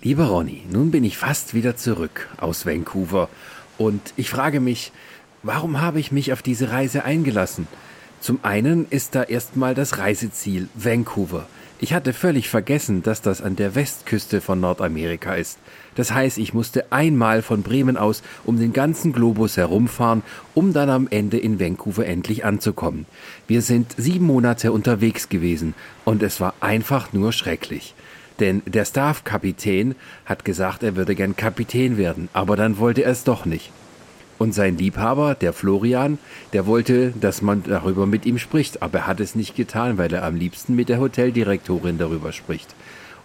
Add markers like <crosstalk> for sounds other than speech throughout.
Lieber Ronny, nun bin ich fast wieder zurück aus Vancouver und ich frage mich, warum habe ich mich auf diese Reise eingelassen? Zum einen ist da erstmal das Reiseziel Vancouver. Ich hatte völlig vergessen, dass das an der Westküste von Nordamerika ist. Das heißt, ich musste einmal von Bremen aus um den ganzen Globus herumfahren, um dann am Ende in Vancouver endlich anzukommen. Wir sind sieben Monate unterwegs gewesen und es war einfach nur schrecklich. Denn der Staff-Kapitän hat gesagt, er würde gern Kapitän werden, aber dann wollte er es doch nicht. Und sein Liebhaber, der Florian, der wollte, dass man darüber mit ihm spricht, aber er hat es nicht getan, weil er am liebsten mit der Hoteldirektorin darüber spricht.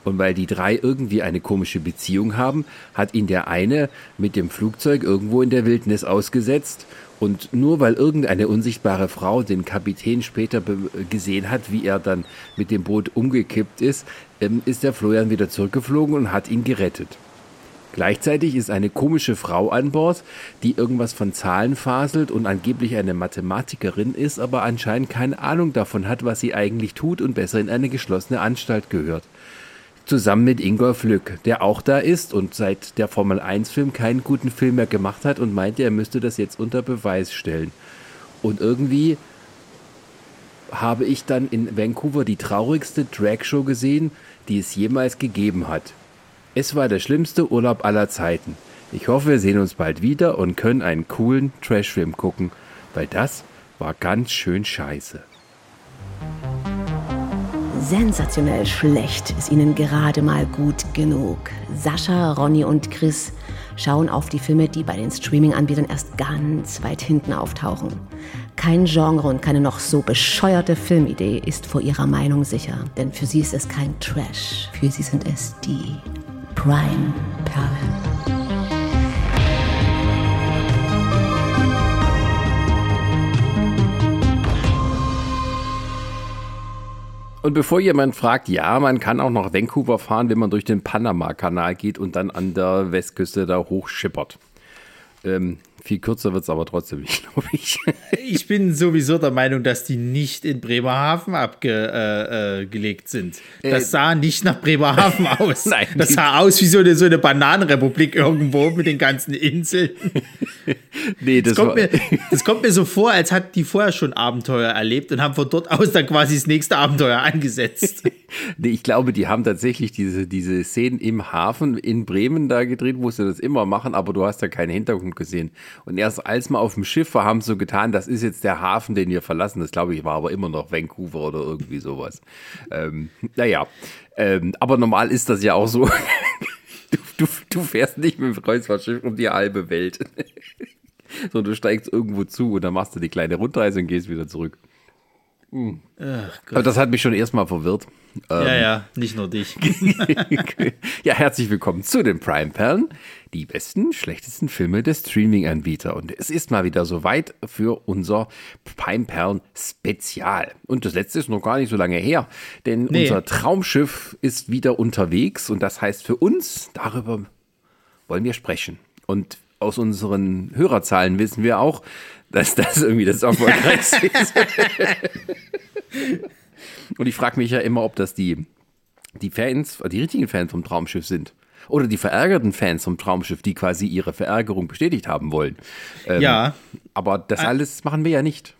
Und weil die drei irgendwie eine komische Beziehung haben, hat ihn der eine mit dem Flugzeug irgendwo in der Wildnis ausgesetzt. Und nur weil irgendeine unsichtbare Frau den Kapitän später gesehen hat, wie er dann mit dem Boot umgekippt ist, ist der Florian wieder zurückgeflogen und hat ihn gerettet. Gleichzeitig ist eine komische Frau an Bord, die irgendwas von Zahlen faselt und angeblich eine Mathematikerin ist, aber anscheinend keine Ahnung davon hat, was sie eigentlich tut und besser in eine geschlossene Anstalt gehört. Zusammen mit Ingolf Lück, der auch da ist und seit der Formel 1 Film keinen guten Film mehr gemacht hat und meinte, er müsste das jetzt unter Beweis stellen. Und irgendwie habe ich dann in Vancouver die traurigste Dragshow gesehen, die es jemals gegeben hat. Es war der schlimmste Urlaub aller Zeiten. Ich hoffe, wir sehen uns bald wieder und können einen coolen Trashfilm gucken, weil das war ganz schön scheiße. Sensationell schlecht ist ihnen gerade mal gut genug. Sascha, Ronny und Chris schauen auf die Filme, die bei den Streaming-Anbietern erst ganz weit hinten auftauchen. Kein Genre und keine noch so bescheuerte Filmidee ist vor ihrer Meinung sicher, denn für sie ist es kein Trash, für sie sind es die Prime-Perlen. Und bevor jemand fragt, ja, man kann auch nach Vancouver fahren, wenn man durch den Panama-Kanal geht und dann an der Westküste da hochschippert. Ähm, viel kürzer wird es aber trotzdem nicht, <laughs> glaube ich. ich bin sowieso der Meinung, dass die nicht in Bremerhaven abgelegt äh, äh, sind. Das äh, sah nicht nach Bremerhaven <laughs> aus. Nein, das sah aus wie so eine, so eine Bananenrepublik irgendwo mit den ganzen Inseln. <laughs> nee, das, das, kommt mir, das kommt mir so vor, als hat die vorher schon Abenteuer erlebt und haben von dort aus dann quasi das nächste Abenteuer angesetzt. nee, ich glaube, die haben tatsächlich diese, diese Szenen im Hafen in Bremen da gedreht, wo sie das immer machen, aber du hast da keinen Hintergrund gesehen. Und erst als wir auf dem Schiff war, haben sie so getan, das ist jetzt der Hafen, den wir verlassen. Das glaube ich war aber immer noch Vancouver oder irgendwie sowas. Ähm, naja, ähm, aber normal ist das ja auch so. <laughs> du, du, du fährst nicht mit dem Kreuzfahrtschiff um die halbe Welt. <laughs> Sondern du steigst irgendwo zu und dann machst du die kleine Rundreise und gehst wieder zurück. Mhm. Aber das hat mich schon erstmal verwirrt. Ja, ähm, ja, nicht nur dich. <laughs> ja, herzlich willkommen zu den Prime Perlen, die besten, schlechtesten Filme des Streaming-Anbieter. Und es ist mal wieder soweit für unser Prime Perlen Spezial. Und das letzte ist noch gar nicht so lange her, denn nee. unser Traumschiff ist wieder unterwegs und das heißt für uns, darüber wollen wir sprechen. Und aus unseren Hörerzahlen wissen wir auch, dass das irgendwie das erfolgreichste <laughs> ist. Und ich frage mich ja immer, ob das die, die Fans, die richtigen Fans vom Traumschiff sind. Oder die verärgerten Fans vom Traumschiff, die quasi ihre Verärgerung bestätigt haben wollen. Ähm, ja. Aber das alles machen wir ja nicht.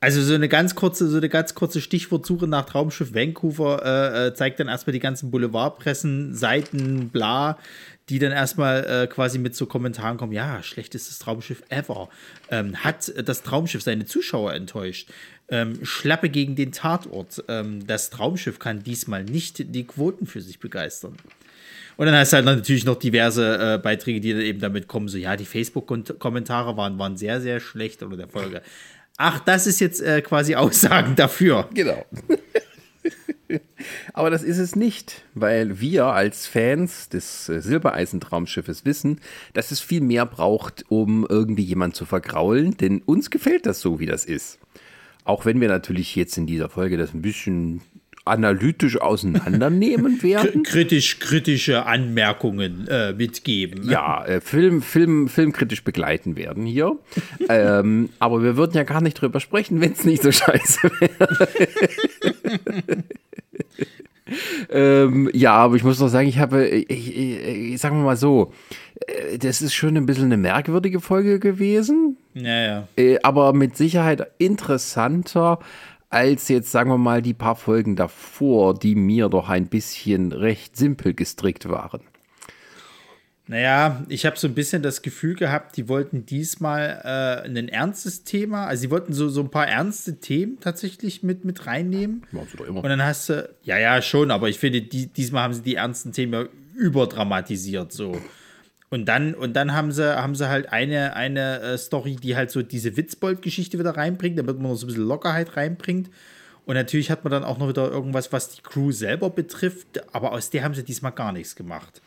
Also so eine ganz kurze, so eine ganz kurze Stichwortsuche nach Traumschiff Vancouver äh, äh zeigt dann erstmal die ganzen Boulevardpressen, Seiten, bla, die dann erstmal äh, quasi mit so Kommentaren kommen, ja, schlechtestes Traumschiff ever. Ähm, hat das Traumschiff seine Zuschauer enttäuscht? Ähm, Schlappe gegen den Tatort. Ähm, das Traumschiff kann diesmal nicht die Quoten für sich begeistern. Und dann hast du halt natürlich noch diverse äh, Beiträge, die dann eben damit kommen, so ja, die Facebook-Kommentare waren, waren sehr, sehr schlecht oder der Folge. Ach, das ist jetzt äh, quasi Aussagen dafür. Genau. <laughs> <laughs> Aber das ist es nicht, weil wir als Fans des äh, Silbereisentraumschiffes wissen, dass es viel mehr braucht, um irgendwie jemanden zu vergraulen, denn uns gefällt das so, wie das ist. Auch wenn wir natürlich jetzt in dieser Folge das ein bisschen analytisch auseinandernehmen werden. Kritisch, kritische Anmerkungen äh, mitgeben. Ne? Ja, äh, Film, Film, filmkritisch begleiten werden hier. <laughs> ähm, aber wir würden ja gar nicht drüber sprechen, wenn es nicht so scheiße wäre. <laughs> ähm, ja, aber ich muss doch sagen, ich habe, ich, ich, ich, sagen wir mal so, äh, das ist schon ein bisschen eine merkwürdige Folge gewesen. Ja, ja. Äh, aber mit Sicherheit interessanter als jetzt, sagen wir mal, die paar Folgen davor, die mir doch ein bisschen recht simpel gestrickt waren. Naja, ich habe so ein bisschen das Gefühl gehabt, die wollten diesmal äh, ein ernstes Thema, also sie wollten so, so ein paar ernste Themen tatsächlich mit, mit reinnehmen. Machen sie doch immer. Und dann hast du, ja, ja, schon, aber ich finde, die, diesmal haben sie die ernsten Themen ja überdramatisiert so. Und dann, und dann haben sie, haben sie halt eine, eine äh, Story, die halt so diese Witzbold-Geschichte wieder reinbringt, damit man noch so ein bisschen Lockerheit reinbringt. Und natürlich hat man dann auch noch wieder irgendwas, was die Crew selber betrifft, aber aus der haben sie diesmal gar nichts gemacht.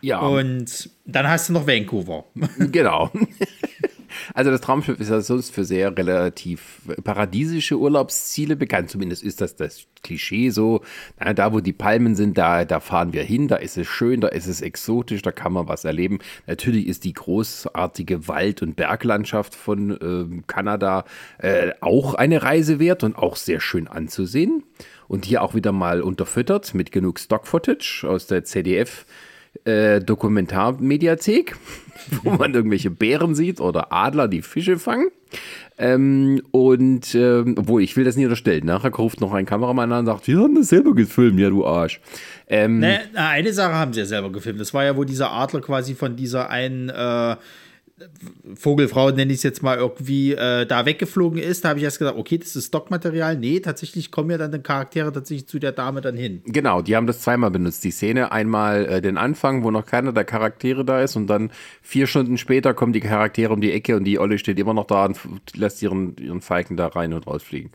Ja. Und dann hast du noch Vancouver. Genau. <laughs> Also das Traumschiff ist ja sonst für sehr relativ paradiesische Urlaubsziele bekannt. Zumindest ist das das Klischee so. Da, wo die Palmen sind, da, da fahren wir hin. Da ist es schön, da ist es exotisch, da kann man was erleben. Natürlich ist die großartige Wald- und Berglandschaft von äh, Kanada äh, auch eine Reise wert und auch sehr schön anzusehen. Und hier auch wieder mal unterfüttert mit genug Stock-Footage aus der ZDF äh, Dokumentarmediathek, <laughs> wo man irgendwelche Bären sieht oder Adler, die Fische fangen. Ähm, und ähm, obwohl, ich will das nicht unterstellen. Nachher ruft noch ein Kameramann an und sagt, wir haben das selber gefilmt, ja, du Arsch. Ähm, ne, eine Sache haben sie ja selber gefilmt. Das war ja, wo dieser Adler quasi von dieser einen äh, Vogelfrau, nenne ich es jetzt mal, irgendwie äh, da weggeflogen ist, da habe ich erst gedacht, okay, das ist Stockmaterial. Nee, tatsächlich kommen ja dann die Charaktere tatsächlich zu der Dame dann hin. Genau, die haben das zweimal benutzt. Die Szene, einmal äh, den Anfang, wo noch keiner der Charaktere da ist und dann vier Stunden später kommen die Charaktere um die Ecke und die Olle steht immer noch da und lässt ihren, ihren Falken da rein und rausfliegen.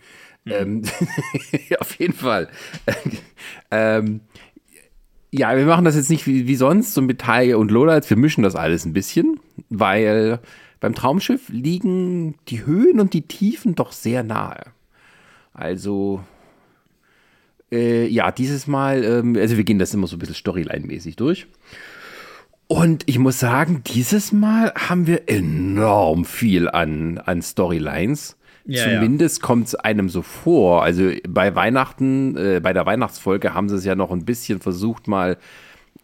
Mhm. Ähm, <laughs> auf jeden Fall. <laughs> ähm, ja, wir machen das jetzt nicht wie, wie sonst, so mit Hai und Lowlights. Wir mischen das alles ein bisschen, weil beim Traumschiff liegen die Höhen und die Tiefen doch sehr nahe. Also, äh, ja, dieses Mal, ähm, also wir gehen das immer so ein bisschen Storyline-mäßig durch. Und ich muss sagen, dieses Mal haben wir enorm viel an, an Storylines. Ja, Zumindest ja. kommt es einem so vor. Also bei Weihnachten, äh, bei der Weihnachtsfolge haben sie es ja noch ein bisschen versucht, mal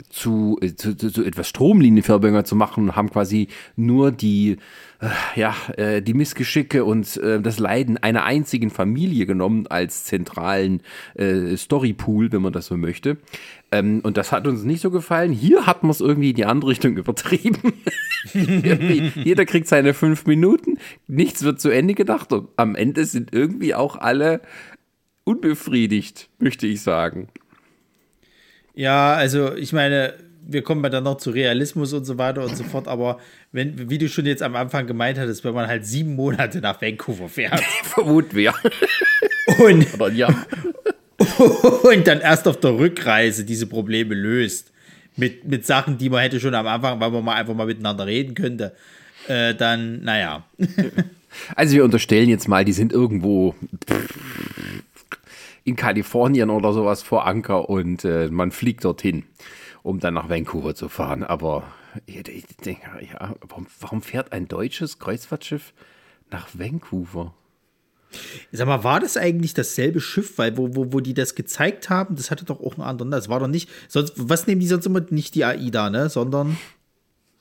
zu, äh, zu, zu, zu etwas Stromlinienförbiger zu machen und haben quasi nur die, äh, ja, äh, die Missgeschicke und äh, das Leiden einer einzigen Familie genommen als zentralen äh, Storypool, wenn man das so möchte. Ähm, und das hat uns nicht so gefallen. Hier hat man es irgendwie in die andere Richtung <laughs> übertrieben. <laughs> Jeder kriegt seine fünf Minuten, nichts wird zu Ende gedacht und am Ende sind irgendwie auch alle unbefriedigt, möchte ich sagen. Ja, also ich meine, wir kommen dann noch zu Realismus und so weiter und so fort, aber wenn, wie du schon jetzt am Anfang gemeint hattest, wenn man halt sieben Monate nach Vancouver fährt. <laughs> Vermuten wir. Und, <laughs> ja. <laughs> und dann erst auf der Rückreise diese Probleme löst. Mit, mit Sachen, die man hätte schon am Anfang, weil man mal einfach mal miteinander reden könnte. Äh, dann, naja. Also wir unterstellen jetzt mal, die sind irgendwo in Kalifornien oder sowas vor Anker und äh, man fliegt dorthin, um dann nach Vancouver zu fahren. Aber ich denke, ja, warum, warum fährt ein deutsches Kreuzfahrtschiff nach Vancouver? Sag mal, war das eigentlich dasselbe Schiff, weil wo, wo, wo die das gezeigt haben, das hatte doch auch einen anderen. Das war doch nicht. Sonst, was nehmen die sonst immer nicht die AIDA, ne? Sondern.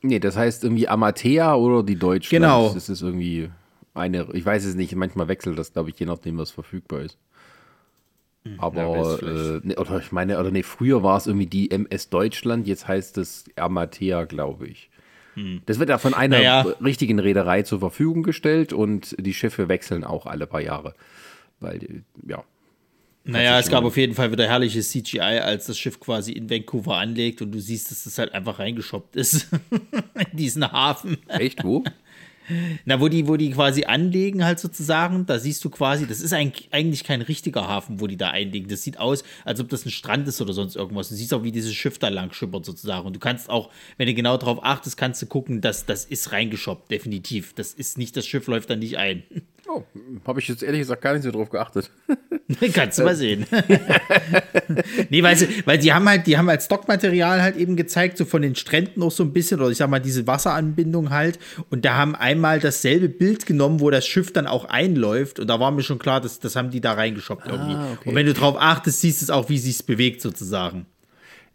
Nee, das heißt irgendwie Amatea oder die Deutschland. Genau. Das ist irgendwie eine, ich weiß es nicht, manchmal wechselt das, glaube ich, je nachdem, was verfügbar ist. Hm, Aber, ja, äh, ne, oder ich meine, oder nee, früher war es irgendwie die MS Deutschland, jetzt heißt es Amatea, glaube ich. Hm. Das wird ja von einer naja. richtigen Reederei zur Verfügung gestellt und die Schiffe wechseln auch alle paar Jahre. Weil, ja. Naja, es gab auf jeden Fall wieder herrliches CGI, als das Schiff quasi in Vancouver anlegt und du siehst, dass das halt einfach reingeschoppt ist <laughs> in diesen Hafen. Echt, wo? <laughs> Na, wo die, wo die quasi anlegen, halt sozusagen, da siehst du quasi, das ist eigentlich kein richtiger Hafen, wo die da einlegen. Das sieht aus, als ob das ein Strand ist oder sonst irgendwas. Du siehst auch, wie dieses Schiff da lang schippert sozusagen. Und du kannst auch, wenn du genau darauf achtest, kannst du gucken, dass das ist reingeschoppt, definitiv. Das ist nicht, das Schiff läuft da nicht ein. Oh, habe ich jetzt ehrlich gesagt gar nicht so drauf geachtet. <laughs> Kannst du mal sehen. <laughs> nee, weil, sie, weil die haben halt, die haben als Stockmaterial halt eben gezeigt, so von den Stränden noch so ein bisschen, oder ich sag mal, diese Wasseranbindung halt. Und da haben einmal dasselbe Bild genommen, wo das Schiff dann auch einläuft. Und da war mir schon klar, dass, das haben die da reingeschoppt irgendwie. Ah, okay. Und wenn du drauf achtest, siehst du es auch, wie es bewegt sozusagen.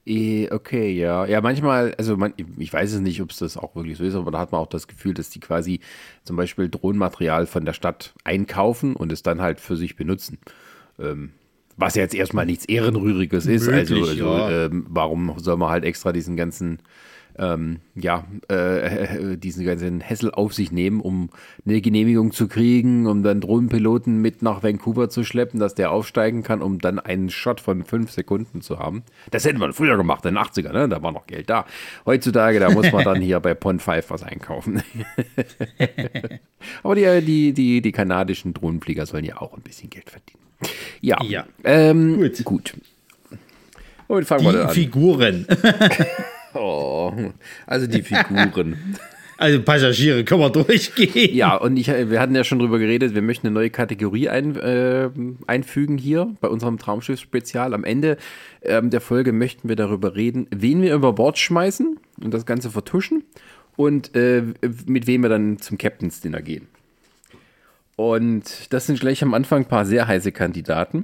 Eh, okay, ja. Ja, manchmal, also man, ich weiß es nicht, ob es das auch wirklich so ist, aber da hat man auch das Gefühl, dass die quasi zum Beispiel Drohnenmaterial von der Stadt einkaufen und es dann halt für sich benutzen. Ähm, was ja jetzt erstmal nichts Ehrenrühriges ist. Also, Möglich, also, also ja. ähm, warum soll man halt extra diesen ganzen ähm, ja, äh, diesen ganzen Hessel auf sich nehmen, um eine Genehmigung zu kriegen, um dann Drohnenpiloten mit nach Vancouver zu schleppen, dass der aufsteigen kann, um dann einen Shot von fünf Sekunden zu haben. Das hätten wir früher gemacht, in den 80er, ne? da war noch Geld da. Heutzutage, da muss man dann hier bei Pond 5 was einkaufen. <laughs> Aber die, die, die, die kanadischen Drohnenflieger sollen ja auch ein bisschen Geld verdienen. Ja, ja. Ähm, gut. gut. Und fangen die wir an. Figuren. <laughs> <laughs> Oh, also die Figuren. <laughs> Also Passagiere können wir durchgehen. Ja, und ich, wir hatten ja schon drüber geredet, wir möchten eine neue Kategorie ein, äh, einfügen hier bei unserem Traumschiff-Spezial. Am Ende ähm, der Folge möchten wir darüber reden, wen wir über Bord schmeißen und das Ganze vertuschen und äh, mit wem wir dann zum Captain's Dinner gehen. Und das sind gleich am Anfang ein paar sehr heiße Kandidaten.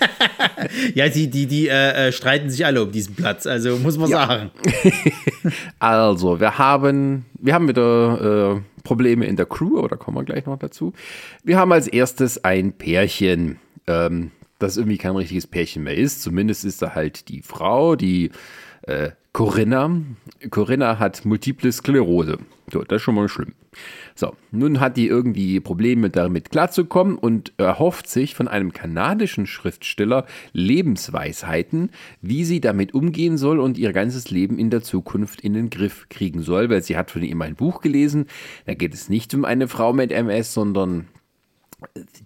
<laughs> ja, die, die, die äh, äh, streiten sich alle um diesen Platz, also muss man ja. sagen. <laughs> also, wir haben, wir haben wieder äh, Probleme in der Crew, aber da kommen wir gleich noch dazu. Wir haben als erstes ein Pärchen, ähm, das irgendwie kein richtiges Pärchen mehr ist. Zumindest ist da halt die Frau, die äh, Corinna. Corinna hat multiple Sklerose. So, das ist schon mal schlimm. So, nun hat die irgendwie Probleme damit klarzukommen und erhofft sich von einem kanadischen Schriftsteller Lebensweisheiten, wie sie damit umgehen soll und ihr ganzes Leben in der Zukunft in den Griff kriegen soll, weil sie hat von ihm ein Buch gelesen. Da geht es nicht um eine Frau mit MS, sondern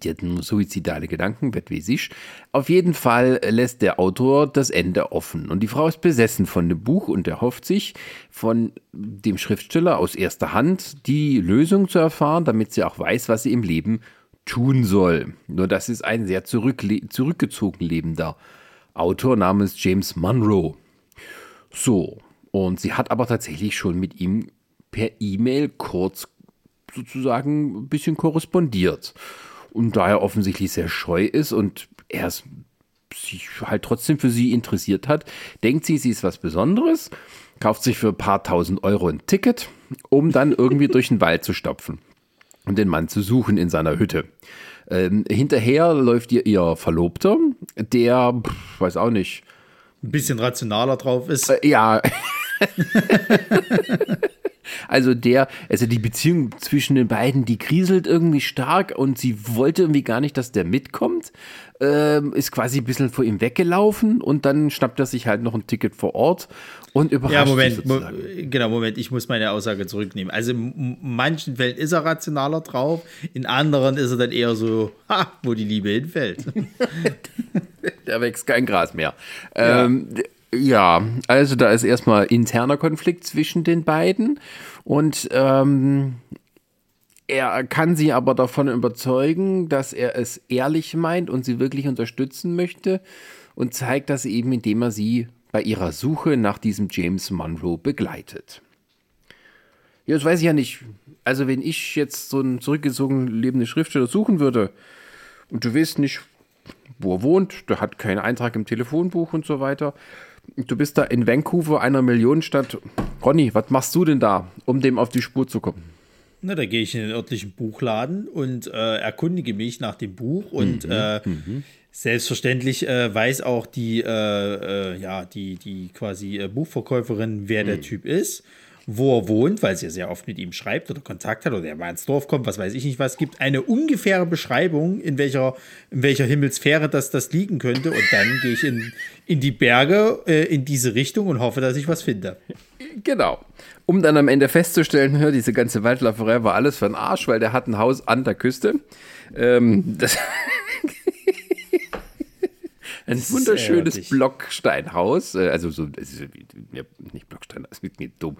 die hat nur suizidale Gedanken, wird wie sich. Auf jeden Fall lässt der Autor das Ende offen. Und die Frau ist besessen von dem Buch und erhofft sich von dem Schriftsteller aus erster Hand die Lösung zu erfahren, damit sie auch weiß, was sie im Leben tun soll. Nur das ist ein sehr zurückgezogen lebender Autor namens James Munro. So, und sie hat aber tatsächlich schon mit ihm per E-Mail kurz sozusagen ein bisschen korrespondiert. Und da er offensichtlich sehr scheu ist und er sich halt trotzdem für sie interessiert hat, denkt sie, sie ist was Besonderes, kauft sich für ein paar tausend Euro ein Ticket, um dann irgendwie <laughs> durch den Wald zu stopfen und den Mann zu suchen in seiner Hütte. Ähm, hinterher läuft ihr ihr Verlobter, der, pff, weiß auch nicht, ein bisschen rationaler drauf ist. Äh, ja. <laughs> <laughs> Also der, also die Beziehung zwischen den beiden, die kriselt irgendwie stark und sie wollte irgendwie gar nicht, dass der mitkommt. Ähm, ist quasi ein bisschen vor ihm weggelaufen und dann schnappt er sich halt noch ein Ticket vor Ort und überrascht Ja, Moment, mo genau, Moment, ich muss meine Aussage zurücknehmen. Also in manchen Fällen ist er rationaler drauf, in anderen ist er dann eher so, ha, wo die Liebe hinfällt. <laughs> da wächst kein Gras mehr. Ja. Ähm, ja, also da ist erstmal interner Konflikt zwischen den beiden und ähm, er kann sie aber davon überzeugen, dass er es ehrlich meint und sie wirklich unterstützen möchte und zeigt das eben, indem er sie bei ihrer Suche nach diesem James Monroe begleitet. Ja, das weiß ich ja nicht. Also wenn ich jetzt so einen zurückgezogen lebenden Schriftsteller suchen würde und du weißt nicht, wo er wohnt, der hat keinen Eintrag im Telefonbuch und so weiter, Du bist da in Vancouver, einer Millionenstadt. Ronny, was machst du denn da, um dem auf die Spur zu kommen? Na, da gehe ich in den örtlichen Buchladen und äh, erkundige mich nach dem Buch und mhm, äh, mhm. selbstverständlich äh, weiß auch die, äh, äh, ja, die, die quasi äh, Buchverkäuferin, wer mhm. der Typ ist wo er wohnt, weil sie ja sehr oft mit ihm schreibt oder Kontakt hat oder er mal ins Dorf kommt, was weiß ich nicht was, gibt eine ungefähre Beschreibung, in welcher, in welcher Himmelsphäre das, das liegen könnte. Und dann gehe ich in, in die Berge äh, in diese Richtung und hoffe, dass ich was finde. Genau. Um dann am Ende festzustellen, hör, diese ganze Waldlauferei war alles für den Arsch, weil der hat ein Haus an der Küste. Ähm, das <laughs> Ein wunderschönes Blocksteinhaus, äh, also so, ja, nicht Blockstein, das ist <laughs> mir dumm.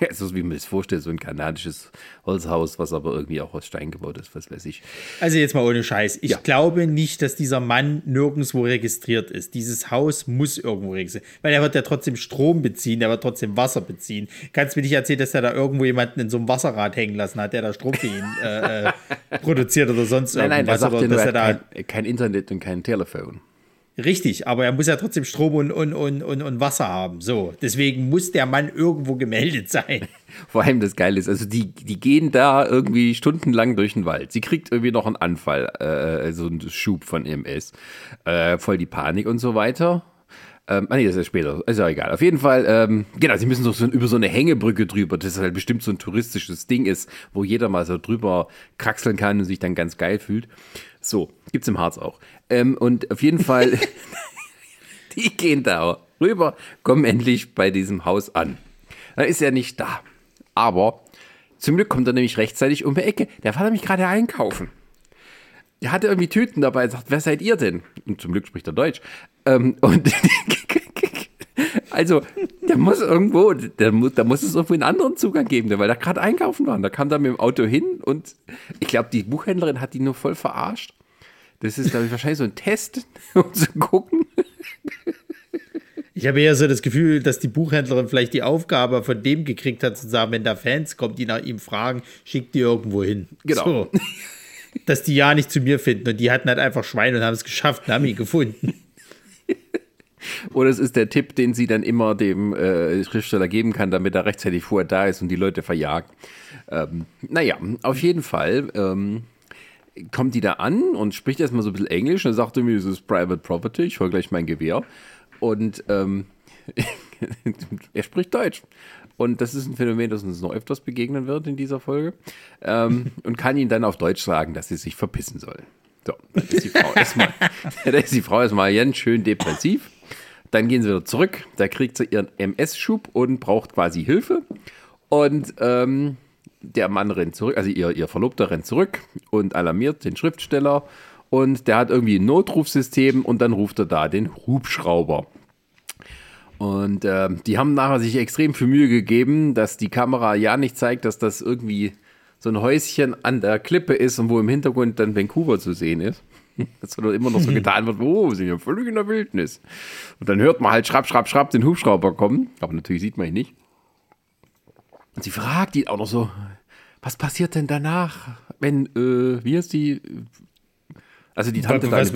Also wie man es vorstellt, so ein kanadisches Holzhaus, was aber irgendwie auch aus Stein gebaut ist, was weiß ich. Also jetzt mal ohne Scheiß. Ich ja. glaube nicht, dass dieser Mann nirgendwo registriert ist. Dieses Haus muss irgendwo registriert, weil er wird ja trotzdem Strom beziehen, er wird trotzdem Wasser beziehen. Kannst du mir nicht erzählen, dass er da irgendwo jemanden in so einem Wasserrad hängen lassen hat, der da Strom für ihn äh, äh <laughs> produziert oder sonst nein, irgendwas? Nein, er sagt oder dass er da kein, kein Internet und kein Telefon. Richtig, aber er muss ja trotzdem Strom und, und, und, und, Wasser haben. So, deswegen muss der Mann irgendwo gemeldet sein. <laughs> Vor allem das Geile ist, also die, die gehen da irgendwie stundenlang durch den Wald. Sie kriegt irgendwie noch einen Anfall, äh, so einen Schub von EMS. Äh, voll die Panik und so weiter. Ähm, ah nee, das ist ja später. Ist ja egal. Auf jeden Fall, ähm, genau, sie müssen so, so über so eine Hängebrücke drüber, das halt bestimmt so ein touristisches Ding ist, wo jeder mal so drüber kraxeln kann und sich dann ganz geil fühlt. So, gibt's im Harz auch. Ähm, und auf jeden Fall, <laughs> die gehen da rüber, kommen endlich bei diesem Haus an. Da ist er nicht da. Aber zum Glück kommt er nämlich rechtzeitig um die Ecke. Der war nämlich gerade einkaufen. Der hatte irgendwie Tüten dabei und sagt, wer seid ihr denn? Und zum Glück spricht er Deutsch. Ähm, und <laughs> also, der muss irgendwo, der muss, da muss es irgendwo einen anderen Zugang geben, weil er gerade einkaufen war. Da kam er mit dem Auto hin und ich glaube, die Buchhändlerin hat ihn nur voll verarscht. Das ist, glaube ich, wahrscheinlich so ein Test, <laughs> um zu gucken. Ich habe eher so das Gefühl, dass die Buchhändlerin vielleicht die Aufgabe von dem gekriegt hat, zu sagen, wenn da Fans kommen, die nach ihm fragen, schickt die irgendwo hin. Genau. So. Dass die ja nicht zu mir finden. Und die hatten halt einfach Schweine und haben es geschafft und haben ihn gefunden. <laughs> Oder es ist der Tipp, den sie dann immer dem äh, Schriftsteller geben kann, damit er rechtzeitig vorher da ist und die Leute verjagt. Ähm, naja, auf jeden Fall ähm, kommt die da an und spricht erstmal so ein bisschen Englisch und sagt mir, das ist Private Property, ich hole gleich mein Gewehr. Und ähm, <laughs> er spricht Deutsch. Und das ist ein Phänomen, das uns noch öfters begegnen wird in dieser Folge. Ähm, <laughs> und kann ihn dann auf Deutsch sagen, dass sie sich verpissen soll. So, dann ist die Frau <laughs> erstmal, dann ist die Frau erstmal ganz schön depressiv. Dann gehen sie wieder zurück. Da kriegt sie ihren MS-Schub und braucht quasi Hilfe. Und ähm, der Mann rennt zurück, also ihr, ihr Verlobter rennt zurück und alarmiert den Schriftsteller. Und der hat irgendwie ein Notrufsystem und dann ruft er da den Hubschrauber. Und äh, die haben nachher sich extrem viel Mühe gegeben, dass die Kamera ja nicht zeigt, dass das irgendwie so ein Häuschen an der Klippe ist und wo im Hintergrund dann Vancouver zu sehen ist. <laughs> dass immer noch so <laughs> getan wird, oh, wir sind ja völlig in der Wildnis. Und dann hört man halt schrapp, schrapp, schrapp den Hubschrauber kommen, aber natürlich sieht man ihn nicht. Und sie fragt ihn auch noch so, was passiert denn danach, wenn, äh, wie ist die, also die Tante was,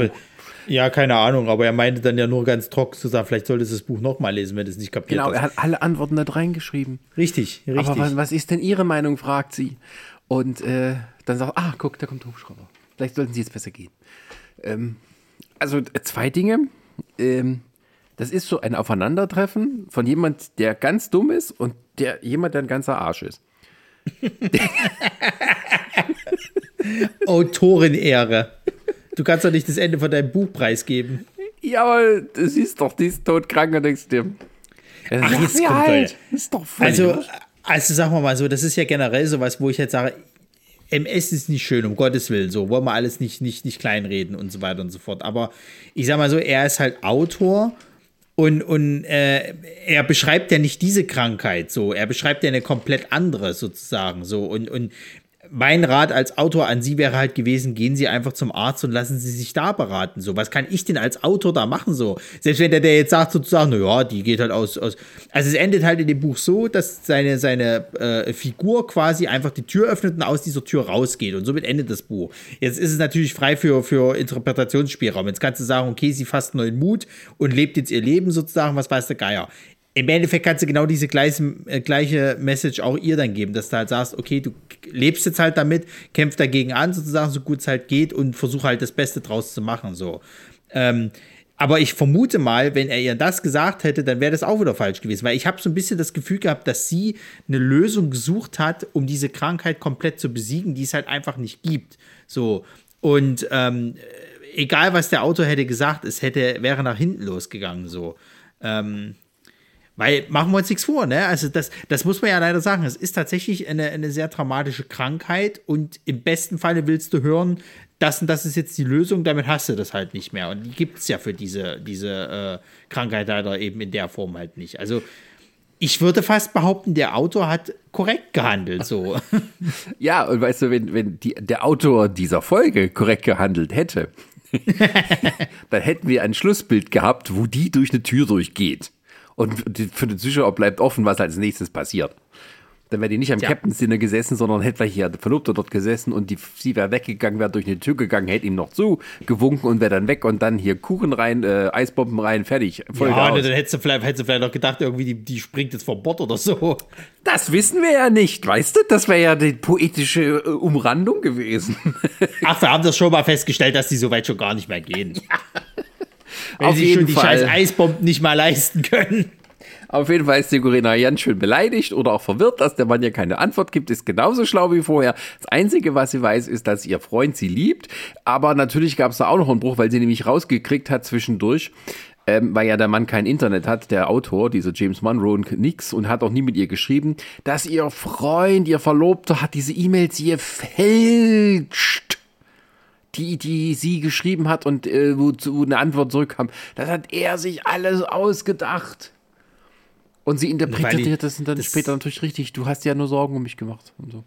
Ja, keine Ahnung, aber er meinte dann ja nur ganz trocken zu sagen, vielleicht solltest du das Buch nochmal lesen, wenn du es nicht kapiert Genau, er hat alle Antworten da reingeschrieben. Richtig, richtig. Aber was, was, ist denn Ihre Meinung, fragt sie. Und äh, dann sagt, ah, guck, da kommt der Hubschrauber. Vielleicht sollten Sie jetzt besser gehen. Ähm, also äh, zwei Dinge. Ähm, das ist so ein Aufeinandertreffen von jemand, der ganz dumm ist und der jemand, der ein ganzer Arsch ist. <laughs> Autorenehre. Du kannst doch nicht das Ende von deinem Buch preisgeben. Ja, aber du siehst doch, die ist todkrank und denkst dir. Ach, jetzt kommt halt. Ist doch voll also, also sagen wir mal so, das ist ja generell sowas, wo ich jetzt sage, MS ist nicht schön, um Gottes Willen, so wollen wir alles nicht, nicht, nicht kleinreden und so weiter und so fort. Aber ich sag mal so, er ist halt Autor und, und äh, er beschreibt ja nicht diese Krankheit so, er beschreibt ja eine komplett andere sozusagen so. Und, und mein Rat als Autor an Sie wäre halt gewesen, gehen Sie einfach zum Arzt und lassen Sie sich da beraten. So, was kann ich denn als Autor da machen? So, selbst wenn der, der jetzt sagt sozusagen, na ja, die geht halt aus, aus. Also es endet halt in dem Buch so, dass seine, seine äh, Figur quasi einfach die Tür öffnet und aus dieser Tür rausgeht. Und somit endet das Buch. Jetzt ist es natürlich frei für, für Interpretationsspielraum. Jetzt kannst du sagen, okay, sie fasst neuen Mut und lebt jetzt ihr Leben sozusagen, was weiß der Geier im Endeffekt kannst du genau diese gleiche, äh, gleiche Message auch ihr dann geben, dass du halt sagst, okay, du lebst jetzt halt damit, kämpf dagegen an, sozusagen, so gut es halt geht und versuch halt das Beste draus zu machen, so. Ähm, aber ich vermute mal, wenn er ihr das gesagt hätte, dann wäre das auch wieder falsch gewesen, weil ich habe so ein bisschen das Gefühl gehabt, dass sie eine Lösung gesucht hat, um diese Krankheit komplett zu besiegen, die es halt einfach nicht gibt. So. Und ähm, egal, was der Autor hätte gesagt, es hätte, wäre nach hinten losgegangen, so. Ähm, weil machen wir uns nichts vor, ne? Also das, das muss man ja leider sagen. Es ist tatsächlich eine, eine sehr traumatische Krankheit und im besten Falle willst du hören, das und das ist jetzt die Lösung, damit hast du das halt nicht mehr. Und die gibt es ja für diese, diese äh, Krankheit leider eben in der Form halt nicht. Also ich würde fast behaupten, der Autor hat korrekt gehandelt. So. <laughs> ja, und weißt du, wenn, wenn die, der Autor dieser Folge korrekt gehandelt hätte, <laughs> dann hätten wir ein Schlussbild gehabt, wo die durch eine Tür durchgeht. Und für den Zuschauer bleibt offen, was als nächstes passiert. Dann wäre die nicht am ja. Captain's Dinner gesessen, sondern hätte vielleicht hier der Verlobte dort gesessen und die, sie wäre weggegangen, wäre durch eine Tür gegangen, hätte ihm noch zu gewunken und wäre dann weg und dann hier Kuchen rein, äh, Eisbomben rein, fertig. Folge ja, aus. dann hättest du, vielleicht, hättest du vielleicht noch gedacht, irgendwie die, die springt jetzt vor Bord oder so. Das wissen wir ja nicht, weißt du? Das wäre ja die poetische äh, Umrandung gewesen. Ach, wir haben das schon mal festgestellt, dass die so weit schon gar nicht mehr gehen. <laughs> Wenn Auf sie jeden schon die Fall. scheiß Eisbomben nicht mal leisten können. Auf jeden Fall ist die Corinna ganz schön beleidigt oder auch verwirrt, dass der Mann ja keine Antwort gibt, ist genauso schlau wie vorher. Das Einzige, was sie weiß, ist, dass ihr Freund sie liebt. Aber natürlich gab es da auch noch einen Bruch, weil sie nämlich rausgekriegt hat zwischendurch, ähm, weil ja der Mann kein Internet hat, der Autor, dieser James Monroe, nix und hat auch nie mit ihr geschrieben, dass ihr Freund, ihr Verlobter, hat diese E-Mails ihr fälscht. Die, die sie geschrieben hat und äh, wozu eine Antwort zurückkam, das hat er sich alles ausgedacht. Und sie interpretiert das dann das später natürlich richtig. Du hast ja nur Sorgen um mich gemacht und so.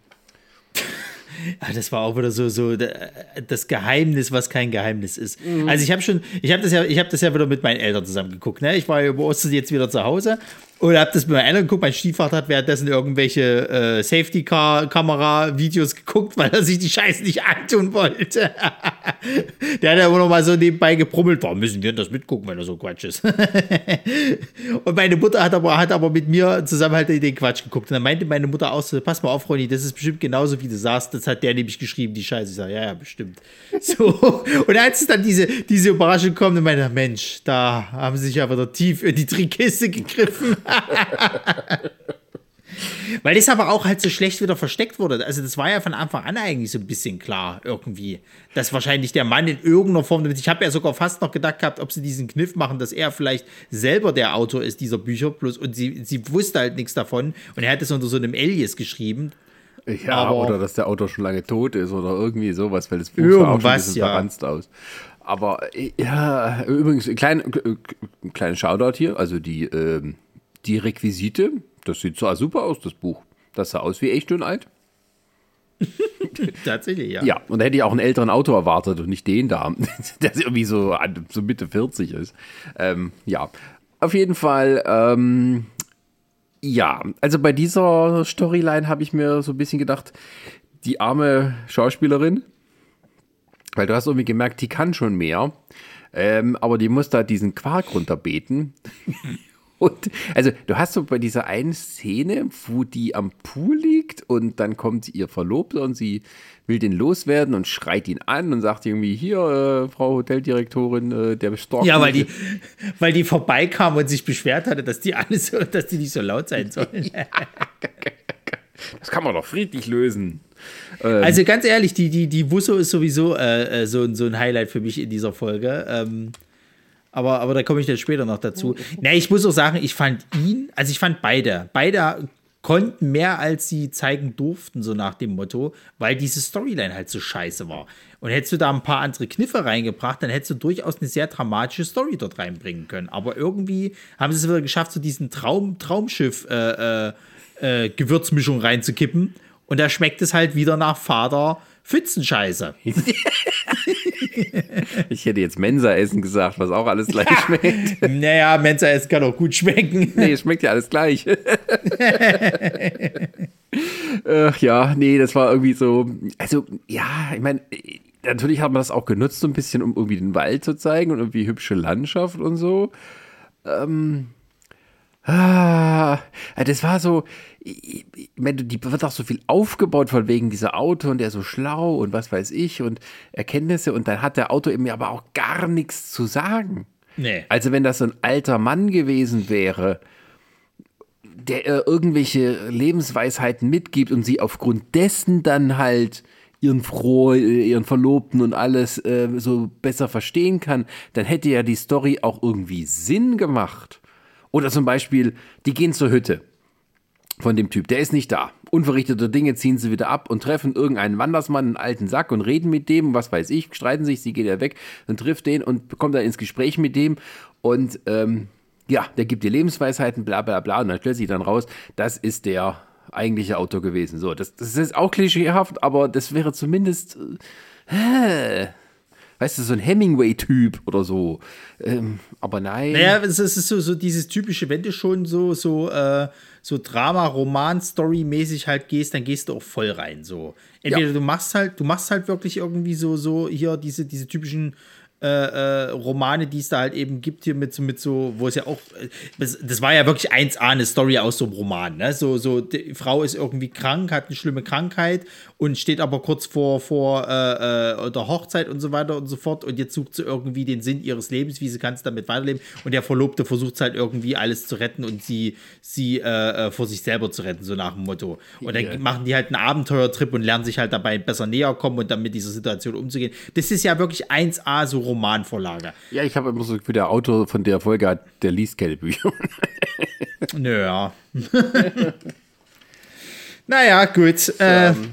Ja, <laughs> das war auch wieder so, so das Geheimnis, was kein Geheimnis ist. Mhm. Also ich habe schon, ich habe das ja, ich habe das ja wieder mit meinen Eltern zusammen geguckt. Ne? Ich war ja über Ostern jetzt wieder zu Hause und habe das meinen Eltern geguckt. Mein Stiefvater hat währenddessen irgendwelche äh, Safety-Car-Kamera-Videos geguckt, weil er sich die Scheiße nicht antun wollte. <laughs> Der hat ja immer noch mal so nebenbei gebrummelt. Warum müssen wir das mitgucken, wenn er so Quatsch ist? <laughs> und meine Mutter hat aber, hat aber mit mir zusammen halt den Quatsch geguckt. Und dann meinte meine Mutter auch so, pass mal auf, Ronny, das ist bestimmt genauso, wie du sagst. Das hat der nämlich geschrieben, die Scheiße. Ich sage, ja, ja, bestimmt. <laughs> So. Und als dann diese, diese Überraschung kommt, dann meinte Mensch, da haben sie sich aber tief in die Trickkiste gegriffen. <laughs> Weil das aber auch halt so schlecht wieder versteckt wurde. Also das war ja von Anfang an eigentlich so ein bisschen klar irgendwie, dass wahrscheinlich der Mann in irgendeiner Form, ich habe ja sogar fast noch gedacht gehabt, ob sie diesen Kniff machen, dass er vielleicht selber der Autor ist dieser Bücher, plus und sie, sie wusste halt nichts davon und er hat es unter so einem Alias geschrieben. Ja, aber oder dass der Autor schon lange tot ist oder irgendwie sowas, weil das Buch sah auch schon ein bisschen ja. aus. Aber ja, übrigens, klein, kleinen Shoutout hier, also die ähm, die Requisite, das sieht so super aus, das Buch. Das sah aus wie echt und alt. <laughs> Tatsächlich, ja. Ja, und da hätte ich auch einen älteren Auto erwartet und nicht den da, <laughs> der irgendwie so, so Mitte 40 ist. Ähm, ja, auf jeden Fall, ähm, ja, also bei dieser Storyline habe ich mir so ein bisschen gedacht, die arme Schauspielerin, weil du hast irgendwie gemerkt, die kann schon mehr, ähm, aber die muss da diesen Quark runterbeten. <laughs> Und also du hast so bei dieser einen Szene, wo die am Pool liegt und dann kommt ihr Verlobter und sie will den loswerden und schreit ihn an und sagt irgendwie hier, äh, Frau Hoteldirektorin, äh, der stalkt. Ja, weil die, weil die vorbeikam und sich beschwert hatte, dass die alles, dass die nicht so laut sein sollen. <laughs> das kann man doch friedlich lösen. Ähm, also ganz ehrlich, die, die, die Wusso ist sowieso äh, äh, so, so ein Highlight für mich in dieser Folge. Ähm, aber, aber da komme ich dann später noch dazu. Na, ich muss auch sagen, ich fand ihn, also ich fand beide, beide konnten mehr als sie zeigen durften, so nach dem Motto, weil diese Storyline halt so scheiße war. Und hättest du da ein paar andere Kniffe reingebracht, dann hättest du durchaus eine sehr dramatische Story dort reinbringen können. Aber irgendwie haben sie es wieder geschafft, so diesen Traum, Traumschiff äh, äh, äh, Gewürzmischung reinzukippen. Und da schmeckt es halt wieder nach Vater Pfützenscheiße. <laughs> <laughs> ich hätte jetzt Mensa-Essen gesagt, was auch alles gleich schmeckt. <laughs> naja, Mensa-Essen kann auch gut schmecken. <laughs> nee, es schmeckt ja alles gleich. Ach ja, nee, das war irgendwie so. Also, ja, ich meine, natürlich hat man das auch genutzt, so ein bisschen, um irgendwie den Wald zu zeigen und irgendwie hübsche Landschaft und so. Ähm, Ah, das war so, ich meine, die wird auch so viel aufgebaut von wegen dieser Auto und der so schlau und was weiß ich und Erkenntnisse und dann hat der Auto eben aber auch gar nichts zu sagen. Nee. Also wenn das so ein alter Mann gewesen wäre, der äh, irgendwelche Lebensweisheiten mitgibt und sie aufgrund dessen dann halt ihren Froh, ihren Verlobten und alles äh, so besser verstehen kann, dann hätte ja die Story auch irgendwie Sinn gemacht. Oder zum Beispiel, die gehen zur Hütte von dem Typ, der ist nicht da. unverrichteter Dinge ziehen sie wieder ab und treffen irgendeinen Wandersmann, einen alten Sack und reden mit dem, was weiß ich, streiten sich, sie geht ja weg und trifft den und kommt dann ins Gespräch mit dem und ähm, ja, der gibt dir Lebensweisheiten, bla bla bla und dann stellt sich dann raus, das ist der eigentliche Autor gewesen. So, das, das ist auch klischeehaft, aber das wäre zumindest, äh, weißt du, so ein Hemingway-Typ oder so. Ähm, aber nein. Naja, es ist so, so dieses typische, wenn du schon so, so, äh, so Drama, Roman, Story-mäßig halt gehst, dann gehst du auch voll rein. So. Entweder ja. du machst halt, du machst halt wirklich irgendwie so, so hier diese, diese typischen äh, äh, Romane, die es da halt eben gibt, hier mit, mit so, wo es ja auch, das, das, war ja wirklich 1A eine Story aus so einem Roman, ne? So, so, die Frau ist irgendwie krank, hat eine schlimme Krankheit und steht aber kurz vor, vor äh, äh, der Hochzeit und so weiter und so fort und jetzt sucht sie irgendwie den Sinn ihres Lebens, wie sie kann es damit weiterleben und der Verlobte versucht halt irgendwie alles zu retten und sie, sie äh, vor sich selber zu retten, so nach dem Motto. Und dann yeah. machen die halt einen Abenteuertrip und lernen sich halt dabei besser näher kommen und dann mit dieser Situation umzugehen. Das ist ja wirklich 1A so Romanvorlage. Ja, ich habe immer so für der Autor von der Folge hat, der liest keine Bücher. naja. naja, gut. Ähm,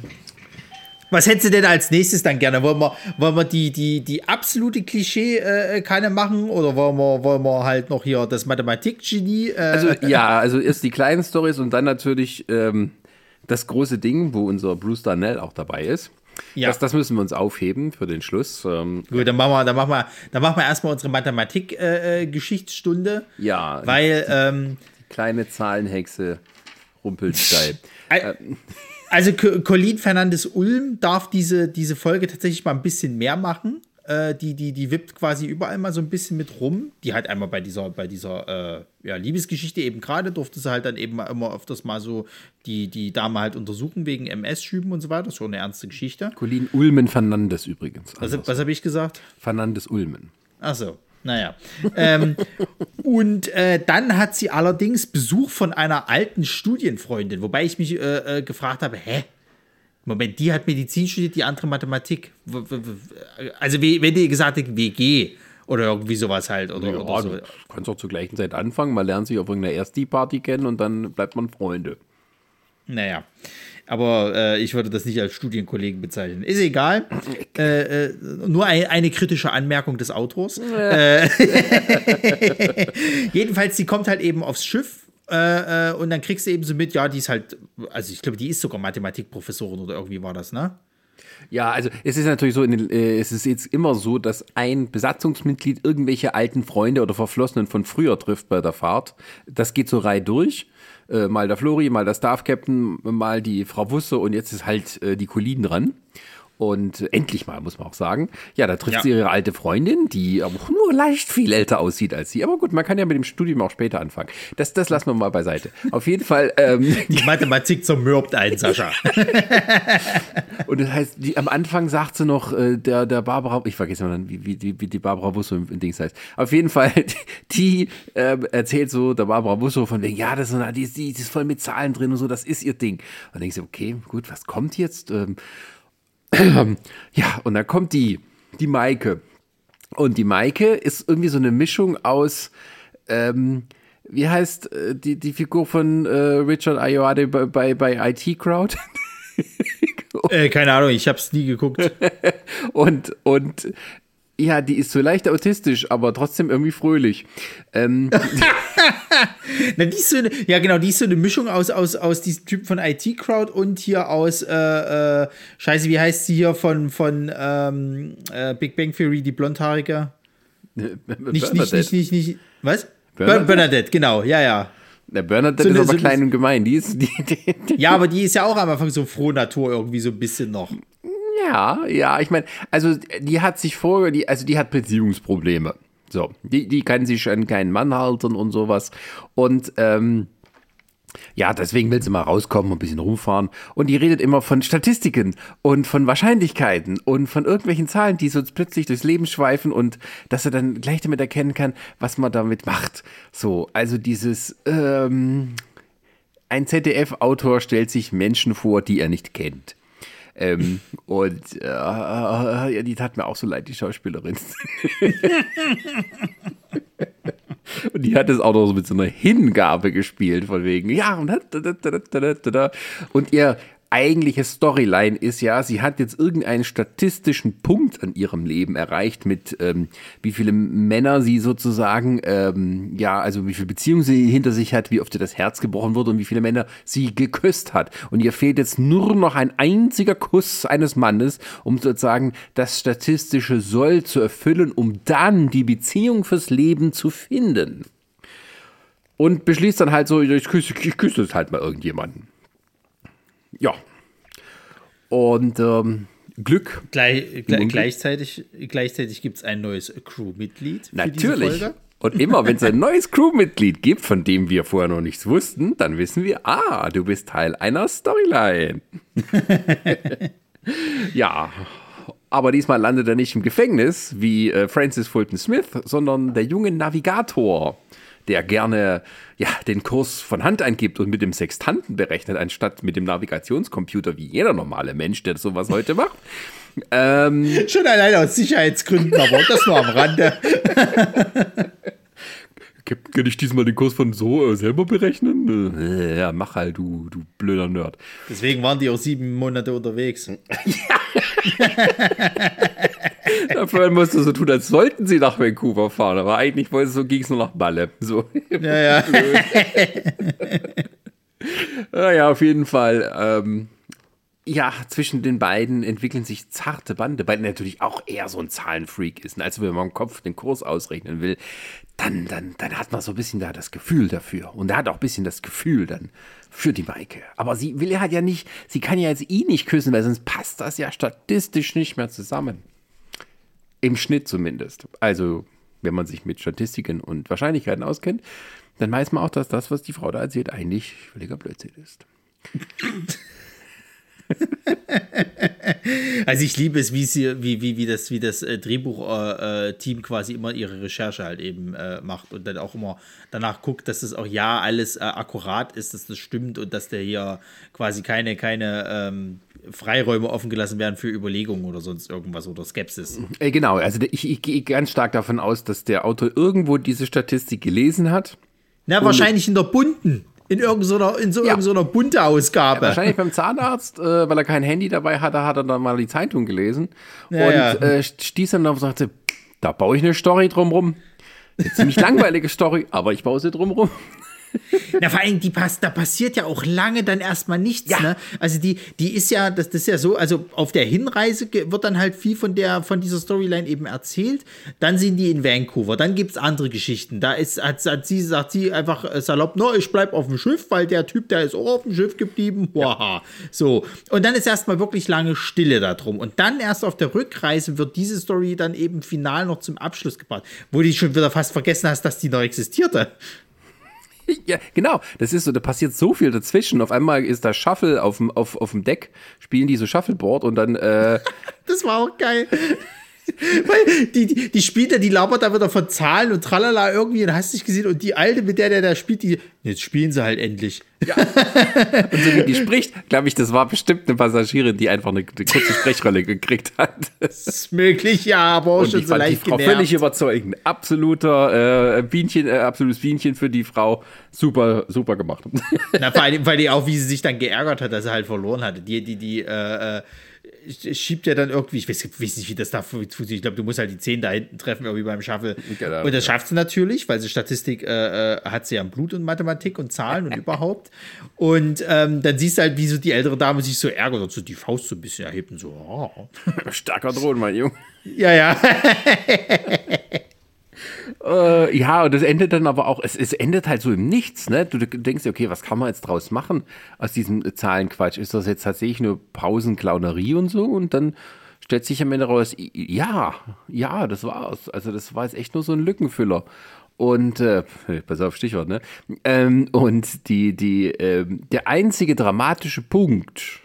was hättest du denn als nächstes dann gerne? Wollen wir, wollen wir die, die, die absolute Klischee-Kanne äh, machen oder wollen wir, wollen wir halt noch hier das Mathematik-Genie? Äh, also, <laughs> ja, also erst die kleinen Stories und dann natürlich ähm, das große Ding, wo unser Bruce Darnell auch dabei ist. Ja. Das, das, müssen wir uns aufheben für den Schluss. Ähm, Gut, dann machen wir, dann machen wir, dann machen wir erstmal unsere Mathematik-Geschichtsstunde. Äh, ja. Weil. Ähm, kleine Zahlenhexe Rumpelstein. <laughs> Äh, also Colin Fernandes Ulm darf diese, diese Folge tatsächlich mal ein bisschen mehr machen. Äh, die, die, die wippt quasi überall mal so ein bisschen mit rum. Die halt einmal bei dieser, bei dieser äh, ja, Liebesgeschichte eben gerade durfte sie halt dann eben immer öfters mal so die, die Dame halt untersuchen wegen MS-Schüben und so weiter. Das ist schon eine ernste Geschichte. Colin Ulmen Fernandes übrigens. Was, was habe ich gesagt? Fernandes Ulmen. Ach so. Naja. ähm, <laughs> und äh, dann hat sie allerdings Besuch von einer alten Studienfreundin, wobei ich mich äh, äh, gefragt habe, hä? Moment, die hat Medizin studiert, die andere Mathematik. Also, wenn die gesagt hat, WG oder irgendwie sowas halt. Oder, ja, oder so. Du kannst auch zur gleichen Zeit anfangen, man lernt sich auf irgendeiner Ersti-Party kennen und dann bleibt man Freunde. Naja. Aber äh, ich würde das nicht als Studienkollegen bezeichnen. Ist egal. Äh, äh, nur ein, eine kritische Anmerkung des Autors. Ja. Äh, <laughs> jedenfalls, sie kommt halt eben aufs Schiff äh, äh, und dann kriegst du eben so mit, ja, die ist halt, also ich glaube, die ist sogar Mathematikprofessorin oder irgendwie war das, ne? Ja, also es ist natürlich so, den, äh, es ist jetzt immer so, dass ein Besatzungsmitglied irgendwelche alten Freunde oder Verflossenen von früher trifft bei der Fahrt. Das geht so Reihe durch. Äh, mal der Flori, mal der Staff Captain, mal die Frau Wusse und jetzt ist halt äh, die Colin dran. Und endlich mal, muss man auch sagen. Ja, da trifft ja. sie ihre alte Freundin, die aber nur leicht viel älter aussieht als sie. Aber gut, man kann ja mit dem Studium auch später anfangen. Das, das lassen wir mal beiseite. Auf jeden Fall. Ähm, <laughs> die Mathematik zermürbt einen, <laughs> Sascha. und das heißt, die, am Anfang sagt sie noch, äh, der, der Barbara, ich vergesse mal, wie, wie, wie die Barbara Busso im, im Dings heißt. Auf jeden Fall, <laughs> die äh, erzählt so der Barbara Busso von wegen, ja, das ist, so, die, die, die ist voll mit Zahlen drin und so, das ist ihr Ding. Und dann ich so, okay, gut, was kommt jetzt? Ähm, ja, und dann kommt die, die Maike. Und die Maike ist irgendwie so eine Mischung aus, ähm, wie heißt äh, die, die Figur von äh, Richard Ayoade bei, bei, bei IT Crowd? <laughs> äh, keine Ahnung, ich habe es nie geguckt. <laughs> und, und ja, die ist so leicht autistisch, aber trotzdem irgendwie fröhlich. Ähm. <laughs> Na, die ist so eine, ja, genau, die ist so eine Mischung aus, aus, aus diesem Typ von IT-Crowd und hier aus, äh, äh, Scheiße, wie heißt sie hier von, von ähm, äh, Big Bang Theory, die Blondhaarige? nicht, nicht, nicht, nicht, nicht, was? Bernadette, Bernadette genau, ja, ja. Der Bernadette so ist aber so klein und gemein. Die ist, die, die, ja, aber die ist ja auch am Anfang so froh Natur irgendwie so ein bisschen noch. Ja, ja, ich meine, also die hat sich vor, die, also die hat Beziehungsprobleme. So, die, die kann sich an keinen Mann halten und sowas. Und ähm, ja, deswegen will sie mal rauskommen und ein bisschen rumfahren. Und die redet immer von Statistiken und von Wahrscheinlichkeiten und von irgendwelchen Zahlen, die so plötzlich durchs Leben schweifen und dass er dann gleich damit erkennen kann, was man damit macht. So, also dieses, ähm, ein ZDF-Autor stellt sich Menschen vor, die er nicht kennt. Ähm, und äh, ja, die tat mir auch so leid, die Schauspielerin. <laughs> Und die hat es auch noch so mit so einer Hingabe gespielt, von wegen, ja, und, und ihr eigentliche Storyline ist ja, sie hat jetzt irgendeinen statistischen Punkt an ihrem Leben erreicht mit ähm, wie viele Männer sie sozusagen, ähm, ja, also wie viele Beziehungen sie hinter sich hat, wie oft ihr das Herz gebrochen wurde und wie viele Männer sie geküsst hat. Und ihr fehlt jetzt nur noch ein einziger Kuss eines Mannes, um sozusagen das statistische Soll zu erfüllen, um dann die Beziehung fürs Leben zu finden. Und beschließt dann halt so, ich küsse, ich küsse jetzt halt mal irgendjemanden. Ja. Und ähm, Glück. Gleich, gleich, gleichzeitig gleichzeitig gibt es ein neues Crewmitglied. Natürlich. Und immer, wenn es ein neues Crewmitglied gibt, von dem wir vorher noch nichts wussten, dann wissen wir, ah, du bist Teil einer Storyline. <laughs> ja, aber diesmal landet er nicht im Gefängnis wie äh, Francis Fulton Smith, sondern der junge Navigator der gerne ja, den Kurs von Hand eingibt und mit dem Sextanten berechnet, anstatt mit dem Navigationscomputer wie jeder normale Mensch, der sowas heute macht. <laughs> Ähm, Schon allein aus Sicherheitsgründen, aber <laughs> das nur am Rande. Kann ich diesmal den Kurs von so äh, selber berechnen? Äh, ja, mach halt, du, du blöder Nerd. Deswegen waren die auch sieben Monate unterwegs. ja. <laughs> Dafür musste so tun, als sollten sie nach Vancouver fahren, aber eigentlich so ging es nur nach Balle. So. Ja, ja. <laughs> naja, auf jeden Fall. Ähm, ja, zwischen den beiden entwickeln sich zarte Bande, weil natürlich auch eher so ein Zahlenfreak ist. Also wenn man im Kopf den Kurs ausrechnen will, dann, dann, dann hat man so ein bisschen da das Gefühl dafür. Und er hat auch ein bisschen das Gefühl dann für die Maike. Aber sie will halt ja nicht, sie kann ja jetzt ihn nicht küssen, weil sonst passt das ja statistisch nicht mehr zusammen. Im Schnitt zumindest. Also, wenn man sich mit Statistiken und Wahrscheinlichkeiten auskennt, dann weiß man auch, dass das, was die Frau da erzählt, eigentlich völliger Blödsinn ist. <laughs> <laughs> also ich liebe es, wie sie, wie, wie, wie das, wie das äh, Drehbuchteam äh, quasi immer ihre Recherche halt eben äh, macht und dann auch immer danach guckt, dass das auch ja alles äh, akkurat ist, dass das stimmt und dass der hier quasi keine, keine ähm, Freiräume offen gelassen werden für Überlegungen oder sonst irgendwas oder Skepsis. Äh, genau, also ich, ich gehe ganz stark davon aus, dass der Autor irgendwo diese Statistik gelesen hat. Na, wahrscheinlich in der bunten. In irgendeiner, in so ja. irgendeiner bunte Ausgabe. Ja, wahrscheinlich beim Zahnarzt, äh, weil er kein Handy dabei hatte, hat er dann mal die Zeitung gelesen ja, und äh, stieß dann auf und sagte, da baue ich eine Story drumrum. Eine ziemlich langweilige Story, aber ich baue sie drumrum. <laughs> Na, vor allem, die pass, da passiert ja auch lange dann erstmal nichts. Ja. Ne? Also die, die ist ja, das, das ist ja so, also auf der Hinreise wird dann halt viel von der, von dieser Storyline eben erzählt. Dann sind die in Vancouver, dann gibt es andere Geschichten. Da ist, hat, hat sie, sagt sie einfach äh, salopp, no, ich bleib auf dem Schiff, weil der Typ, der ist auch auf dem Schiff geblieben. Ja. So. Und dann ist erstmal wirklich lange Stille darum. Und dann erst auf der Rückreise wird diese Story dann eben final noch zum Abschluss gebracht, wo du schon wieder fast vergessen hast, dass die noch existierte. <laughs> ja, genau. Das ist so, da passiert so viel dazwischen. Auf einmal ist da Shuffle auf dem, auf, auf dem Deck, spielen die so Shuffleboard und dann. Äh, <laughs> das war auch geil. <laughs> Weil die, die, die spielt ja, die labert da wieder von Zahlen und tralala irgendwie und hast dich gesehen und die Alte, mit der der da spielt, die, jetzt spielen sie halt endlich. Ja. <laughs> und so wie die spricht, glaube ich, das war bestimmt eine Passagierin, die einfach eine, eine kurze Sprechrolle gekriegt hat. <laughs> Das ist möglich, ja, aber auch und schon ich so fand leicht die Frau völlig überzeugend. Absoluter äh, Bienchen, äh, absolutes Bienchen für die Frau. Super, super gemacht. Na, vor allem, weil die auch, wie sie sich dann geärgert hat, dass er halt verloren hatte. Die, die, die, äh, äh schiebt ja dann irgendwie, ich weiß, weiß nicht, wie das da funktioniert. Ich glaube, du musst halt die Zehen da hinten treffen, irgendwie beim Shuffle. Genau, und das ja. schafft sie natürlich, weil sie Statistik äh, äh hat sie ja im Blut und Mathematik und Zahlen und <laughs> überhaupt. Und ähm, dann siehst du halt, wie so die ältere Dame sich so ärgert und so die Faust so ein bisschen erhebt und so. Oh. <laughs> Starker Drohnen, mein Junge. Ja, ja. <laughs> Äh, ja, und es endet dann aber auch, es, es endet halt so im Nichts, ne? Du, denkst, okay, was kann man jetzt draus machen aus diesem Zahlenquatsch? Ist das jetzt tatsächlich nur Pausenklaunerie und so? Und dann stellt sich am Ende raus, ja, ja, das war's. Also das war jetzt echt nur so ein Lückenfüller. Und äh, pass auf Stichwort, ne? Ähm, und die, die, äh, der einzige dramatische Punkt,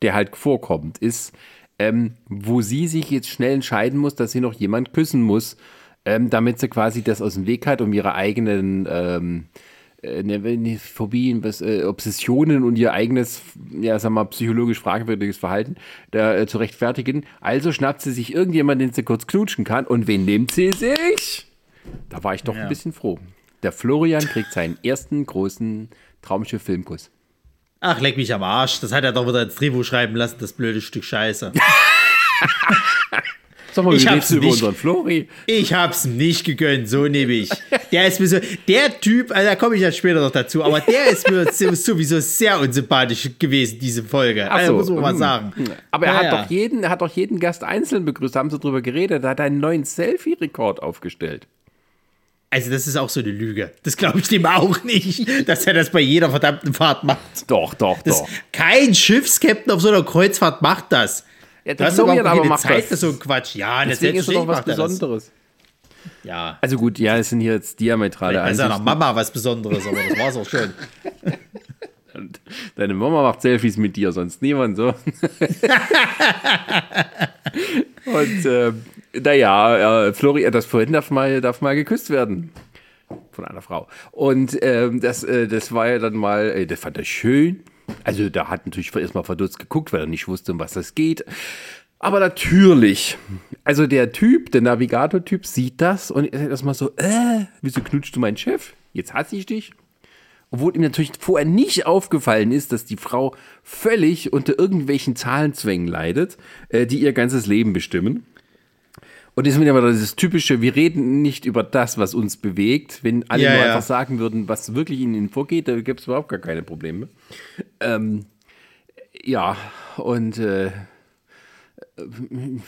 der halt vorkommt, ist, ähm, wo sie sich jetzt schnell entscheiden muss, dass sie noch jemand küssen muss ähm, damit sie quasi das aus dem Weg hat, um ihre eigenen ähm, äh, ne, Phobien, äh, Obsessionen und ihr eigenes, ja, sag mal, psychologisch fragwürdiges Verhalten da äh, zu rechtfertigen. Also schnappt sie sich irgendjemanden, den sie kurz knutschen kann. Und wen nimmt sie sich? Da war ich doch ja. ein bisschen froh. Der Florian kriegt seinen ersten großen Traumschiff-Filmkuss. Ach, leck mich am Arsch. Das hat er doch wieder ins Drehbuch schreiben lassen, das blöde Stück Scheiße. <laughs> Sag mal, ich hab's über nicht, unseren Flori? Ich hab's nicht gegönnt, so nehme ich. Der ist mir so, der Typ, also da komme ich ja später noch dazu, aber der ist mir sowieso sehr unsympathisch gewesen, diese Folge. Ach also, muss man mal hm. sagen. Aber er, ja, hat ja. Doch jeden, er hat doch jeden Gast einzeln begrüßt, da haben sie drüber geredet, er hat einen neuen Selfie-Rekord aufgestellt. Also, das ist auch so eine Lüge. Das glaube ich dem auch nicht, dass er das bei jeder verdammten Fahrt macht. Doch, doch, das, doch. Kein Schiffskapitän auf so einer Kreuzfahrt macht das. Ja, das ist aber keine Zeit für so ein Quatsch. Ja, Deswegen ist es doch was Besonderes. Ja. Also gut, ja, es sind hier jetzt diametrale Ansichten. Das ist ja noch Mama was Besonderes, aber das war's auch schon. <laughs> Deine Mama macht Selfies mit dir, sonst niemand so. <laughs> Und äh, naja, äh, Flori, das vorhin darf mal, darf mal geküsst werden. Von einer Frau. Und ähm, das, äh, das war ja dann mal, äh, das fand er schön. Also da hat natürlich erstmal verdutzt geguckt, weil er nicht wusste, um was das geht. Aber natürlich, also der Typ, der Navigator-Typ, sieht das und ist erstmal so, äh, wieso knutschst du meinen Chef? Jetzt hasse ich dich. Obwohl ihm natürlich vorher nicht aufgefallen ist, dass die Frau völlig unter irgendwelchen Zahlenzwängen leidet, äh, die ihr ganzes Leben bestimmen. Und das ist aber das typische, wir reden nicht über das, was uns bewegt. Wenn alle ja, nur ja. einfach sagen würden, was wirklich in ihnen vorgeht, da gibt es überhaupt gar keine Probleme. Ähm, ja, und äh,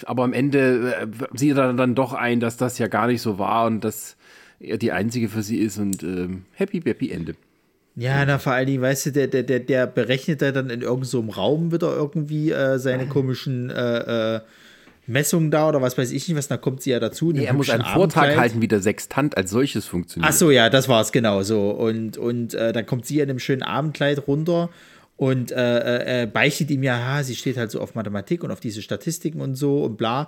aber am Ende äh, sieht er dann doch ein, dass das ja gar nicht so war und dass er die einzige für sie ist und äh, happy, happy Ende. Ja, na vor allen Dingen, weißt du, der, der, der, der berechnet ja dann in irgendeinem so Raum wieder irgendwie äh, seine komischen äh, äh Messungen da oder was weiß ich nicht was, da kommt sie ja dazu. Nee, er muss einen Vortrag halten, wie der Sextant als solches funktioniert. Ach so, ja, das war es genau so. Und, und äh, dann kommt sie in einem schönen Abendkleid runter und äh, äh, äh, beichtet ihm ja, ha, sie steht halt so auf Mathematik und auf diese Statistiken und so und bla.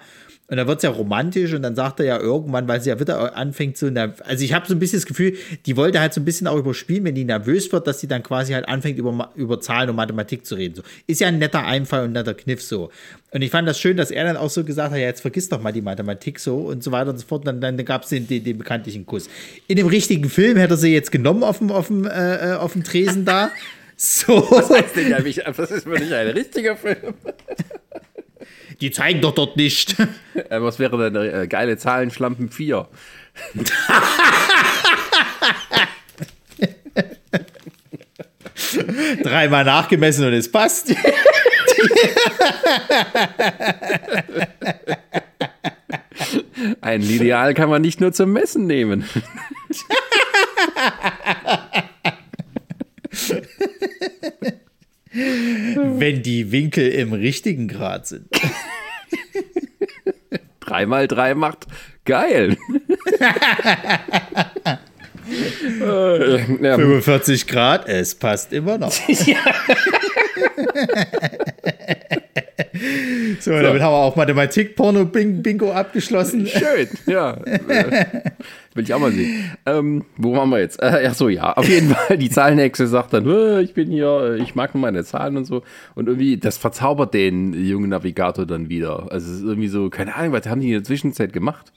Und dann wird es ja romantisch und dann sagt er ja irgendwann, weil sie ja wieder anfängt so, also ich habe so ein bisschen das Gefühl, die wollte halt so ein bisschen auch überspielen, wenn die nervös wird, dass sie dann quasi halt anfängt, über, über Zahlen und Mathematik zu reden. So. Ist ja ein netter Einfall und netter Kniff so. Und ich fand das schön, dass er dann auch so gesagt hat, ja, jetzt vergiss doch mal die Mathematik so und so weiter und so fort. Und dann, dann gab es den, den, den, bekanntlichen Kuss. In dem richtigen Film hätte er sie jetzt genommen auf dem, auf dem, äh, äh auf dem Tresen da. <laughs> So. Was heißt denn ja, das ist für dich ein richtiger Film? Die zeigen doch dort nicht. <laughs> Was wäre denn eine äh, geile Zahlen Schlampen 4? Dreimal nachgemessen und es passt. Ein Lineal kann man nicht nur zum Messen nehmen. <laughs> <laughs> Wenn die Winkel im richtigen Grad sind. <laughs> Dreimal drei macht geil. <laughs> äh, ja. 45 Grad, es passt immer noch. Ja. So, <laughs> so, damit haben wir auch Mathematik-Porno-Bingo abgeschlossen. Schön, ja. <laughs> Will ich auch mal sehen. Ähm, wo waren wir jetzt? Äh, ach so, ja. Auf jeden Fall, die Zahlenhexe sagt dann, äh, ich bin hier, ich mag nur meine Zahlen und so. Und irgendwie, das verzaubert den jungen Navigator dann wieder. Also es ist irgendwie so, keine Ahnung, was haben die in der Zwischenzeit gemacht?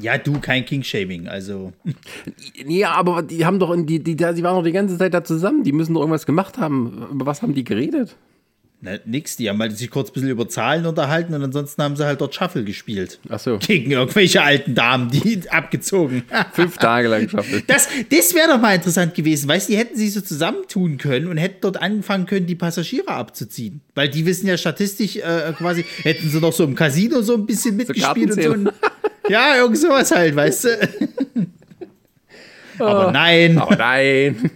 Ja, du, kein King-Shaming, also. <laughs> Ja, aber die haben doch, die, die, die waren doch die ganze Zeit da zusammen. Die müssen doch irgendwas gemacht haben. Über was haben die geredet? Na, nix, die haben halt sich kurz ein bisschen über Zahlen unterhalten und ansonsten haben sie halt dort Shuffle gespielt. Ach so. Gegen irgendwelche alten Damen, die <laughs> abgezogen. Fünf Tage lang Shuffle. <laughs> Das, das wäre doch mal interessant gewesen, weißt du, die hätten sich so zusammentun können und hätten dort anfangen können, die Passagiere abzuziehen. Weil die wissen ja statistisch äh, quasi, hätten sie noch so im Casino so ein bisschen mitgespielt so und so. ja, irgend sowas halt, weißt du. <laughs> aber nein. Aber nein.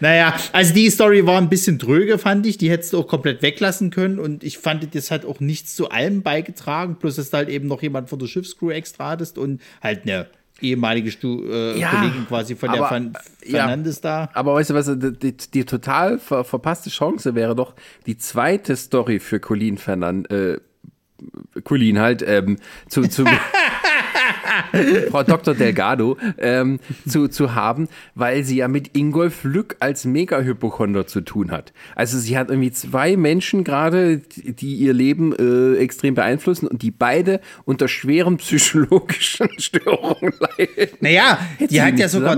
Naja, also die Story war ein bisschen dröge, fand ich. Die hättest du auch komplett weglassen können. Und ich fand, das hat auch nichts zu allem beigetragen. Plus, dass du halt eben noch jemand von der Schiffscrew extra hattest und halt eine ehemalige Stu äh, ja, Kollegin quasi von aber, der Fan Fernandes ja, da. Aber weißt du was, die, die total ver verpasste Chance wäre doch die zweite Story für Colin Fernandes, äh, Colin halt, ähm, zu, zu <laughs> <laughs> Frau Dr. Delgado ähm, zu, zu haben, weil sie ja mit Ingolf Lück als Megahypochonder zu tun hat. Also sie hat irgendwie zwei Menschen gerade, die ihr Leben äh, extrem beeinflussen und die beide unter schweren <laughs> psychologischen Störungen leiden. Naja, die hat ja sogar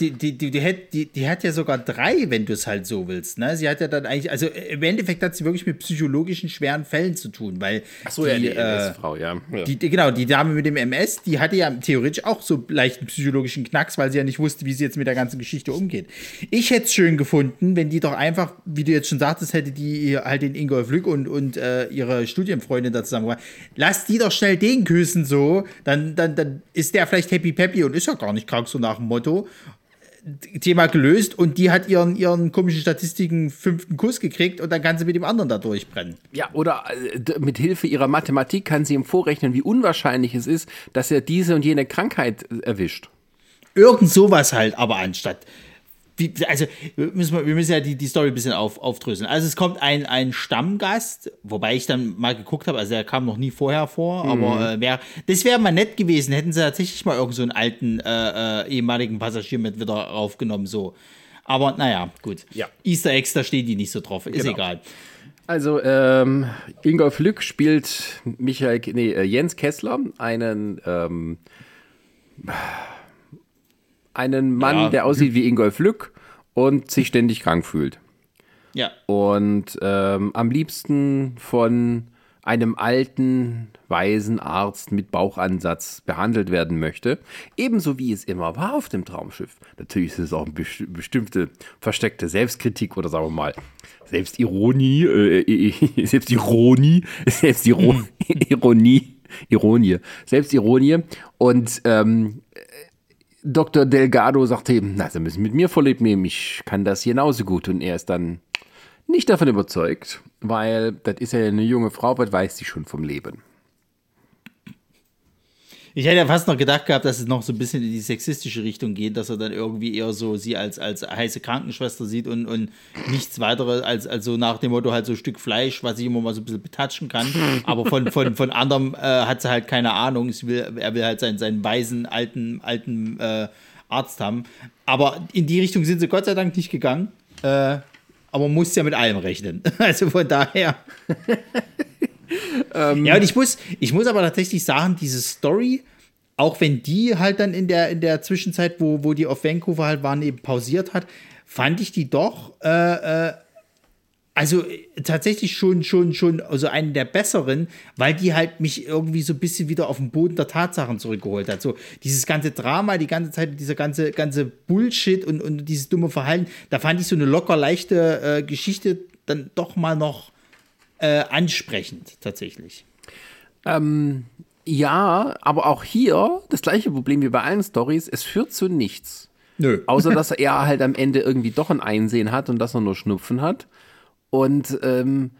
die, die, die, die, die, hat ja sogar drei, wenn du es halt so willst. Ne? Sie hat ja dann eigentlich, also im Endeffekt hat sie wirklich mit psychologischen schweren Fällen zu tun, weil Ach so, die, ja, die MS-Frau, ja. ja. Die, genau, die Dame mit dem MS, die hatte ja theoretisch auch so leichten psychologischen Knacks, weil sie ja nicht wusste, wie sie jetzt mit der ganzen Geschichte umgeht. Ich hätte es schön gefunden, wenn die doch einfach, wie du jetzt schon sagtest, hätte die halt den Ingolf Lück und, und äh, ihre Studienfreundin da zusammen gemacht. Lass die doch schnell den küssen, so, dann, dann, dann ist der vielleicht happy peppy und ist ja gar nicht krank, so nach dem Motto. Thema gelöst und die hat ihren, ihren komischen Statistiken fünften Kuss gekriegt und dann kann sie mit dem anderen da durchbrennen. Ja, oder äh, mit Hilfe ihrer Mathematik kann sie ihm vorrechnen, wie unwahrscheinlich es ist, dass er diese und jene Krankheit äh, erwischt. Irgend sowas halt, aber anstatt wie, also müssen wir, wir müssen ja die, die Story ein bisschen auf, aufdröseln. Also es kommt ein, ein Stammgast, wobei ich dann mal geguckt habe, also er kam noch nie vorher vor, mhm. aber äh, wär, das wäre mal nett gewesen, hätten sie tatsächlich mal irgend so einen alten äh, äh, ehemaligen Passagier mit wieder aufgenommen, so. Aber naja, gut. Ja. Easter Eggs, da stehen die nicht so drauf, ist genau. egal. Also, ähm, Ingolf Lück spielt Michael, nee, äh, Jens Kessler, einen ähm, einen Mann, ja. der aussieht wie Ingolf Lück und sich ständig krank fühlt. Ja. Und ähm, am liebsten von einem alten, weisen Arzt mit Bauchansatz behandelt werden möchte. Ebenso wie es immer war auf dem Traumschiff. Natürlich ist es auch eine bestimmte versteckte Selbstkritik oder sagen wir mal Selbstironie, äh, <laughs> Selbstironie, Selbstironie, <laughs> Ironie, Ironie, Selbstironie. Und ähm, Dr. Delgado sagte ihm, na, Sie müssen mit mir vorlieb nehmen, ich kann das genauso gut. Und er ist dann nicht davon überzeugt, weil das ist ja eine junge Frau, was weiß sie schon vom Leben. Ich hätte ja fast noch gedacht gehabt, dass es noch so ein bisschen in die sexistische Richtung geht, dass er dann irgendwie eher so sie als, als heiße Krankenschwester sieht und, und nichts weiteres als, als so nach dem Motto halt so ein Stück Fleisch, was ich immer mal so ein bisschen betatschen kann. <laughs> Aber von, von, von anderem äh, hat sie halt keine Ahnung. Will, er will halt seinen, seinen weisen, alten, alten äh, Arzt haben. Aber in die Richtung sind sie Gott sei Dank nicht gegangen. Äh, aber man muss ja mit allem rechnen. <laughs> Also von daher. <laughs> ähm, ja, und ich muss, ich muss aber tatsächlich sagen, diese Story, auch wenn die halt dann in der, in der Zwischenzeit, wo, wo die auf Vancouver halt waren, eben pausiert hat, fand ich die doch, äh, äh, also tatsächlich schon, schon, schon, also einen der besseren, weil die halt mich irgendwie so ein bisschen wieder auf den Boden der Tatsachen zurückgeholt hat. So dieses ganze Drama, die ganze Zeit, dieser ganze, ganze Bullshit und, und dieses dumme Verhalten, da fand ich so eine locker leichte äh, Geschichte dann doch mal noch äh, ansprechend tatsächlich. Ähm, ja, aber auch hier das gleiche Problem wie bei allen Stories, es führt zu nichts. Nö. <laughs> Außer dass er halt am Ende irgendwie doch ein Einsehen hat und dass er nur Schnupfen hat. Und ähm,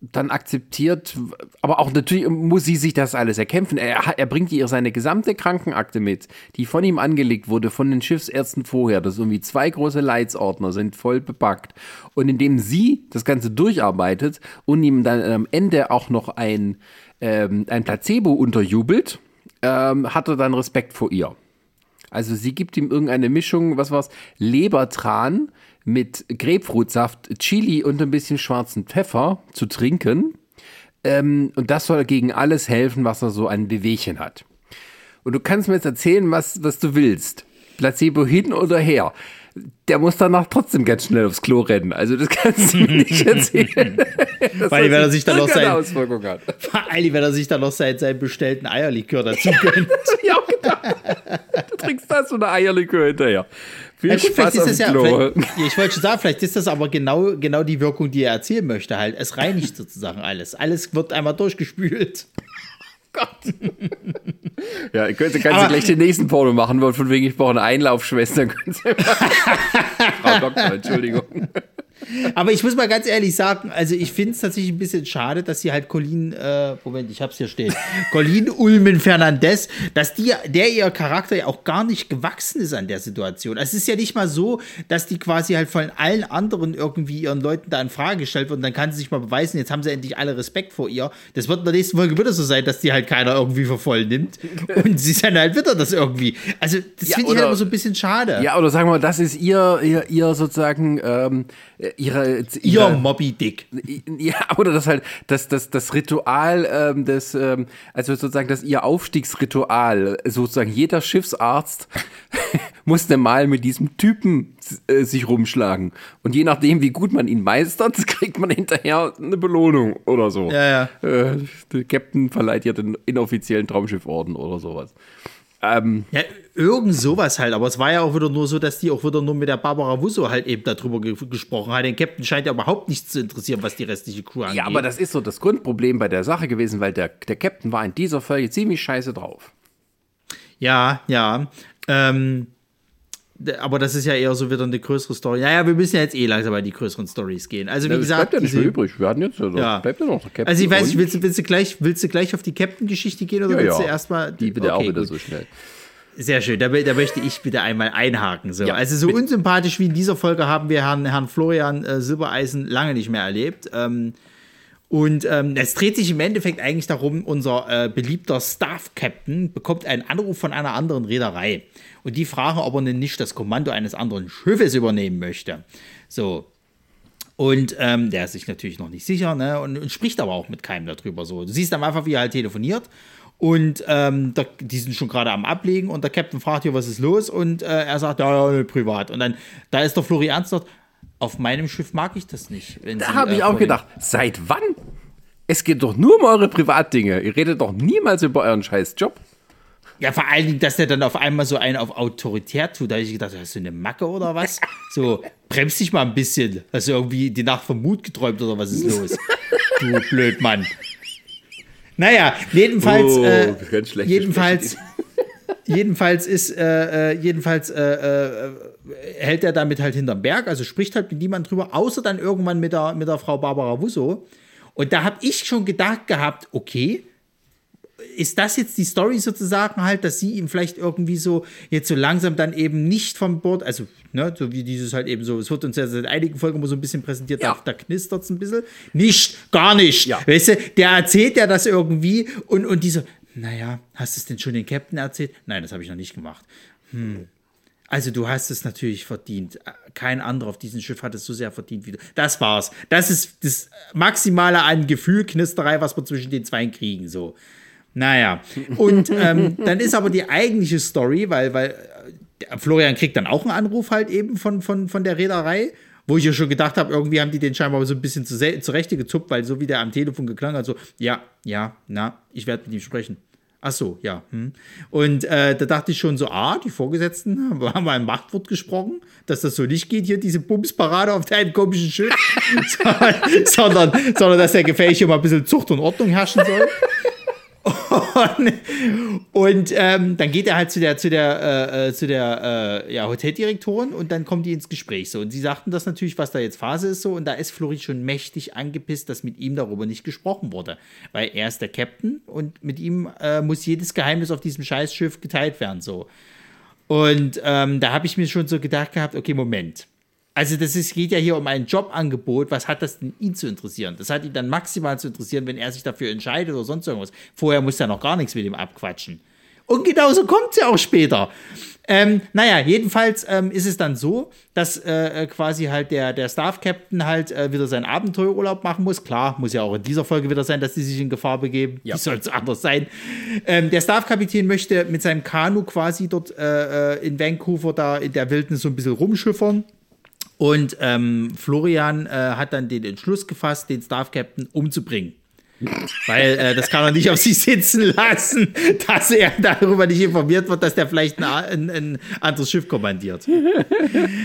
dann akzeptiert, aber auch natürlich muss sie sich das alles erkämpfen. Er, er bringt ihr seine gesamte Krankenakte mit, die von ihm angelegt wurde, von den Schiffsärzten vorher. Das sind irgendwie zwei große Leitsordner, sind voll bepackt. Und indem sie das Ganze durcharbeitet und ihm dann am Ende auch noch ein, ähm, ein Placebo unterjubelt, ähm, hat er dann Respekt vor ihr. Also sie gibt ihm irgendeine Mischung, was war's, Lebertran mit Grapefruitsaft, Chili und ein bisschen schwarzen Pfeffer zu trinken. Ähm, und das soll gegen alles helfen, was er so an Bewegchen hat. Und du kannst mir jetzt erzählen, was, was du willst. Placebo hin oder her. Der muss danach trotzdem ganz schnell aufs Klo rennen. Also das kannst du mir nicht erzählen. <laughs> Weil wenn er sich dann noch sein, Auswirkungen hat. Weil wenn er sich dann noch seinen, seinen bestellten Eierlikör dazu gönnt. ja, Du trinkst da so eine Eierlikör hinterher. Viel ja, gut, Spaß ist das ja, ich wollte schon sagen, vielleicht ist das aber genau, genau die Wirkung, die er erzielen möchte. Halt, es reinigt sozusagen alles. Alles wird einmal durchgespült. <laughs> Gott. <laughs> ja, ich könnte ganz gleich den nächsten Porno machen, weil von wegen ich brauche eine Einlaufschwester. <laughs> Frau Doktor, Entschuldigung. Aber ich muss mal ganz ehrlich sagen, also ich finde es tatsächlich ein bisschen schade, dass sie halt Colin, äh, Moment, ich hab's hier stehen, Colin Ulmen Fernandez, dass die, der ihr Charakter ja auch gar nicht gewachsen ist an der Situation. Also es ist ja nicht mal so, dass die quasi halt von allen anderen irgendwie ihren Leuten da in Frage gestellt wird und dann kann sie sich mal beweisen, jetzt haben sie endlich alle Respekt vor ihr. Das wird in der nächsten Folge wieder so sein, dass die halt keiner irgendwie für voll nimmt <laughs> und sie ist dann halt wieder das irgendwie. Also das Ja, finde ich halt immer so ein bisschen schade. Ja, oder sagen wir mal, das ist ihr, ihr, ihr sozusagen, ähm, ihre, Ihr ihre, Moby Dick. Ja, oder das halt, das, das, das Ritual, ähm, des, ähm, also sozusagen das ihr Aufstiegsritual, sozusagen jeder Schiffsarzt <laughs> musste mal mit diesem Typen äh, sich rumschlagen. Und je nachdem, wie gut man ihn meistert, <laughs> kriegt man hinterher eine Belohnung oder so. Ja, ja. Äh, der Captain verleiht ihr den inoffiziellen Traumschifforden oder sowas. Ähm, Ja, irgend sowas halt, aber es war ja auch wieder nur so, dass die auch wieder nur mit der Barbara Wusso halt eben darüber ge gesprochen hat. Den Captain scheint ja überhaupt nichts zu interessieren, was die restliche Crew angeht. ja, aber das ist so das Grundproblem bei der Sache gewesen, weil der, der Captain war in dieser Folge ziemlich scheiße drauf. Ja, ja. Ähm, aber das ist ja eher so wieder eine größere Story. Naja, wir müssen ja jetzt eh langsam bei die größeren Stories gehen. Also, wie Das gesagt, bleibt ja nicht mehr übrig. Wir hatten jetzt ja, Ja. bleibt ja noch Captain. also ich weiß nicht, willst, du- willst, du gleich, willst du gleich auf die Captain-Geschichte gehen oder ja, willst ja. du erstmal. Die bitte auch Okay, wieder gut. so schnell. Sehr schön, da, da möchte ich bitte einmal einhaken. So. Ja, also so bitte. unsympathisch wie in dieser Folge haben wir Herrn, Herrn Florian äh, Silbereisen lange nicht mehr erlebt. Ähm, und ähm, es dreht sich im Endeffekt eigentlich darum, unser äh, beliebter Staff-Captain bekommt einen Anruf von einer anderen Reederei. Und die fragen, ob er denn nicht das Kommando eines anderen Schiffes übernehmen möchte. So, und ähm, der ist sich natürlich noch nicht sicher ne? und, und spricht aber auch mit keinem darüber. So. Du siehst am Anfang, wie er halt telefoniert. Und ähm, da, die sind schon gerade am Ablegen und der Captain fragt hier, was ist los? Und äh, er sagt, ja, ja, privat. Und dann, da ist der Flori ernst dort, auf meinem Schiff mag ich das nicht. Da habe ich äh, auch vor dem- gedacht, seit wann? Es geht doch nur um eure Privatdinge. Ihr redet doch niemals über euren scheiß Job. Ja, vor allen Dingen, dass der dann auf einmal so einen auf autoritär tut. Da habe ich gedacht, hast du eine Macke oder was? <laughs> So, bremst dich mal ein bisschen. Hast du irgendwie die Nacht vom Mut geträumt oder was ist los? <laughs> du Blödmann. Naja, jedenfalls, Oh, äh, ganz schlechte <laughs> jedenfalls, ist, äh, äh, jedenfalls äh, äh, hält er damit halt hinterm Berg, also spricht halt mit niemand drüber, außer dann irgendwann mit der, mit der Frau Barbara Wusso. Und da habe ich schon gedacht gehabt, okay, ist das jetzt die Story sozusagen halt, dass sie ihm vielleicht irgendwie so jetzt so langsam dann eben nicht vom Bord, also ne, so wie dieses halt eben so, es wird uns ja seit einigen Folgen immer so ein bisschen präsentiert, Ja. da, da knistert es ein bisschen. Nicht, gar nicht. Ja. Weißt du, der erzählt ja das irgendwie und, und die so, naja, hast du es denn schon den Captain erzählt? Nein, das habe ich noch nicht gemacht. Hm. Also du hast es natürlich verdient. Kein anderer auf diesem Schiff hat es so sehr verdient wie du. Das war's. Das ist das Maximale an Gefühlknisterei, was wir zwischen den zwei kriegen. So. Naja. Und <laughs> ähm, dann ist aber die eigentliche Story, weil, weil äh, Florian kriegt dann auch einen Anruf halt eben von, von, von der Reederei, wo ich ja schon gedacht habe, irgendwie haben die den scheinbar so ein bisschen zu, zurechte gezuppt, weil so wie der am Telefon geklang hat, so, ja, ja, na, ich werde mit ihm sprechen. Ach so, ja. Hm. Und äh, da dachte ich schon so, ah, die Vorgesetzten <laughs> haben mal ein Machtwort gesprochen, dass das so nicht geht, hier diese Bumsparade auf deinem komischen Schiff, <laughs> sondern, sondern dass der Gefäß hier mal ein bisschen Zucht und Ordnung herrschen soll. Und, und ähm, dann geht er halt zu der, zu der, äh, äh, zu der äh, ja, Hoteldirektorin und dann kommen die ins Gespräch so. Und sie sagten das natürlich, was da jetzt Phase ist so. Und da ist Florid schon mächtig angepisst, dass mit ihm darüber nicht gesprochen wurde. Weil er ist der Captain und mit ihm äh, muss jedes Geheimnis auf diesem Scheißschiff geteilt werden so. Und ähm, da habe ich mir schon so gedacht gehabt, okay, Moment. Also das ist, geht ja hier um ein Jobangebot. Was hat das denn ihn zu interessieren? Das hat ihn dann maximal zu interessieren, wenn er sich dafür entscheidet oder sonst irgendwas. Vorher muss er noch gar nichts mit ihm abquatschen. Und genauso kommt es ja auch später. Ähm, naja, jedenfalls ähm, ist es dann so, dass äh, äh, quasi halt der, der Staff-Captain halt äh, wieder seinen Abenteuerurlaub machen muss. Klar, muss ja auch in dieser Folge wieder sein, dass die sich in Gefahr begeben. Ja. Wie soll es anders sein? Ähm, der Staff-Kapitän möchte mit seinem Kanu quasi dort äh, äh, in Vancouver da in der Wildnis so ein bisschen rumschiffern. Und ähm, Florian äh, hat dann den Entschluss gefasst, den Staff Captain umzubringen. Weil äh, das kann er nicht auf sich sitzen lassen, <laughs> dass er darüber nicht informiert wird, dass der vielleicht ein, ein, ein anderes Schiff kommandiert.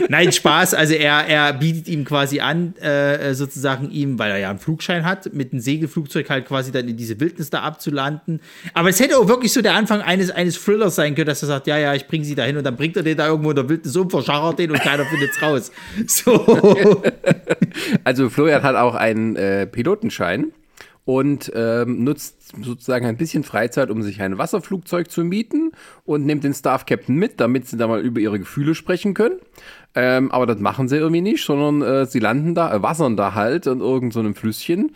Nein, Spaß. Also er, er bietet ihm quasi an, äh, sozusagen ihm, weil er ja einen Flugschein hat, mit einem Segelflugzeug halt quasi dann in diese Wildnis da abzulanden. Aber es hätte auch wirklich so der Anfang eines, eines Thrillers sein können, dass er sagt, ja, ja, ich bringe sie dahin und dann bringt er den da irgendwo in der Wildnis um, verschachert den und keiner findet es raus. So. <laughs> Also Florian hat auch einen äh, Pilotenschein und ähm, nutzt sozusagen ein bisschen Freizeit, um sich ein Wasserflugzeug zu mieten und nimmt den Staff Captain mit, damit sie da mal über ihre Gefühle sprechen können. Ähm, aber das machen sie irgendwie nicht, sondern äh, sie landen da, äh, wassern da halt in irgendeinem so Flüsschen.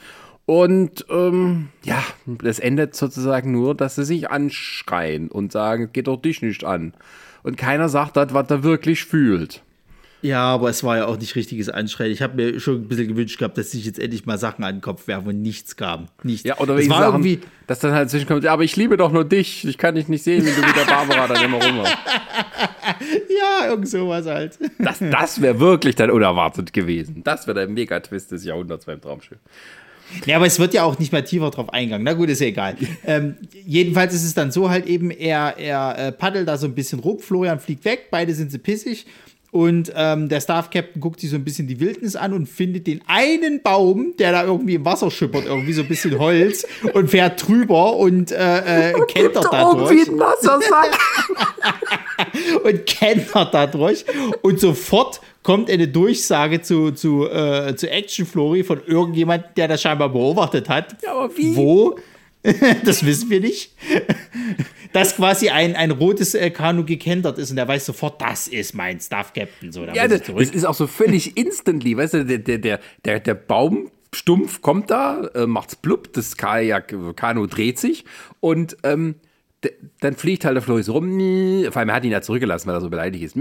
Und ähm, ja, das endet sozusagen nur, dass sie sich anschreien und sagen, geht doch dich nicht an. Und keiner sagt das, was er wirklich fühlt. Ja, aber es war ja auch nicht richtiges Anschreien. Ich habe mir schon ein bisschen gewünscht gehabt, dass sich jetzt endlich mal Sachen an den Kopf werfen und nichts kam. Nichts. Ja, oder es war Sachen, irgendwie, dass dann halt zwischenkommt, ja, aber ich liebe doch nur dich. Ich kann dich nicht sehen, wenn du mit der Barbara dann immer rum <laughs> Ja, irgend sowas halt. Das, das wäre wirklich dann unerwartet gewesen. Das wäre der Mega-Twist des Jahrhunderts beim Traumschiff. Ja, aber es wird ja auch nicht mehr tiefer drauf eingegangen. Na gut, ist ja egal. <laughs> ähm, jedenfalls ist es dann so halt eben, er, er äh, paddelt da so ein bisschen rum, Florian fliegt weg, beide sind sie pissig und ähm, der Staff Captain guckt sich so ein bisschen die Wildnis an und findet den einen Baum, der da irgendwie im Wasser schippert, irgendwie so ein bisschen Holz und fährt drüber und äh, äh, <laughs> kentert da durch. <laughs> und kentert da durch. Und sofort kommt eine Durchsage zu, zu, äh, zu Action Flori von irgendjemand, der das scheinbar beobachtet hat. Ja, aber wie? Wo? <laughs> das wissen wir nicht dass quasi ein, ein rotes äh, Kanu gekentert ist und er weiß sofort, das ist mein Staff Captain. So, da ja, das, das, ist auch so völlig <laughs> instantly, weißt du, der, der, der, der Baum stumpf kommt da, äh, macht's blub, das Kajak, Kanu dreht sich und ähm, dann fliegt halt der Floris rum, vor allem er hat ihn ja zurückgelassen, weil er so beleidigt ist.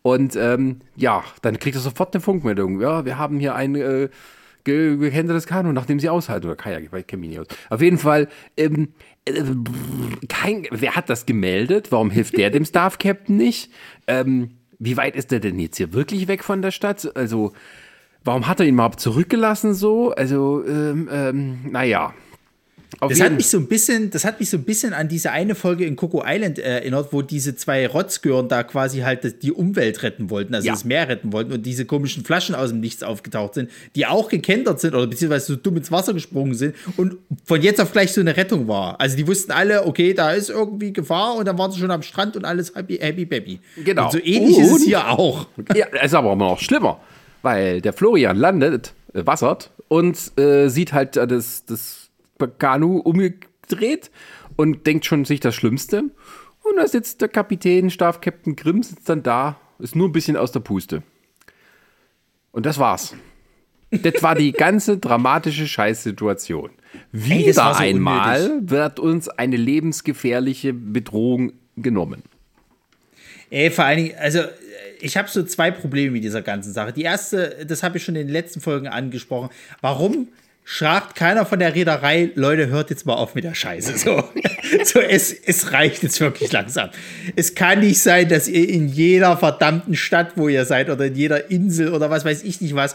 Und ähm, ja, dann kriegt er sofort eine Funkmeldung. Ja, wir haben hier ein äh, gekentertes Kanu, nachdem sie aushalten. Oder Kajak, ich kenne mich nicht aus. Auf jeden Fall, ähm, kein, wer hat das gemeldet? Warum hilft der dem Staff Captain nicht? Ähm, wie weit ist der denn jetzt hier wirklich weg von der Stadt? Also, warum hat er ihn überhaupt zurückgelassen so? Also, ähm, ähm, naja. Auf das hat mich so ein bisschen, das hat mich so ein bisschen an diese eine Folge in Coco Island erinnert, wo diese zwei Rotzgören da quasi halt die Umwelt retten wollten, also ja. das Meer retten wollten und diese komischen Flaschen aus dem Nichts aufgetaucht sind, die auch gekentert sind oder beziehungsweise so dumm ins Wasser gesprungen sind und von jetzt auf gleich so eine Rettung war. Also die wussten alle, okay, da ist irgendwie Gefahr und dann waren sie schon am Strand und alles happy, happy, baby. Genau. Und so ähnlich und, ist es hier auch. <laughs> Ja, ist aber immer noch schlimmer, weil der Florian landet, äh, wassert und äh, sieht halt das, das Kanu umgedreht und denkt schon sich das Schlimmste. Und da sitzt der Kapitän, Stabskapitän Grimm, sitzt dann da, ist nur ein bisschen aus der Puste. Und das war's. Das war die ganze dramatische Scheißsituation. Wieder Ey, so einmal unnötig. wird uns eine lebensgefährliche Bedrohung genommen. Ey, vor allen Dingen, also ich habe so zwei Probleme mit dieser ganzen Sache. Die erste, das habe ich schon in den letzten Folgen angesprochen. Warum schragt keiner von der Reederei, Leute, hört jetzt mal auf mit der Scheiße. So, <laughs> so es, es reicht jetzt wirklich langsam. Es kann nicht sein, dass ihr in jeder verdammten Stadt, wo ihr seid, oder in jeder Insel oder was weiß ich nicht was,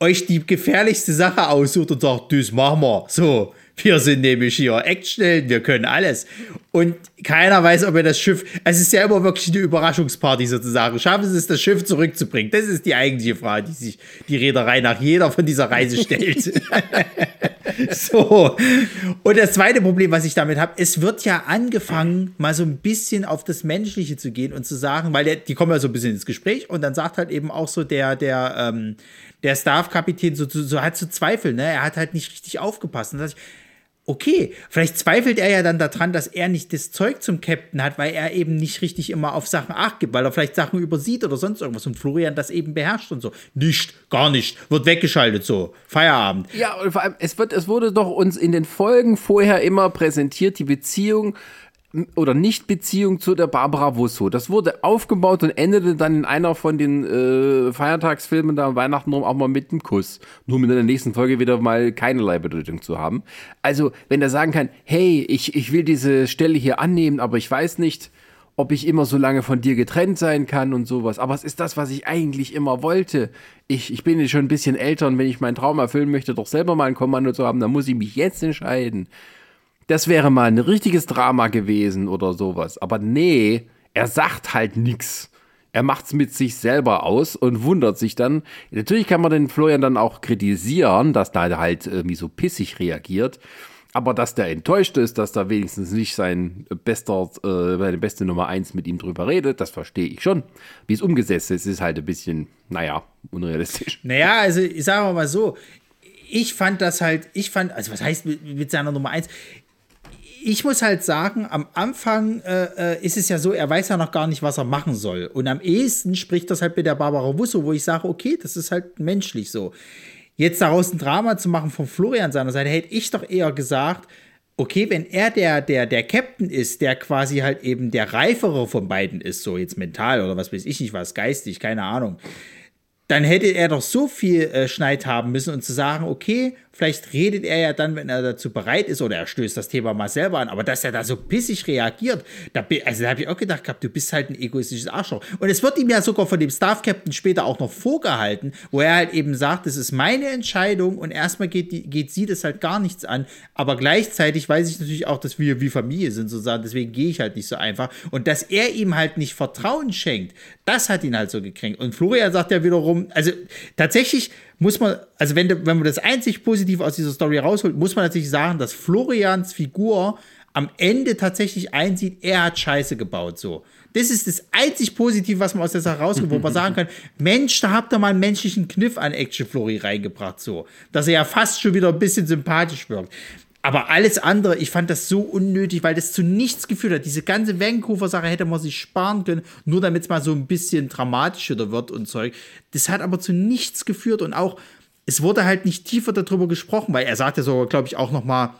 euch die gefährlichste Sache aussucht und sagt, das machen wir. So. Wir sind nämlich hier Actionhelden, wir können alles. Und keiner weiß, ob er das Schiff. Es ist ja immer wirklich eine Überraschungsparty sozusagen. Schaffen sie es, das Schiff zurückzubringen? Das ist die eigentliche Frage, die sich die Reederei nach jeder von dieser Reise stellt. <laughs> so. Und das zweite Problem, was ich damit habe, es wird ja angefangen, mal so ein bisschen auf das Menschliche zu gehen und zu sagen, weil der, die kommen ja so ein bisschen ins Gespräch und dann sagt halt eben auch so der, der, ähm, der Staff-Kapitän so, so, so hat zu zweifeln, ne? Er hat halt nicht richtig aufgepasst. Und dann sag ich, okay, vielleicht zweifelt er ja dann daran, dass er nicht das Zeug zum Captain hat, weil er eben nicht richtig immer auf Sachen acht gibt, weil er vielleicht Sachen übersieht oder sonst irgendwas und Florian das eben beherrscht und so. Nicht, gar nicht, wird weggeschaltet so. Feierabend. Ja, und vor allem, es, wird, es wurde doch uns in den Folgen vorher immer präsentiert, die Beziehung oder Nicht-Beziehung zu der Barbara Wusso. Das wurde aufgebaut und endete dann in einer von den äh, Feiertagsfilmen da Weihnachten rum auch mal mit einem Kuss. Nur mit in der nächsten Folge wieder mal keinerlei Bedeutung zu haben. Also, wenn er sagen kann, hey, ich, ich will diese Stelle hier annehmen, aber ich weiß nicht, ob ich immer so lange von dir getrennt sein kann und sowas. Aber es ist das, was ich eigentlich immer wollte. Ich, ich bin jetzt schon ein bisschen älter und wenn ich meinen Traum erfüllen möchte, doch selber mal ein Kommando zu haben, dann muss ich mich jetzt entscheiden. Das wäre mal ein richtiges Drama gewesen oder sowas. Aber nee, er sagt halt nichts. Er macht's mit sich selber aus und wundert sich dann. Natürlich kann man den Florian dann auch kritisieren, dass da halt irgendwie so pissig reagiert. Aber dass der enttäuscht ist, dass da wenigstens nicht sein bester, äh, seine beste Nummer eins mit ihm drüber redet, das verstehe ich schon. Wie es umgesetzt ist, ist halt ein bisschen, naja, unrealistisch. Naja, also ich sage mal so, ich fand das halt, ich fand, also was heißt mit, mit seiner Nummer eins? Ich muss halt sagen, am Anfang äh, äh ist es ja so, er weiß ja noch gar nicht, was er machen soll. Und am ehesten spricht das halt mit der Barbara Wusso, wo ich sage, okay, das ist halt menschlich so. Jetzt daraus ein Drama zu machen von Florian seiner Seite, hätte ich doch eher gesagt, okay, wenn er der, der, der Captain ist, der quasi halt eben der reifere von beiden ist, so jetzt mental oder was weiß ich nicht was, geistig, keine Ahnung, dann hätte er doch so viel äh, Schneid haben müssen und zu sagen, okay, Vielleicht redet er ja dann, wenn er dazu bereit ist, oder er stößt das Thema mal selber an, aber dass er da so pissig reagiert, da, also da habe ich auch gedacht gehabt, du bist halt ein egoistisches Arschloch. Und es wird ihm ja sogar von dem Staff Captain später auch noch vorgehalten, wo er halt eben sagt, das ist meine Entscheidung und erstmal geht, die, geht sie das halt gar nichts an, aber gleichzeitig weiß ich natürlich auch, dass wir wie Familie sind sozusagen, deswegen gehe ich halt nicht so einfach. Und dass er ihm halt nicht Vertrauen schenkt, das hat ihn halt so gekränkt. Und Florian sagt ja wiederum, also tatsächlich muss man, also wenn, wenn man das einzig positiv aus dieser Story rausholt, muss man natürlich sagen, dass Florians Figur am Ende tatsächlich einsieht, er hat Scheiße gebaut, so. Das ist das einzig Positive, was man aus der Sache rauskommt, wo man <laughs> sagen kann, Mensch, da habt ihr mal einen menschlichen Kniff an Action Flori reingebracht, so. Dass er ja fast schon wieder ein bisschen sympathisch wirkt. Aber alles andere, ich fand das so unnötig, weil das zu nichts geführt hat. Diese ganze Vancouver-Sache hätte man sich sparen können, nur damit es mal so ein bisschen dramatischer wird und Zeug. Das hat aber zu nichts geführt und auch, es wurde halt nicht tiefer darüber gesprochen, weil er sagte so, glaube ich, auch noch mal,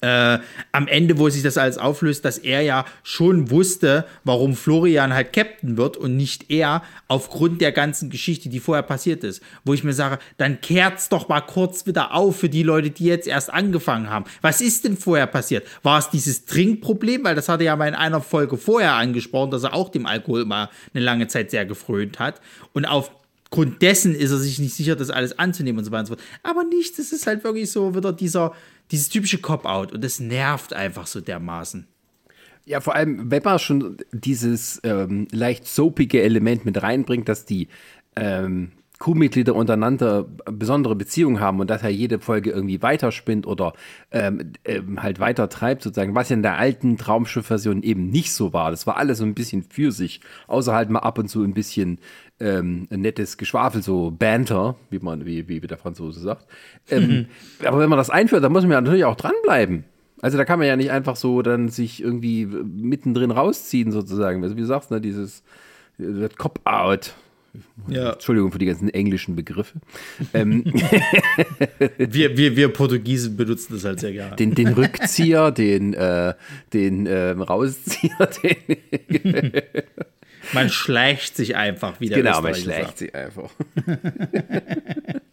äh, am Ende, wo sich das alles auflöst, dass er ja schon wusste, warum Florian halt Captain wird und nicht er, aufgrund der ganzen Geschichte, die vorher passiert ist. Wo ich mir sage, dann kehrt's doch mal kurz wieder auf für die Leute, die jetzt erst angefangen haben. Was ist denn vorher passiert? War es dieses Trinkproblem? Weil das hat er ja mal in einer Folge vorher angesprochen, dass er auch dem Alkohol mal eine lange Zeit sehr gefrönt hat. Und aufgrund dessen ist er sich nicht sicher, das alles anzunehmen und so weiter und so fort. Aber nichts, es ist halt wirklich so wieder dieser dieses typische Cop-Out und das nervt einfach so dermaßen. Ja, vor allem, wenn man schon dieses ähm, leicht soapige Element mit reinbringt, dass die ähm, Crewmitglieder untereinander besondere Beziehungen haben und dass er jede Folge irgendwie weiterspinnt oder ähm, ähm, halt weiter treibt, sozusagen, was ja in der alten Traumschiff-Version eben nicht so war. Das war alles so ein bisschen für sich, außer halt mal ab und zu ein bisschen ähm, ein nettes Geschwafel, so Banter, wie man, wie, wie der Franzose sagt. Ähm, mhm. Aber wenn man das einführt, dann muss man ja natürlich auch dranbleiben. Also da kann man ja nicht einfach so dann sich irgendwie mittendrin rausziehen, sozusagen. Also wie du sagst, ne, dieses Cop-Out. Ja. Entschuldigung für die ganzen englischen Begriffe. ähm. <laughs> wir, wir, wir Portugiesen benutzen das halt sehr gerne. Den, den Rückzieher, den, äh, den äh, Rauszieher, <laughs> den man schleicht sich einfach wieder. Genau, man schleicht sich einfach. <laughs>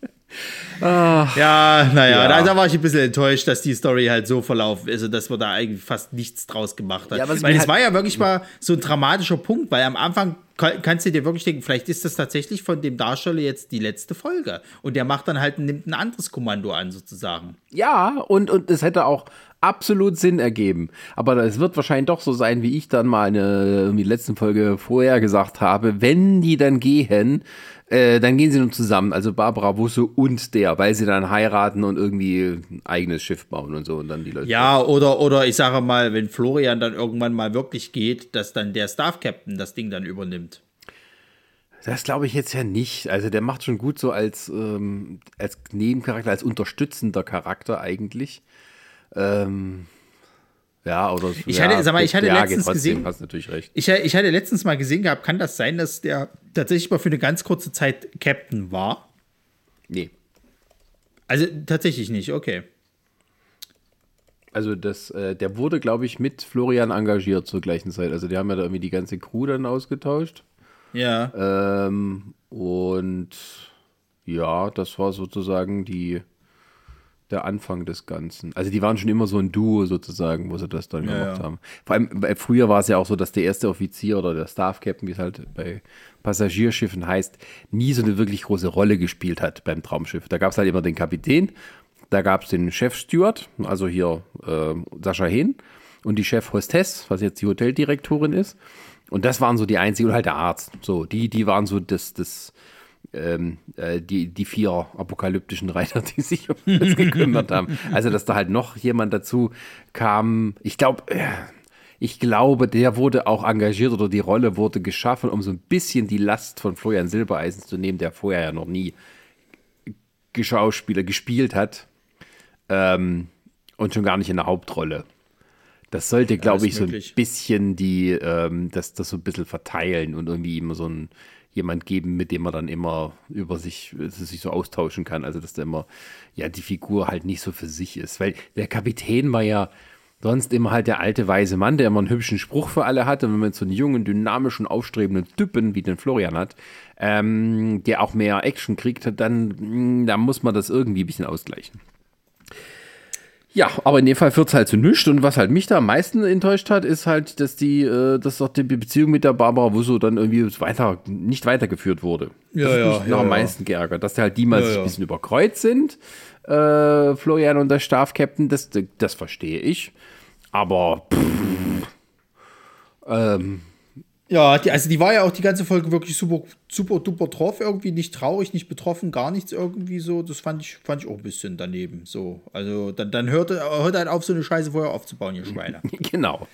Ach, ja, naja, ja. Da, war ich ein bisschen enttäuscht, dass die Story halt so verlaufen ist und dass man da eigentlich fast nichts draus gemacht hat. Ja, weil es war ja wirklich mal so ein dramatischer Punkt, weil am Anfang kannst du dir wirklich denken, vielleicht ist das tatsächlich von dem Darsteller jetzt die letzte Folge und der macht dann halt, nimmt ein anderes Kommando an sozusagen. Ja, und, und es hätte auch absolut Sinn ergeben. Aber es wird wahrscheinlich doch so sein, wie ich dann mal in der letzten Folge vorher gesagt habe, wenn die dann gehen, äh, dann gehen sie nun zusammen, also Barbara Wusse und der, weil sie dann heiraten und irgendwie ein eigenes Schiff bauen und so und dann die Leute. Ja, oder, oder ich sage mal, wenn Florian dann irgendwann mal wirklich geht, dass dann der Staff Captain das Ding dann übernimmt. Das glaube ich jetzt ja nicht. Also der macht schon gut so als, ähm, als Nebencharakter, als unterstützender Charakter eigentlich. Ähm, ja, oder ich hatte, ja, sag mal, ich hatte ja, letztens gesehen, hast natürlich recht. Ich, ich hatte letztens mal gesehen gehabt, kann das sein, dass der tatsächlich mal für eine ganz kurze Zeit Captain war? Nee. Also tatsächlich nicht, okay. Also das, äh, der wurde, glaube ich, mit Florian engagiert zur gleichen Zeit. Also die haben ja da irgendwie die ganze Crew dann ausgetauscht. Ja. Ähm, und ja, das war sozusagen die der Anfang des Ganzen. Also die waren schon immer so ein Duo sozusagen, wo sie das dann Ja, gemacht ja. haben. Vor allem, weil früher war es ja auch so, dass der erste Offizier oder der Staff Captain, wie es halt bei Passagierschiffen heißt, nie so eine wirklich große Rolle gespielt hat beim Traumschiff. Da gab es halt immer den Kapitän, da gab es den Chefsteward, also hier äh, Sascha Hehn, und die Chef-Hostess, was jetzt die Hoteldirektorin ist. Und das waren so die einzigen, und halt der Arzt. So, die, die waren so das, das, ähm, äh, die, die vier apokalyptischen Reiter, <laughs> die sich um das gekümmert haben. Also, dass da halt noch jemand dazu kam. Ich glaube, äh, ich glaube, der wurde auch engagiert oder die Rolle wurde geschaffen, um so ein bisschen die Last von Florian Silbereisen zu nehmen, der vorher ja noch nie Geschauspieler gespielt hat ähm, und schon gar nicht in der Hauptrolle. Das sollte, glaube ich, so ein möglich. bisschen die, ähm, das, das so ein bisschen verteilen und irgendwie immer so ein jemand geben, mit dem man dann immer über sich, äh, sich so austauschen kann. Also, dass da immer, ja, die Figur halt nicht so für sich ist. Weil der Kapitän war ja sonst immer halt der alte weise Mann, der immer einen hübschen Spruch für alle hat. Und wenn man so einen jungen, dynamischen, aufstrebenden Typen wie den Florian hat, ähm, der auch mehr Action kriegt, dann, mh, dann muss man das irgendwie ein bisschen ausgleichen. Ja, aber in dem Fall führt es halt zu nichts. Und was halt mich da am meisten enttäuscht hat, ist halt, dass die, äh, dass auch die Beziehung mit der Barbara Wusso dann irgendwie weiter, nicht weitergeführt wurde. Ja, das hat ja, mich noch ja, am ja. meisten geärgert, dass da halt die mal sich ein bisschen überkreuzt sind. Äh, Florian und der Staff-Captain, das, das verstehe ich. Aber pff, ähm, Ja, die, also die war ja auch die ganze Folge wirklich super, super duper drauf, irgendwie nicht traurig, nicht betroffen, gar nichts irgendwie so. Das fand ich, fand ich auch ein bisschen daneben. So. Also dann, dann hörte, hört halt auf, so eine Scheiße vorher aufzubauen, ihr Schweine. <laughs> genau.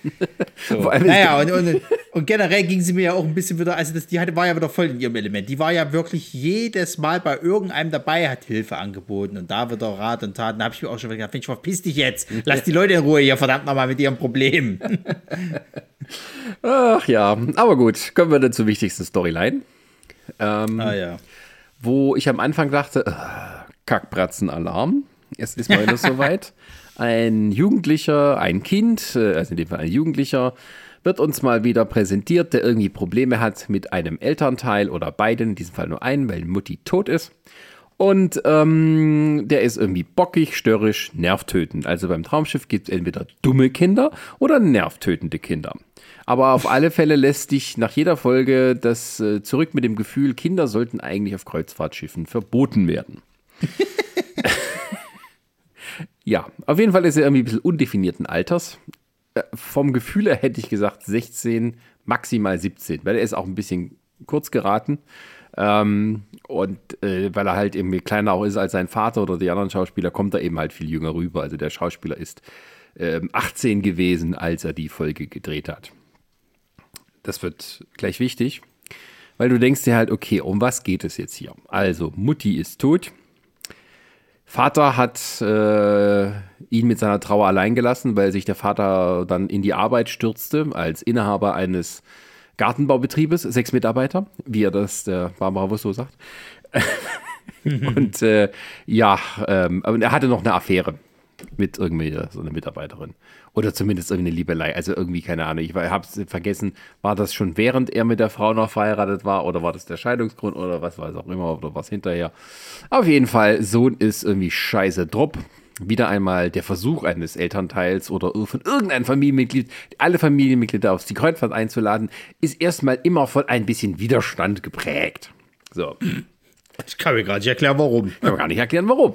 So. Naja, und, und, und generell ging sie mir ja auch ein bisschen wieder, also das, die hatte, war ja wieder voll in ihrem Element. Die war ja wirklich jedes Mal bei irgendeinem dabei, hat Hilfe angeboten und da wieder Rat und Tat. Da habe ich mir auch schon gedacht, Mensch, verpiss dich jetzt. Lass <laughs> die Leute in Ruhe hier, verdammt nochmal mit ihrem Problem. <laughs> Ach ja, aber gut, kommen wir dann zur wichtigsten Storyline. Ähm, ah ja. wo ich am Anfang dachte, äh, Kackbratzen-Alarm. Es ist mal wieder <laughs> soweit. Ein Jugendlicher, ein Kind, äh, also in dem Fall ein Jugendlicher, wird uns mal wieder präsentiert, der irgendwie Probleme hat mit einem Elternteil oder beiden, in diesem Fall nur einen, weil Mutti tot ist. Und ähm, der ist irgendwie bockig, störrisch, nervtötend. Also beim Traumschiff gibt es entweder dumme Kinder oder nervtötende Kinder. Aber auf alle Fälle lässt dich nach jeder Folge das äh, zurück mit dem Gefühl, Kinder sollten eigentlich auf Kreuzfahrtschiffen verboten werden. <laughs> ja, auf jeden Fall ist er irgendwie ein bisschen undefinierten Alters. Äh, vom Gefühl her hätte ich gesagt 16, maximal 17, weil er ist auch ein bisschen kurz geraten. Ähm, und äh, weil er halt irgendwie kleiner auch ist als sein Vater oder die anderen Schauspieler, kommt er eben halt viel jünger rüber. Also der Schauspieler ist ähm, 18 gewesen, als er die Folge gedreht hat. Das wird gleich wichtig, weil du denkst dir halt, okay, um was geht es jetzt hier? Also, Mutti ist tot. Vater hat äh, ihn mit seiner Trauer allein gelassen, weil sich der Vater dann in die Arbeit stürzte als Inhaber eines Gartenbaubetriebes, sechs Mitarbeiter, wie er das der Barbara Wusso sagt. <laughs> Und äh, ja, ähm, aber er hatte noch eine Affäre mit irgendwie so einer Mitarbeiterin. Oder zumindest irgendeine Liebelei. Also irgendwie, keine Ahnung, ich habe es vergessen, war das schon während er mit der Frau noch verheiratet war oder war das der Scheidungsgrund oder was weiß auch immer oder was hinterher. Auf jeden Fall, Sohn ist irgendwie scheiße Drupp. Wieder einmal der Versuch eines Elternteils oder von irgendeinem Familienmitglied, alle Familienmitglieder aufs die Kreuzfahrt einzuladen, ist erstmal immer von ein bisschen Widerstand geprägt. So. Ich kann mir gerade nicht erklären, warum. Kann man gar nicht erklären, warum.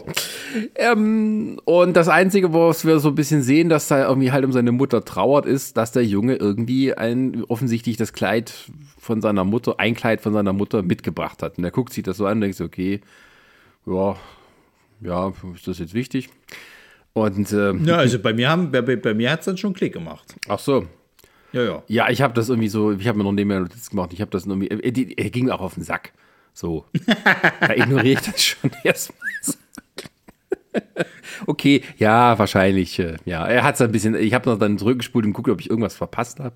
Ähm, und das Einzige, was wir so ein bisschen sehen, dass da irgendwie halt um seine Mutter trauert, ist, dass der Junge irgendwie ein, offensichtlich das Kleid von seiner Mutter, ein Kleid von seiner Mutter mitgebracht hat. Und er guckt sich das so an und denkt so, okay, ja, ja, ist das jetzt wichtig? Und, ähm, Ja, also bei mir, haben, bei, bei mir hat es dann schon Klick gemacht. ach so. Ja, ja. Ja, ich habe das irgendwie so, ich habe mir noch nebenher Notiz gemacht, ich habe das irgendwie, er, er, er ging mir auch auf den Sack. So. da ignoriere ich das schon <laughs> erstmal. Okay, ja, wahrscheinlich. äh, Ja, er hat es ein bisschen. Ich habe noch dann zurückgespult und geguckt, ob ich irgendwas verpasst habe.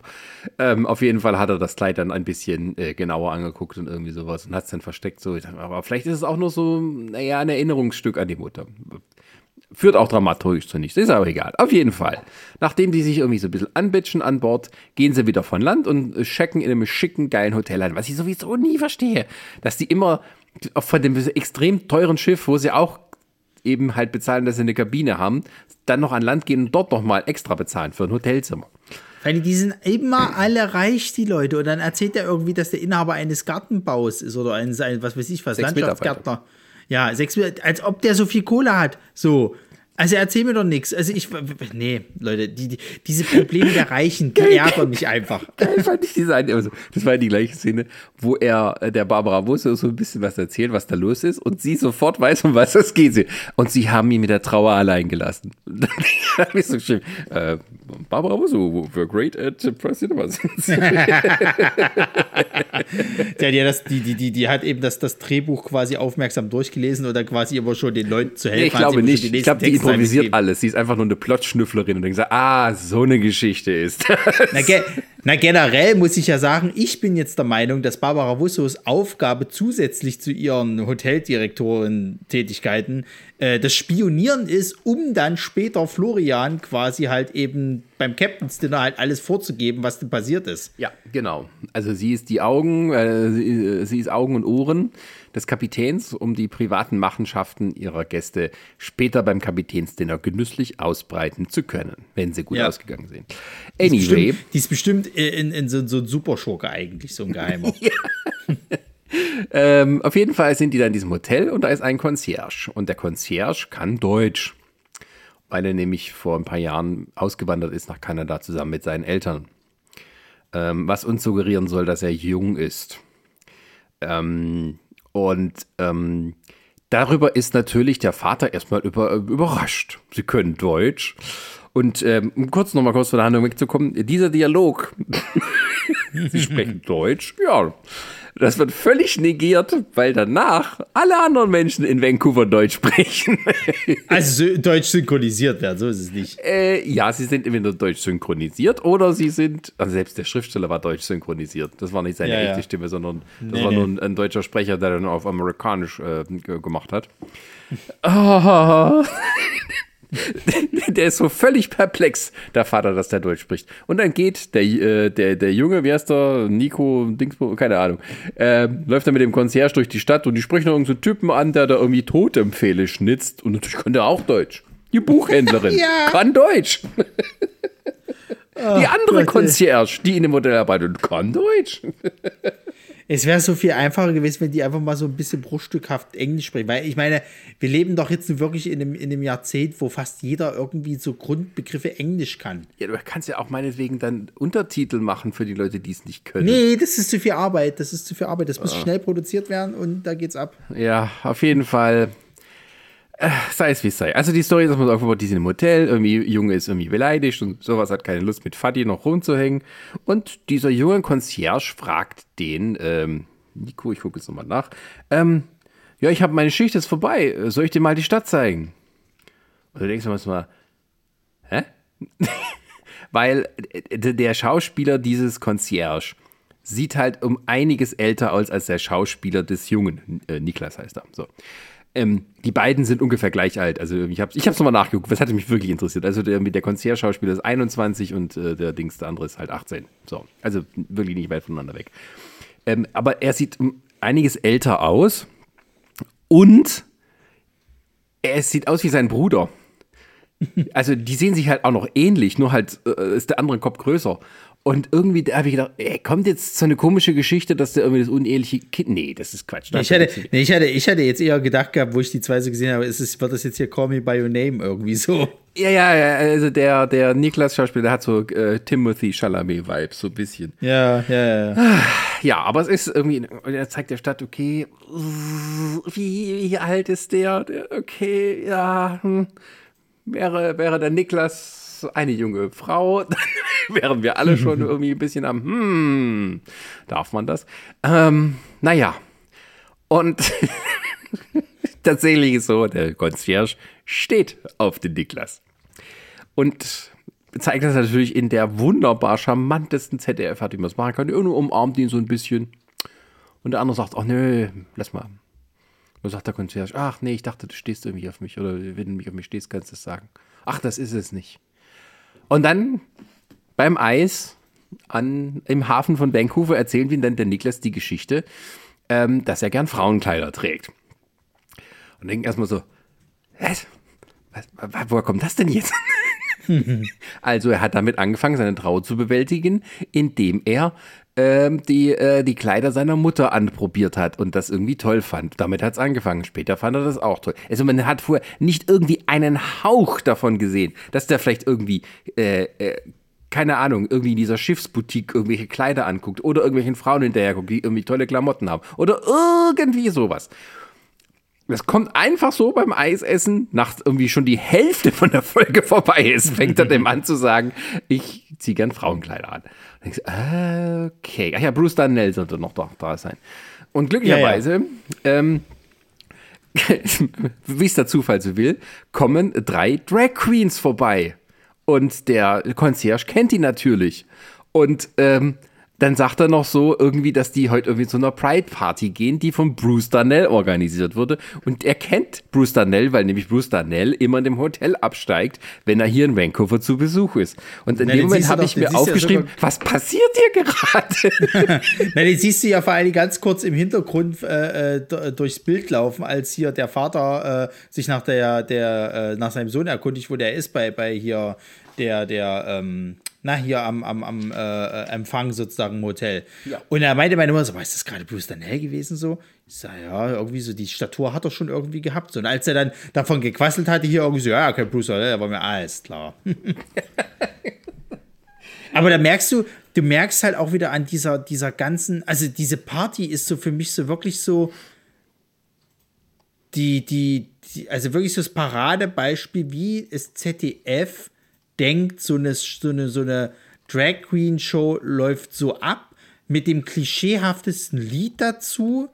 Ähm, auf jeden Fall hat er das Kleid dann ein bisschen äh, genauer angeguckt und irgendwie sowas und hat es dann versteckt. So, dachte, aber vielleicht ist es auch nur so, naja, ein Erinnerungsstück an die Mutter. Führt auch dramaturgisch zu nichts, ist aber egal. Auf jeden Fall. Nachdem die sich irgendwie so ein bisschen anbitschen an Bord, gehen sie wieder von Land und checken in einem schicken, geilen Hotel ein. Was ich sowieso nie verstehe, dass die immer von dem extrem teuren Schiff, wo sie auch eben halt bezahlen, dass sie eine Kabine haben, dann noch an Land gehen und dort nochmal extra bezahlen für ein Hotelzimmer. Weil die sind immer alle reich, die Leute. Und dann erzählt er irgendwie, dass der Inhaber eines Gartenbaus ist oder ein, was weiß ich was, Sechs Landschaftsgärtner. Ja, sechs, als ob der so viel Kohle hat. So. Also erzähl mir doch nichts. Also ich, nee, Leute, die, die, diese Probleme der Reichen, die ärgern mich einfach. Geil fand ich diese eine, also das war die gleiche Szene, wo er äh, der Barbara Busse so ein bisschen was erzählt, was da los ist und sie sofort weiß, um was es geht. Und sie haben ihn mit der Trauer allein gelassen. <laughs> das ist so schön. Äh, Barbara Busse, we're great at Cinemas. <laughs> ja, die, das, die, die, die, die hat eben das, das Drehbuch quasi aufmerksam durchgelesen oder quasi immer schon den Leuten zu helfen. Ich glaube nicht. Ich glaube, die improvisiert alles. Sie ist einfach nur eine Plotschnüfflerin und denkt so, ah, so eine Geschichte ist das. Na, ge na, generell muss ich ja sagen, ich bin jetzt der Meinung, dass Barbara Wussos Aufgabe zusätzlich zu ihren Hoteldirektoren-Tätigkeiten äh, das Spionieren ist, um dann später Florian quasi halt eben beim Captain's Dinner halt alles vorzugeben, was denn passiert ist. Ja, genau. Also sie ist die Augen, äh, sie, sie ist Augen und Ohren des Kapitäns, um die privaten Machenschaften ihrer Gäste später beim Kapitänsdinner genüsslich ausbreiten zu können, wenn sie gut ja. ausgegangen sind. Anyway. Die ist bestimmt, die ist bestimmt in, in so, so ein Superschurke eigentlich, so ein Geheimer. <laughs> ähm, auf jeden Fall sind die dann in diesem Hotel und da ist ein Concierge. Und der Concierge kann Deutsch, weil er nämlich vor ein paar Jahren ausgewandert ist nach Kanada zusammen mit seinen Eltern. Ähm, was uns suggerieren soll, dass er jung ist. Ähm, und ähm, darüber ist natürlich der Vater erstmal über, überrascht. Sie können Deutsch. Und ähm, um kurz nochmal kurz von der Handlung wegzukommen, dieser Dialog, <laughs> Sie sprechen <laughs> Deutsch, ja, das wird völlig negiert, weil danach alle anderen Menschen in Vancouver Deutsch sprechen. <laughs> also Deutsch synchronisiert werden, so ist es nicht. Äh, ja, sie sind entweder Deutsch synchronisiert oder sie sind, also selbst der Schriftsteller war Deutsch synchronisiert. Das war nicht seine ja, echte ja. Stimme, sondern das nee, war nur ein, ein, deutscher Sprecher, der dann auf amerikanisch äh, gemacht hat. Oh. <laughs> <laughs> <laughs> der ist so völlig perplex, der Vater, dass der Deutsch spricht. Und dann geht der, äh, der, der Junge, wie heißt der? Nico, Dingsbo, keine Ahnung, äh, läuft dann mit dem Concierge durch die Stadt und die sprechen noch irgendeinen so Typen an, der da irgendwie Totempfehle schnitzt. Und natürlich kann der auch Deutsch. Die Buchhändlerin <laughs> ja. kann Deutsch. die andere Gott, Concierge, die in dem Modell arbeitet, kann Deutsch. Es wäre so viel einfacher gewesen, wenn die einfach mal so ein bisschen bruchstückhaft Englisch sprechen. Weil ich meine, wir leben doch jetzt wirklich in einem, in einem Jahrzehnt, wo fast jeder irgendwie so Grundbegriffe Englisch kann. Ja, du kannst ja auch meinetwegen dann Untertitel machen für die Leute, die es nicht können. Nee, das ist zu viel Arbeit. Das ist zu viel Arbeit. Das muss ah. schnell produziert werden und da geht's ab. Ja, auf jeden Fall sei es wie es sei. Also die Story ist so aufgebaut, die sind im Hotel, irgendwie Junge ist irgendwie beleidigt und sowas hat keine Lust mit Fadi noch rumzuhängen. Und dieser junge Concierge fragt den, ähm, Nico, ich gucke jetzt nochmal nach, ähm, ja, ich habe meine Schicht ist vorbei, soll ich dir mal die Stadt zeigen? Und du denkst dir mal, hä? <laughs> Weil äh, der Schauspieler dieses Concierge sieht halt um einiges älter aus als der Schauspieler des Jungen. Äh, Niklas heißt er. So. Ähm, die beiden sind ungefähr gleich alt. Also ich habe ich nochmal nachgeguckt, was hatte mich wirklich interessiert. Also der, der Concierge-Schauspieler ist 21 und äh, der Dings, der andere ist halt 18. So, also wirklich nicht weit voneinander weg. Ähm, aber er sieht einiges älter aus und er sieht aus wie sein Bruder. Also die sehen sich halt auch noch ähnlich, nur halt äh, ist der andere Kopf größer. Und irgendwie da habe ich gedacht, ey, kommt jetzt so eine komische Geschichte, dass der irgendwie das uneheliche Kind. Nee, das ist Quatsch. Das ich, hatte, nee, ich, hatte, ich hatte jetzt eher gedacht gehabt, wo ich die zwei so gesehen habe, ist es, wird das jetzt hier Call Me By Your Name irgendwie so. Ja, ja, ja, also der, der Niklas-Schauspieler, hat so äh, Timothy Chalamet-Vibes, so ein bisschen. Ja, ja, ja. Ja, aber es ist irgendwie, er zeigt der Stadt, okay, wie, wie alt ist der? Okay, ja, hm, wäre, wäre der Niklas eine junge Frau, <laughs> dann wären wir alle schon <laughs> irgendwie ein bisschen am, hm, darf man das? Ähm, naja, und <laughs> tatsächlich ist so, der Concierge steht auf den Niklas. Und zeigt das natürlich in der wunderbar charmantesten ZDF, wie man es machen kann. Irgendwo umarmt ihn so ein bisschen. Und der andere sagt, ach nö, lass mal. Und sagt der Concierge, ach nee, ich dachte, du stehst irgendwie auf mich. Oder wenn du mich auf mich stehst, kannst du es sagen. Ach, das ist es nicht. Und dann beim Eis an, im Hafen von Vancouver erzählt ihm dann der Niklas die Geschichte, ähm, dass er gern Frauenkleider trägt. Und denken erstmal so, Was? Was, woher kommt das denn jetzt? <laughs> also er hat damit angefangen, seine Trauer zu bewältigen, indem er ähm, die, äh, die Kleider seiner Mutter anprobiert hat und das irgendwie toll fand. Damit hat es angefangen. Später fand er das auch toll. Also man hat vorher nicht irgendwie einen Hauch davon gesehen, dass der vielleicht irgendwie äh, äh, keine Ahnung, irgendwie in dieser Schiffsboutique irgendwelche Kleider anguckt oder irgendwelchen Frauen hinterher guckt, die irgendwie tolle Klamotten haben oder irgendwie sowas. Das kommt einfach so beim Eisessen, nach irgendwie schon die Hälfte von der Folge <laughs> vorbei ist, fängt er dem an zu sagen, ich ziehe gern Frauenkleider an. Ich okay. Ach ja, Bruce Darnell sollte noch da, da sein. Und glücklicherweise, ja, ja. ähm, <laughs> wie es der Zufall so will, kommen drei Drag Queens vorbei. Und der Concierge kennt die natürlich. Und ähm, dann sagt er noch so irgendwie, dass die heute irgendwie zu einer Pride-Party gehen, die von Bruce Darnell organisiert wurde. Und er kennt Bruce Darnell, weil nämlich Bruce Darnell immer in dem Hotel absteigt, wenn er hier in Vancouver zu Besuch ist. Und in Na, dem Moment habe ich mir aufgeschrieben, ja was passiert hier gerade? <laughs> Na, den siehst du ja vor allem ganz kurz im Hintergrund äh, äh durchs Bild laufen, als hier der Vater äh, sich nach der, der, äh, nach seinem Sohn erkundigt, wo der ist bei, bei hier der, der, ähm, na, hier am, am, am äh, Empfang sozusagen im Hotel. Ja. Und er meinte meine Mutter so, ist das gerade Bruce Danell gewesen so? Ich sage, ja, irgendwie so, die Statur hat er schon irgendwie gehabt. So, und als er dann davon gequasselt hatte, hier irgendwie so, ja, kein Bruce Danell, da war mir alles klar. <laughs> Aber da merkst du, du merkst halt auch wieder an dieser, dieser ganzen, also diese Party ist so für mich so wirklich so, die, die, die also wirklich so das Paradebeispiel, wie es ZDF denkt, so eine, so eine, so eine Drag Queen Show läuft so ab, mit dem klischeehaftesten Lied dazu,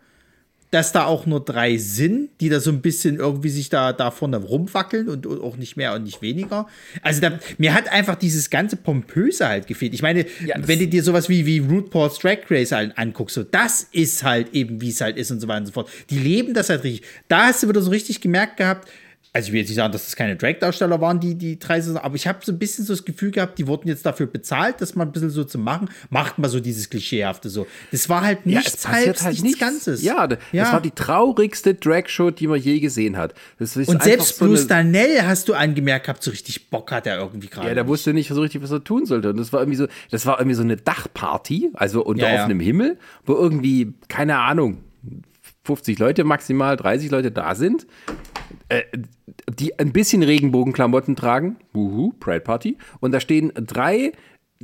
dass da auch nur drei sind, die da so ein bisschen irgendwie sich da, da vorne rumwackeln und, und auch nicht mehr und nicht weniger. Also da, mir hat einfach dieses ganze Pompöse halt gefehlt. Ich meine, ja, wenn du dir sowas wie, wie Root Paul's Drag Race halt anguckst, so das ist halt eben, wie es halt ist und so weiter und so fort. Die leben das halt richtig. Da hast du wieder so richtig gemerkt gehabt, also ich will jetzt nicht sagen, dass das keine Drag-Darsteller waren, die, die drei Saison, aber ich habe so ein bisschen so das Gefühl gehabt, die wurden jetzt dafür bezahlt, das mal ein bisschen so zu machen. Macht mal so dieses Klischeehafte so. Das war halt nichts ja, halbs, halt nichts, Ganzes. Ja, das ja. war die traurigste Drag-Show, die man je gesehen hat. Und selbst so Bruce Darnell hast du angemerkt gehabt, so richtig Bock hat er irgendwie gerade. Ja, der wusste nicht so richtig, was er tun sollte. Und das war irgendwie so, das war irgendwie so eine Dachparty, also unter ja, offenem Himmel, wo irgendwie, keine Ahnung, 50 Leute maximal, 30 Leute da sind, äh, die ein bisschen Regenbogenklamotten tragen, wuhu, Pride Party, und da stehen drei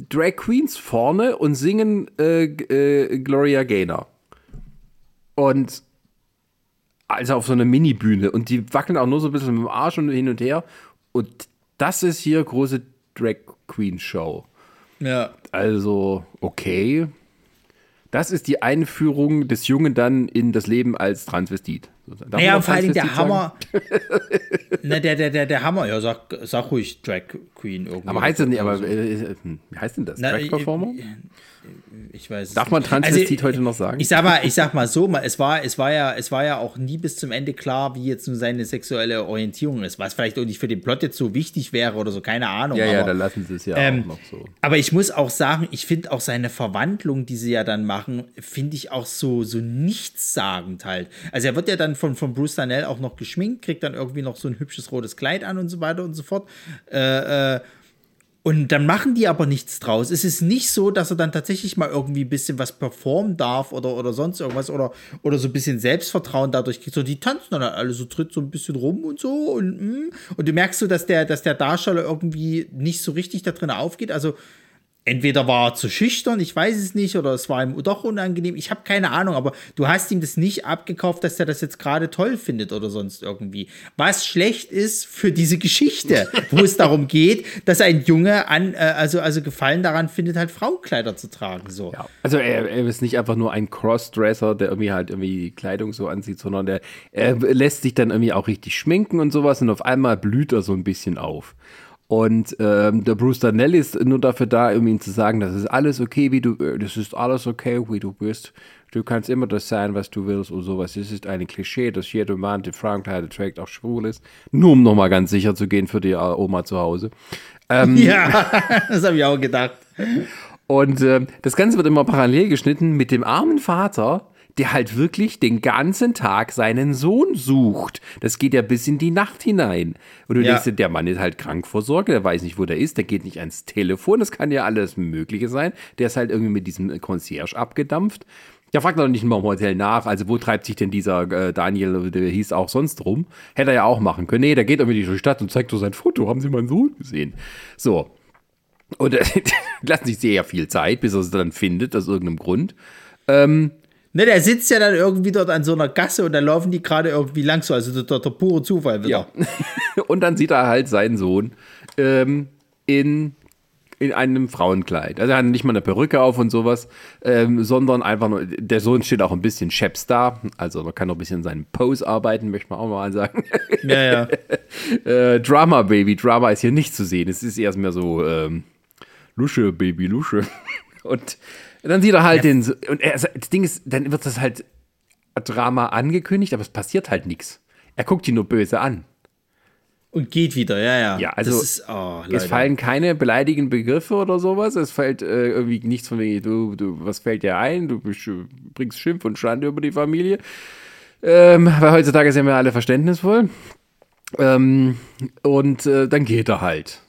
Drag Queens vorne und singen äh, äh, Gloria Gaynor. Und also auf so einer Mini-Bühne und die wackeln auch nur so ein bisschen mit dem Arsch und hin und her. Und das ist hier große Drag Queen Show. Ja. Also, okay. Das ist die Einführung des Jungen dann in das Leben als Transvestit. Darf naja, vor allem der Hammer. <laughs> ne, der, der, der, der Hammer, ja, sag, sag ruhig Drag Queen irgendwie. Aber heißt das nicht, aber äh, äh, wie heißt denn das? Na, Drag Performer? Ich weiß. Darf man Transvestit also, heute noch sagen? Ich sag mal, ich sag mal so, es war, es war ja, es war ja auch nie bis zum Ende klar, wie jetzt nun seine sexuelle Orientierung ist, was vielleicht auch nicht für den Plot jetzt so wichtig wäre oder so, keine Ahnung. Ja, aber, ja, da lassen sie es ja ähm, auch noch so. Aber ich muss auch sagen, ich finde auch seine Verwandlung, die sie ja dann machen, finde ich auch so, so nichtssagend halt. Also er wird ja dann von, von Bruce Danell auch noch geschminkt, kriegt dann irgendwie noch so ein hübsches rotes Kleid an und so weiter und so fort. Äh, äh, und dann machen die aber nichts draus. Es ist nicht so, dass er dann tatsächlich mal irgendwie ein bisschen was performen darf oder, oder sonst irgendwas oder, oder so ein bisschen Selbstvertrauen dadurch kriegt. So, die tanzen dann halt alle so, tritt so ein bisschen rum und so und, mm. und du merkst so, dass der, dass der Darsteller irgendwie nicht so richtig da drin aufgeht. Also entweder war er zu schüchtern, ich weiß es nicht, oder es war ihm doch unangenehm, ich habe keine Ahnung, aber du hast ihm das nicht abgekauft, dass er das jetzt gerade toll findet oder sonst irgendwie. Was schlecht ist für diese Geschichte, wo es darum geht, dass ein Junge an, äh, also, also Gefallen daran findet, halt Frauenkleider zu tragen. So. Ja, also er, er, ist nicht einfach nur ein Crossdresser, der irgendwie halt irgendwie die Kleidung so anzieht, sondern der er lässt sich dann irgendwie auch richtig schminken und sowas und auf einmal blüht er so ein bisschen auf. Und ähm, der Bruce Darnell ist nur dafür da, um ihm zu sagen, das ist alles okay, wie du, äh, das ist alles okay, wie du bist. Du kannst immer das sein, was du willst und sowas. Es ist ein Klischee, dass jeder Mann, der Frauenkleider trägt, auch schwul ist. Nur um nochmal ganz sicher zu gehen für die äh, Oma zu Hause. Ähm, <laughs> ja, das habe ich auch gedacht. Und äh, das Ganze wird immer parallel geschnitten mit dem armen Vater, der halt wirklich den ganzen Tag seinen Sohn sucht. Das geht ja bis in die Nacht hinein. Und du Ja. denkst, dir, der Mann ist halt krank vor Sorge, der weiß nicht, wo der ist, der geht nicht ans Telefon, das kann ja alles Mögliche sein. Der ist halt irgendwie mit diesem Concierge abgedampft. Der fragt noch nicht mal im Hotel nach, also wo treibt sich denn dieser äh, Daniel, der hieß auch sonst rum? Hätte er ja auch machen können. Nee, der geht irgendwie durch die Stadt und zeigt so sein Foto. Haben Sie meinen Sohn gesehen? So, und äh, <laughs> lassen sich sehr viel Zeit, bis er es dann findet, aus irgendeinem Grund. Ne, der sitzt ja dann irgendwie dort an so einer Gasse und dann laufen die gerade irgendwie lang so. Also der, der pure Zufall wieder. <laughs> Und dann sieht er halt seinen Sohn ähm, in, in einem Frauenkleid. Also er hat nicht mal eine Perücke auf und sowas, ähm, sondern einfach nur, der Sohn steht auch ein bisschen scheps da. Also man kann noch ein bisschen in seinem Pose arbeiten, möchte man auch mal sagen. Ja, ja. <laughs> äh, Drama Baby, Drama ist hier nicht zu sehen. Es ist erst mehr so ähm, Lusche, Baby, Lusche. <laughs> Und dann sieht er halt den. So- Und er, das Ding ist, dann wird das halt Drama angekündigt, aber es passiert halt nichts. Er guckt ihn nur böse an. Und geht wieder, ja, ja. Ja, also ist, oh, Es fallen keine beleidigenden Begriffe oder sowas. Es fällt äh, irgendwie nichts von wegen, du, du, was fällt dir ein? Du äh, bringst Schimpf und Schande über die Familie. Ähm, weil heutzutage sind wir alle verständnisvoll. Ähm, und äh, dann geht er halt.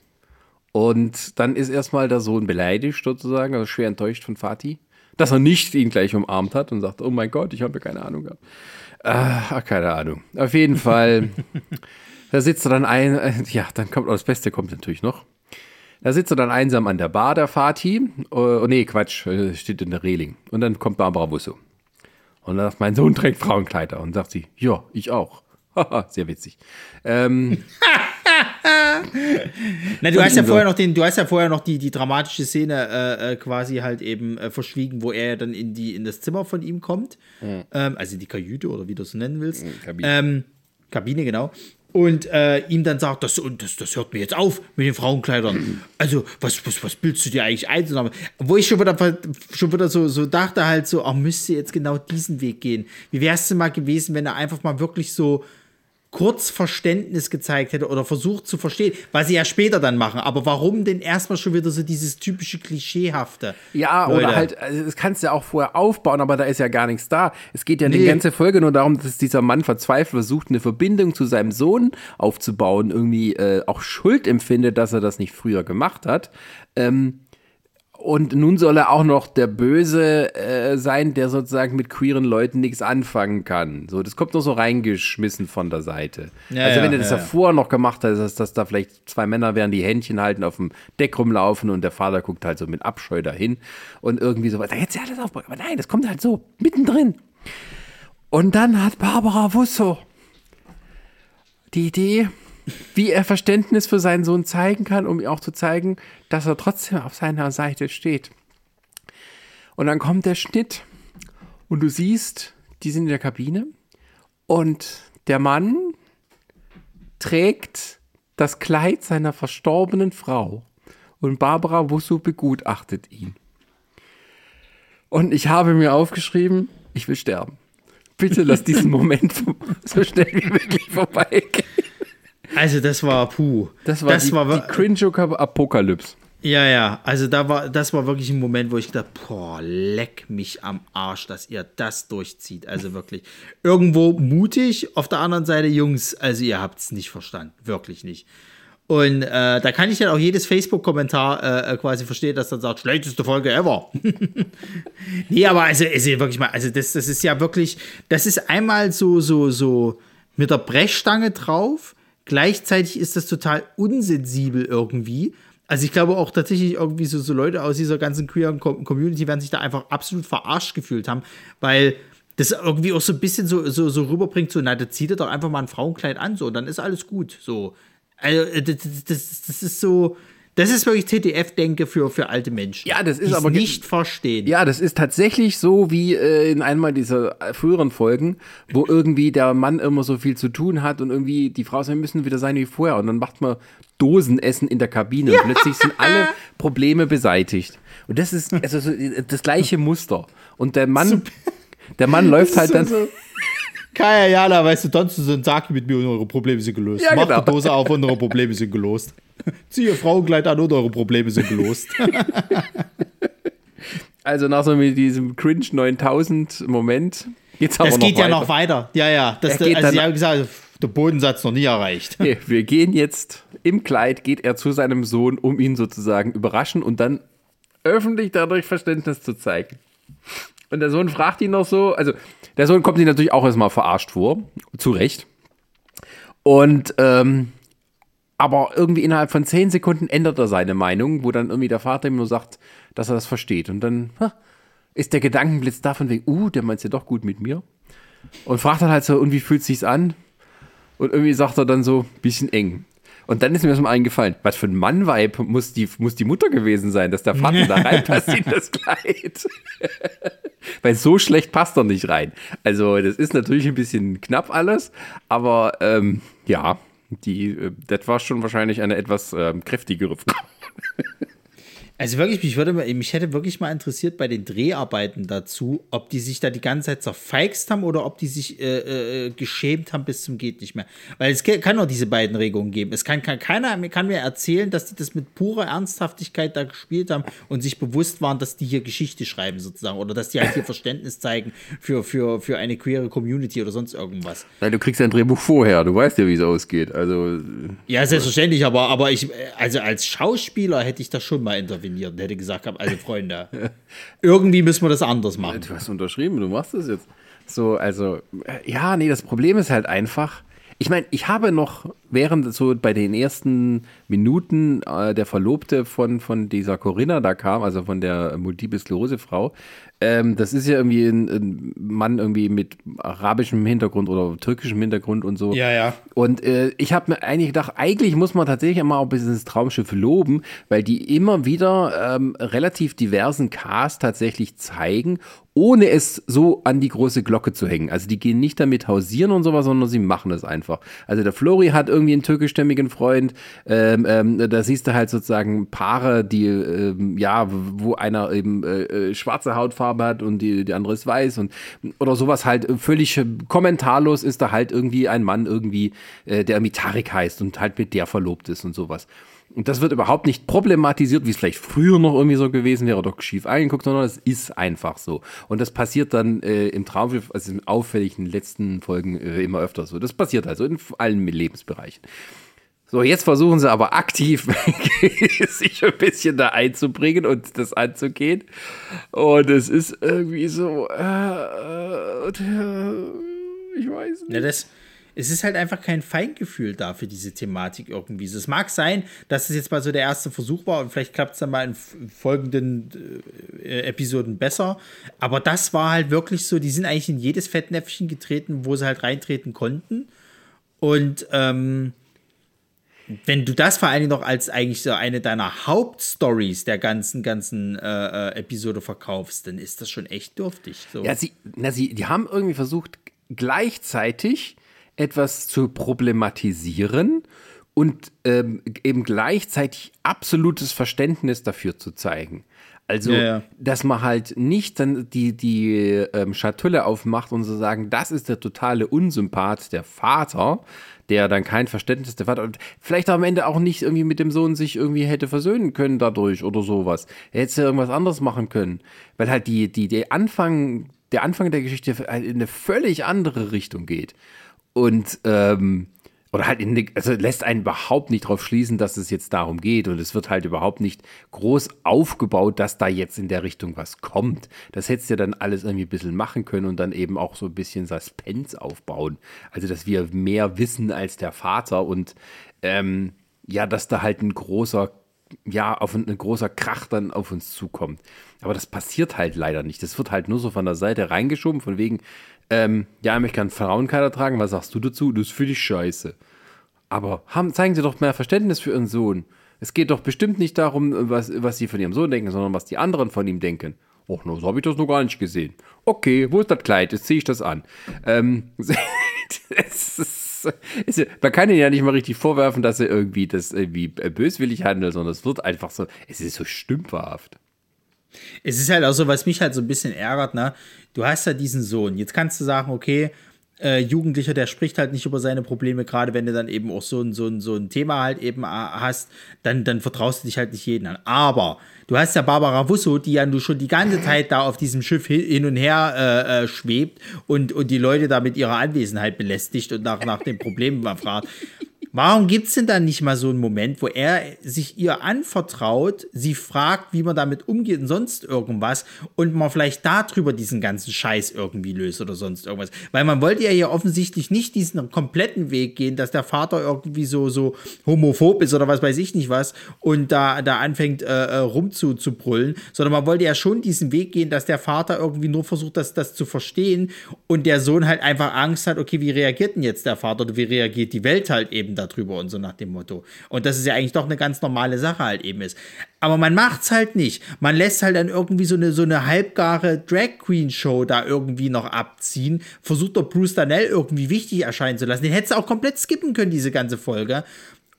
Und dann ist erstmal der Sohn beleidigt sozusagen, also schwer enttäuscht von Fatih, dass er nicht ihn gleich umarmt hat und sagt, oh mein Gott, ich habe keine Ahnung gehabt. Ah, keine Ahnung. Auf jeden Fall, <laughs> da sitzt er dann ein, äh, ja, dann kommt, oh, das Beste kommt natürlich noch. Da sitzt er dann einsam an der Bar, der Fatih. Oh, nee, Quatsch, äh, steht in der Reling. Und dann kommt Barbara Busso. Und dann sagt, mein Sohn trägt Frauenkleider. Und sagt sie, ja, ich auch. <laughs> Haha, Sehr witzig. Ähm, <laughs> Na, du hast ja vorher noch den, du hast ja vorher noch die, die dramatische Szene äh, äh, quasi halt eben äh, verschwiegen, wo er ja dann in die in das Zimmer von ihm kommt, ähm, also die Kajüte oder wie du es nennen willst, Kabine. Ähm, Kabine genau. Und äh, ihm dann sagt, das, und das, das hört mir jetzt auf mit den Frauenkleidern. <clears throat> Also, was, was, was bildest du dir eigentlich ein? Wo ich schon wieder, schon wieder so, so dachte, halt so, ach, müsste jetzt genau diesen Weg gehen. Wie wäre es denn mal gewesen, wenn er einfach mal wirklich so kurz Verständnis gezeigt hätte oder versucht zu verstehen, was sie ja später dann machen. Aber warum denn erstmal schon wieder so dieses typische Klischeehafte? Ja, Leute. oder halt, also das kannst du ja auch vorher aufbauen, aber da ist ja gar nichts da. Es geht ja die Nee. ganze Folge nur darum, dass dieser Mann verzweifelt versucht, eine Verbindung zu seinem Sohn aufzubauen, irgendwie äh, auch Schuld empfindet, dass er das nicht früher gemacht hat. Ähm, und nun soll er auch noch der Böse äh, sein, der sozusagen mit queeren Leuten nichts anfangen kann. So, das kommt nur so reingeschmissen von der Seite. Ja, also wenn er das ja, vorher noch gemacht hat, dass, dass da vielleicht zwei Männer wären, die Händchen halten, auf dem Deck rumlaufen und der Vater guckt halt so mit Abscheu dahin und irgendwie so weiter. Jetzt ja alles aufbauen. Aber nein, das kommt halt so mittendrin. Und dann hat Barbara Wusso die Idee, wie er Verständnis für seinen Sohn zeigen kann, um ihm auch zu zeigen, dass er trotzdem auf seiner Seite steht. Und dann kommt der Schnitt und du siehst, die sind in der Kabine und der Mann trägt das Kleid seiner verstorbenen Frau und Barbara Wusso begutachtet ihn. Und ich habe mir aufgeschrieben, ich will sterben. Bitte lass diesen Moment <laughs> so schnell wie möglich vorbeigehen. Also das war puh. Das war die, war die wir- Cringe-Apokalypse. Ja, ja, also da war, das war wirklich ein Moment, wo ich gedacht, boah, leck mich am Arsch, dass ihr das durchzieht. Also wirklich. Irgendwo mutig, auf der anderen Seite, Jungs, also ihr habt es nicht verstanden. Wirklich nicht. Und äh, da kann ich dann auch jedes Facebook-Kommentar äh, äh, quasi verstehen, dass dann sagt, schlechteste Folge ever. <laughs> nee, aber also, also wirklich mal, also das, das ist ja wirklich, das ist einmal so, so, so mit der Brechstange drauf. Gleichzeitig ist das total unsensibel irgendwie. Also ich glaube auch tatsächlich irgendwie so, so Leute aus dieser ganzen queeren Com- Community werden sich da einfach absolut verarscht gefühlt haben, weil das irgendwie auch so ein bisschen so, so, so rüberbringt, so, na, da zieht er doch einfach mal ein Frauenkleid an, so, und dann ist alles gut, so. Also, äh, das, das, das ist so, das ist wirklich TTF-Denke für, für alte Menschen. Ja, das ist aber nicht verstehen. Ja, das ist tatsächlich so wie äh, in einmal dieser äh, früheren Folgen, wo irgendwie der Mann immer so viel zu tun hat und irgendwie die Frau sagt, wir müssen wieder sein wie vorher. Und dann macht man Dosenessen in der Kabine und plötzlich sind alle <laughs> Probleme beseitigt. Und das ist also so, äh, das gleiche Muster. Und der Mann, der Mann läuft halt dann. Kaya Jana, weißt du, so ein Saki mit mir und eure Probleme sind gelöst. Ja, Macht genau. die Dose auf und eure Probleme sind gelöst. Zieh ihr Frauenkleid an und eure Probleme sind gelöst. <laughs> Also nach so mit diesem Cringe 9000 Moment Geht's aber das geht weiter. ja noch weiter. Ja, ja. Das, er also, sie haben gesagt, der Bodensatz noch nie erreicht. Nee, wir gehen jetzt im Kleid, geht er zu seinem Sohn, um ihn sozusagen überraschen und dann öffentlich dadurch Verständnis zu zeigen. Und der Sohn fragt ihn noch so, also der Sohn kommt ihm natürlich auch erstmal verarscht vor, zu Recht. Und ähm, aber irgendwie innerhalb von zehn Sekunden ändert er seine Meinung, wo dann irgendwie der Vater ihm nur sagt, dass er das versteht. Und dann ha, ist der Gedankenblitz davon wegen, uh, der meint ja doch gut mit mir. Und fragt dann halt so, und wie fühlt es sich an? Und irgendwie sagt er dann so, bisschen eng. Und dann ist mir erstmal eingefallen, was für ein Mann-Vibe muss die, muss die Mutter gewesen sein, dass der Vater da reinpasst <laughs> in das Kleid. <laughs> Weil so schlecht passt er nicht rein. Also, das ist natürlich ein bisschen knapp alles, aber ähm, ja, die, äh, das war schon wahrscheinlich eine etwas ähm, kräftigere Frau. <laughs> Also wirklich, mich, würde, mich hätte wirklich mal interessiert bei den Dreharbeiten dazu, ob die sich da die ganze Zeit zerfeixt haben oder ob die sich äh, äh, geschämt haben bis zum geht nicht mehr. Weil es kann nur diese beiden Regungen geben. Es kann, kann keiner kann mir erzählen, dass die das mit purer Ernsthaftigkeit da gespielt haben und sich bewusst waren, dass die hier Geschichte schreiben sozusagen oder dass die halt hier <laughs> Verständnis zeigen für, für, für eine queere Community oder sonst irgendwas. Weil du kriegst ein Drehbuch vorher, du weißt ja, wie es ausgeht. Also ja, selbstverständlich, aber, aber ich, also als Schauspieler hätte ich das schon mal interveniert interveniert und hätte gesagt, also Freunde, <laughs> irgendwie müssen wir das anders machen. Du hast unterschrieben, du machst das jetzt. So, also, äh, ja, nee, das Problem ist halt einfach, ich meine, ich habe noch während so bei den ersten Minuten äh, der Verlobte von, von dieser Corinna da kam, also von der Multiple Sklerose Frau, ähm, das ist ja irgendwie ein, ein, Mann irgendwie mit arabischem Hintergrund oder türkischem Hintergrund und so. Ja, ja. Und äh, ich habe mir eigentlich gedacht, eigentlich muss man tatsächlich mal auch ein bisschen das Traumschiff loben, weil die immer wieder ähm, relativ diversen Cast tatsächlich zeigen ohne es so an die große Glocke zu hängen. Also die gehen nicht damit hausieren und sowas, sondern sie machen es einfach. Also der Flori hat irgendwie einen türkischstämmigen Freund, ähm, ähm, da siehst du halt sozusagen Paare, die, ähm, ja, wo einer eben äh, äh schwarze Hautfarbe hat und die, die andere ist weiß und oder sowas halt völlig kommentarlos ist da halt irgendwie ein Mann irgendwie, äh, der irgendwie Tarik heißt und halt mit der verlobt ist und sowas. Und das wird überhaupt nicht problematisiert, wie es vielleicht früher noch irgendwie so gewesen wäre oder schief eingeguckt, sondern es ist einfach so. Und das passiert dann äh, im Traumschiff, also in auffälligen letzten Folgen äh, immer öfter so. Das passiert also in allen Lebensbereichen. So, jetzt versuchen sie aber aktiv <laughs> sich ein bisschen da einzubringen und das anzugehen. Und es ist irgendwie so, äh, äh, ich weiß nicht. Ja, das, es ist halt einfach kein Feingefühl da für diese Thematik irgendwie. Es mag sein, dass es jetzt mal so der erste Versuch war und vielleicht klappt es dann mal in folgenden äh, Episoden besser. Aber das war halt wirklich so, die sind eigentlich in jedes Fettnäpfchen getreten, wo sie halt reintreten konnten. Und ähm, wenn du das vor allen Dingen noch als eigentlich so eine deiner Hauptstories der ganzen, ganzen äh, äh, Episode verkaufst, dann ist das schon echt dürftig. So. Ja, sie, na, sie, die haben irgendwie versucht, gleichzeitig etwas zu problematisieren und ähm, eben gleichzeitig absolutes Verständnis dafür zu zeigen. Also, ja, ja. dass man halt nicht dann die, die ähm, Schatulle aufmacht und so sagen, das ist der totale Unsympath, der Vater, der dann kein Verständnis der Vater und vielleicht am Ende auch nicht irgendwie mit dem Sohn sich irgendwie hätte versöhnen können dadurch oder sowas. Er hätte ja irgendwas anderes machen können, weil halt die, die, die Anfang, der Anfang der Geschichte in eine völlig andere Richtung geht. Und ähm, oder halt in, also lässt einen überhaupt nicht darauf schließen, dass es jetzt darum geht und es wird halt überhaupt nicht groß aufgebaut, dass da jetzt in der Richtung was kommt. Das hättest du ja dann alles irgendwie ein bisschen machen können und dann eben auch so ein bisschen Suspense aufbauen. Also, dass wir mehr wissen als der Vater und ähm, ja, dass da halt ein großer, ja, auf ein, ein großer Krach dann auf uns zukommt. Aber das passiert halt leider nicht. Das wird halt nur so von der Seite reingeschoben, von wegen, ähm, ja, ich kann Frauenkleider tragen, was sagst du dazu? Das ist für dich scheiße. Aber haben, zeigen Sie doch mehr Verständnis für Ihren Sohn. Es geht doch bestimmt nicht darum, was, was Sie von Ihrem Sohn denken, sondern was die anderen von ihm denken. Och, so habe ich das noch gar nicht gesehen. Okay, wo ist das Kleid? Jetzt ziehe ich das an. Ähm, <laughs> es ist, es man kann ihn ja nicht mal richtig vorwerfen, dass er irgendwie das irgendwie böswillig handelt, sondern es wird einfach so, es ist so stümperhaft. Es ist halt auch so, was mich halt so ein bisschen ärgert, ne? Du hast ja diesen Sohn. Jetzt kannst du sagen, okay, äh, Jugendlicher, der spricht halt nicht über seine Probleme, gerade wenn du dann eben auch so ein, so ein, so ein Thema halt eben äh, hast, dann, dann vertraust du dich halt nicht jeden an. Aber du hast ja Barbara Wusso, die ja nur schon die ganze Zeit da auf diesem Schiff hin und her äh, äh, schwebt und, und die Leute da mit ihrer Anwesenheit belästigt und nach, nach den Problemen fragt. Warum gibt es denn dann nicht mal so einen Moment, wo er sich ihr anvertraut, sie fragt, wie man damit umgeht und sonst irgendwas und man vielleicht darüber diesen ganzen Scheiß irgendwie löst oder sonst irgendwas? Weil man wollte ja hier offensichtlich nicht diesen kompletten Weg gehen, dass der Vater irgendwie so, so homophob ist oder was weiß ich nicht was und da, da anfängt äh, äh rumzubrüllen, sondern man wollte ja schon diesen Weg gehen, dass der Vater irgendwie nur versucht, das, das zu verstehen und der Sohn halt einfach Angst hat, okay, wie reagiert denn jetzt der Vater oder wie reagiert die Welt halt eben darüber und so nach dem Motto. Und dass es ja eigentlich doch eine ganz normale Sache halt eben ist. Aber man macht's halt nicht. Man lässt halt dann irgendwie so eine, so eine halbgare Drag Queen Show da irgendwie noch abziehen, versucht doch Bruce Danell irgendwie wichtig erscheinen zu lassen. Den hättest du auch komplett skippen können, diese ganze Folge.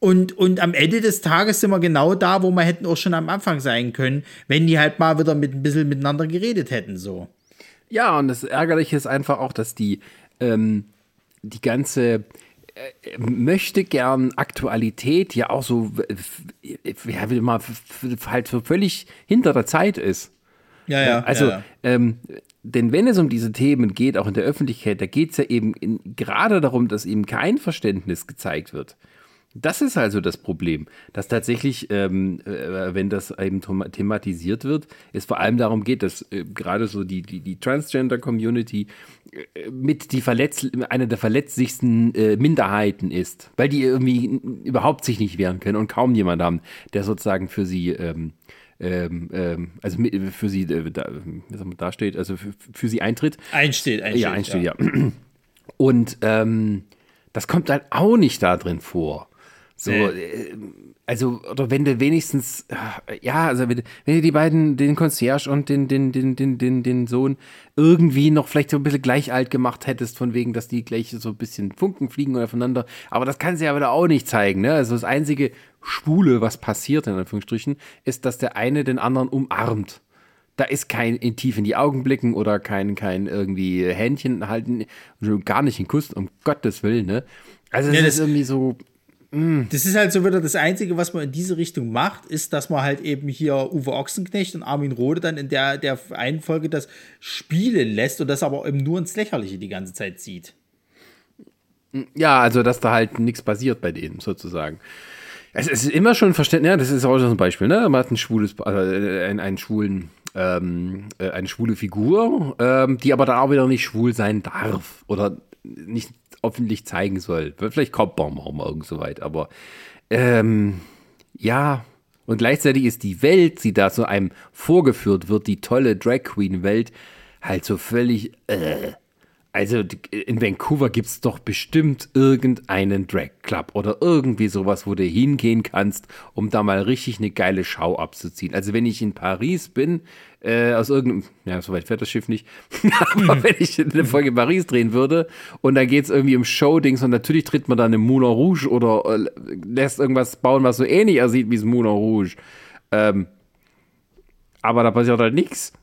Und, und am Ende des Tages sind wir genau da, wo wir hätten auch schon am Anfang sein können, wenn die halt mal wieder mit ein bisschen miteinander geredet hätten, so. Ja, und das Ärgerliche ist einfach auch, dass die, ähm, die ganze, möchte gern Aktualität ja auch so, ja, will mal halt so völlig hinter der Zeit ist. Ja, ja. Also, ja, ja. Ähm, denn wenn es um diese Themen geht, auch in der Öffentlichkeit, da geht es ja eben in, gerade darum, dass eben kein Verständnis gezeigt wird. Das ist also das Problem, dass tatsächlich, ähm, äh, wenn das eben thematisiert wird, es vor allem darum geht, dass äh, gerade so die, die, die Transgender-Community äh, mit die verletz eine der verletzlichsten äh, Minderheiten ist, weil die irgendwie überhaupt sich nicht wehren können und kaum jemand haben, der sozusagen für sie ähm, ähm, ähm also für sie äh, da, da steht, also für, für, sie eintritt. Einsteht, einsteht. Ja, einsteht, ja. ja. Und ähm, das kommt halt auch nicht da drin vor. So, nee. also, oder wenn du wenigstens, äh, ja, also wenn, wenn du die beiden, den Concierge und den, den, den, den, den, den Sohn irgendwie noch vielleicht so ein bisschen gleich alt gemacht hättest, von wegen, dass die gleich so ein bisschen Funken fliegen oder voneinander. Aber das kann sie ja wieder auch nicht zeigen, ne? Also das einzige Schwule, was passiert, in Anführungsstrichen, ist, dass der eine den anderen umarmt. Da ist kein in tief in die Augen blicken oder kein, kein irgendwie Händchen halten, gar nicht ein Kuss, um Gottes Willen, ne? Also es ja, ist irgendwie so, das ist halt so wieder das Einzige, was man in diese Richtung macht, ist, dass man halt eben hier Uwe Ochsenknecht und Armin Rohde dann in der, der einen Folge das spielen lässt und das aber eben nur ins Lächerliche die ganze Zeit zieht. Ja, also dass da halt nichts passiert bei denen sozusagen. Es ist immer schon verständlich, ja, das ist auch so ein Beispiel, ne? Man hat ein schwules, also einen, einen schwulen, ähm, äh, eine schwule Figur, ähm, die aber dann auch wieder nicht schwul sein darf oder nicht öffentlich zeigen soll. Vielleicht kommt mal irgend so weit, aber ähm, ja, und gleichzeitig ist die Welt, die da zu einem vorgeführt wird, die tolle Drag Queen Welt, halt so völlig, äh, also in Vancouver gibt es doch bestimmt irgendeinen Drag Club oder irgendwie sowas, wo du hingehen kannst, um da mal richtig eine geile Schau abzuziehen. Also wenn ich in Paris bin, äh, aus irgendeinem, ja, soweit fährt das Schiff nicht, <laughs> aber wenn ich eine Folge in Paris drehen würde und da geht es irgendwie um Show-Dings und natürlich tritt man da eine Moulin Rouge oder äh, lässt irgendwas bauen, was so ähnlich aussieht wie das Moulin Rouge. Ähm, aber da passiert halt nichts.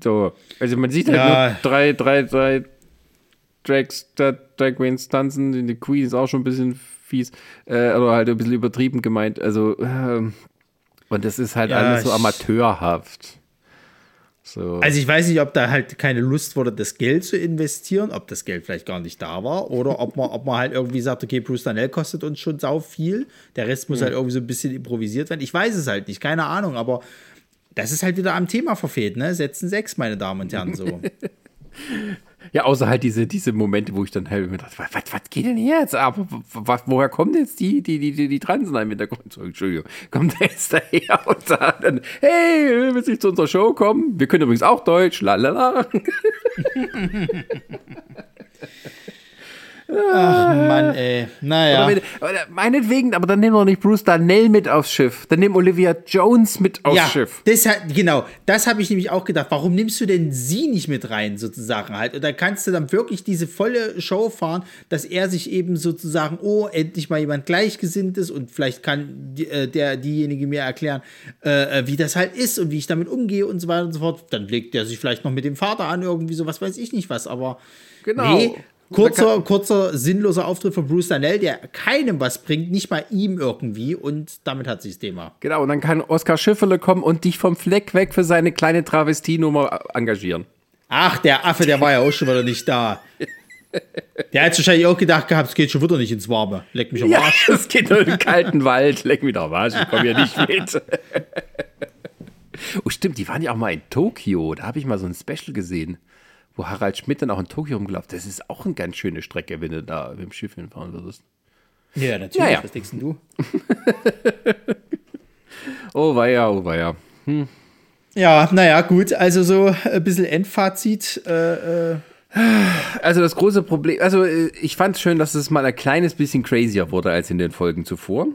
So, also man sieht halt ja. nur drei, drei, drei Drags, Drag Queens tanzen. Die Queen ist auch schon ein bisschen fies, äh, oder halt ein bisschen übertrieben gemeint. Also, äh, und das ist halt ja, alles so amateurhaft. So. Also ich weiß nicht, ob da halt keine Lust wurde, das Geld zu investieren, ob das Geld vielleicht gar nicht da war oder ob man, ob man halt irgendwie sagt, okay, Bruce Danell kostet uns schon sau viel, der Rest muss mhm. halt irgendwie so ein bisschen improvisiert werden. Ich weiß es halt nicht, keine Ahnung, aber das ist halt wieder am Thema verfehlt, ne? Setzen sechs, meine Damen und Herren, so. <laughs> Ja, außer halt diese, diese Momente, wo ich dann halt mir dachte, was, was geht denn jetzt ab? Was, woher kommen jetzt die, die, die, die, die Transen im Hintergrund? Entschuldigung, kommt der jetzt daher <laughs> und sagt dann, hey, willst du zu unserer Show kommen? Wir können übrigens auch Deutsch, lalala. <laughs> Ach Mann, ey. Naja. Oder, meinetwegen, aber dann nimm doch nicht Bruce Darnell mit aufs Schiff. Dann nimm Olivia Jones mit aufs ja, Schiff. Das hat, genau, das habe ich nämlich auch gedacht. Warum nimmst du denn sie nicht mit rein, sozusagen halt? Und da kannst du dann wirklich diese volle Show fahren, dass er sich eben sozusagen, oh, endlich mal jemand gleichgesinnt ist und vielleicht kann äh, der, diejenige mir erklären, äh, äh, wie das halt ist und wie ich damit umgehe und so weiter und so fort. Dann legt er sich vielleicht noch mit dem Vater an, irgendwie so, was weiß ich nicht was, aber. Genau. Nee, Kurzer, kurzer, sinnloser Auftritt von Bruce Danell, der keinem was bringt, nicht mal ihm irgendwie. Und damit hat sich das Thema. Genau, und dann kann Oskar Schifferle kommen und dich vom Fleck weg für seine kleine Travestienummer engagieren. Ach, der Affe, der war ja auch schon wieder nicht da. Der hat wahrscheinlich auch gedacht gehabt, es geht schon wieder nicht ins Warme. Leck mich am Arsch. Ja, <laughs> es geht nur im kalten Wald. Leck mich am Arsch, ich komme ja nicht mit. <laughs> oh, stimmt, die waren ja auch mal in Tokio. Da habe ich mal so ein Special gesehen, wo Harald Schmidt dann auch in Tokio rumgelaufen Das ist auch eine ganz schöne Strecke, wenn du da mit dem Schiff hinfahren würdest. Ja, natürlich. Ja, ja. Was denkst du? <laughs> Oh, weia, oh, weia. Ja, naja, gut. Also so ein bisschen Endfazit. Äh, äh, Also das große Problem, also äh, ich fand es schön, dass es mal ein kleines bisschen crazier wurde als in den Folgen zuvor.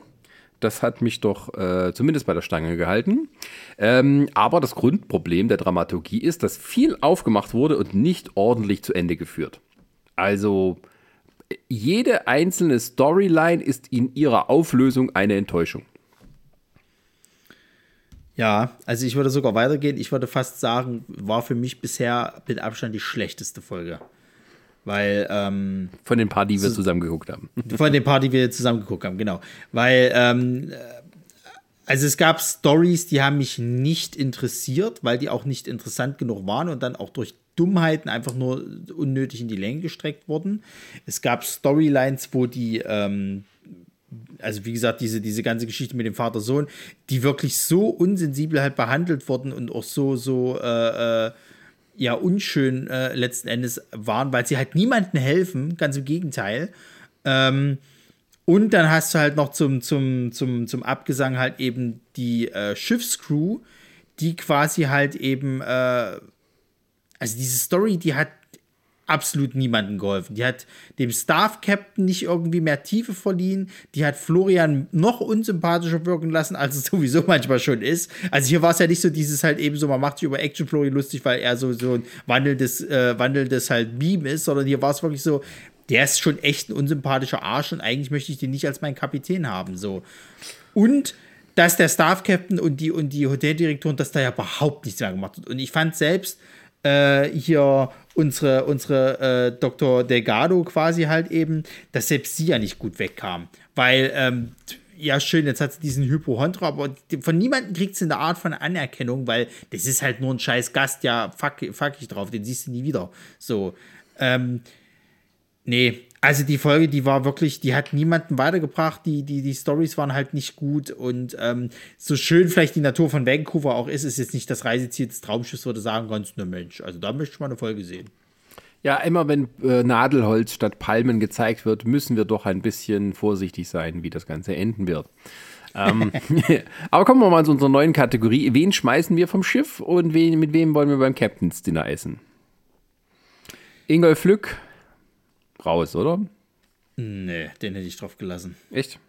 Das hat mich doch äh, zumindest bei der Stange gehalten. Ähm, aber das Grundproblem der Dramaturgie ist, dass viel aufgemacht wurde und nicht ordentlich zu Ende geführt. Also jede einzelne Storyline ist in ihrer Auflösung eine Enttäuschung. ja, also ich würde sogar weitergehen. Ich würde fast sagen, war für mich bisher mit Abstand die schlechteste Folge. Weil, ähm, Von den paar, die wir zusammen geguckt haben. <laughs> Von den paar, die wir zusammen geguckt haben, genau. Weil, ähm, also es gab Stories, die haben mich nicht interessiert, weil die auch nicht interessant genug waren und dann auch durch Dummheiten einfach nur unnötig in die Länge gestreckt wurden. Es gab Storylines, wo die, ähm, also wie gesagt, diese, diese ganze Geschichte mit dem Vater-Sohn, die wirklich so unsensibel halt behandelt wurden und auch so, so, äh, äh, ja, unschön äh, letzten Endes waren, weil sie halt niemandem helfen, ganz im Gegenteil. Ähm, und dann hast du halt noch zum, zum, zum, zum Abgesang halt eben die äh, Schiffscrew, die quasi halt eben, äh, also diese Story, die hat absolut niemandem geholfen. Die hat dem Staff-Captain nicht irgendwie mehr Tiefe verliehen. Die hat Florian noch unsympathischer wirken lassen, als es <laughs> sowieso manchmal schon ist. Also hier war es ja nicht so dieses halt eben so, man macht sich über Action Florian lustig, weil er so, so ein wandelndes, äh, wandelndes halt Beam ist, sondern hier war es wirklich so, der ist schon echt ein unsympathischer Arsch und eigentlich möchte ich den nicht als meinen Kapitän haben, so. Und dass der Staff-Captain und die, und die Hoteldirektorin, dass da ja überhaupt nichts mehr gemacht hat. Und ich fand selbst äh, hier unsere, unsere äh, Dr. Delgado quasi halt eben, dass selbst sie ja nicht gut wegkam. Weil, ähm, ja, schön, jetzt hat sie diesen Hypochondra, aber von niemandem kriegt sie eine Art von Anerkennung, weil das ist halt nur ein scheiß Gast, ja, fuck, fuck ich drauf, den siehst du nie wieder. So, ähm, nee, also die Folge, die war wirklich, die hat niemanden weitergebracht, die, die, die Stories waren halt nicht gut und ähm, so schön vielleicht die Natur von Vancouver auch ist, ist jetzt nicht das Reiseziel des Traumschiffs, würde sagen kannst, ne Mensch, also da möchte ich mal eine Folge sehen. Ja, immer wenn äh, Nadelholz statt Palmen gezeigt wird, müssen wir doch ein bisschen vorsichtig sein, wie das Ganze enden wird. ähm, <laughs> <laughs> aber kommen wir mal zu unserer neuen Kategorie. Wen schmeißen wir vom Schiff und wen, mit wem wollen wir beim Captain's Dinner essen? Ingolf Lück, raus, oder? Nee, den hätte ich drauf gelassen. Echt?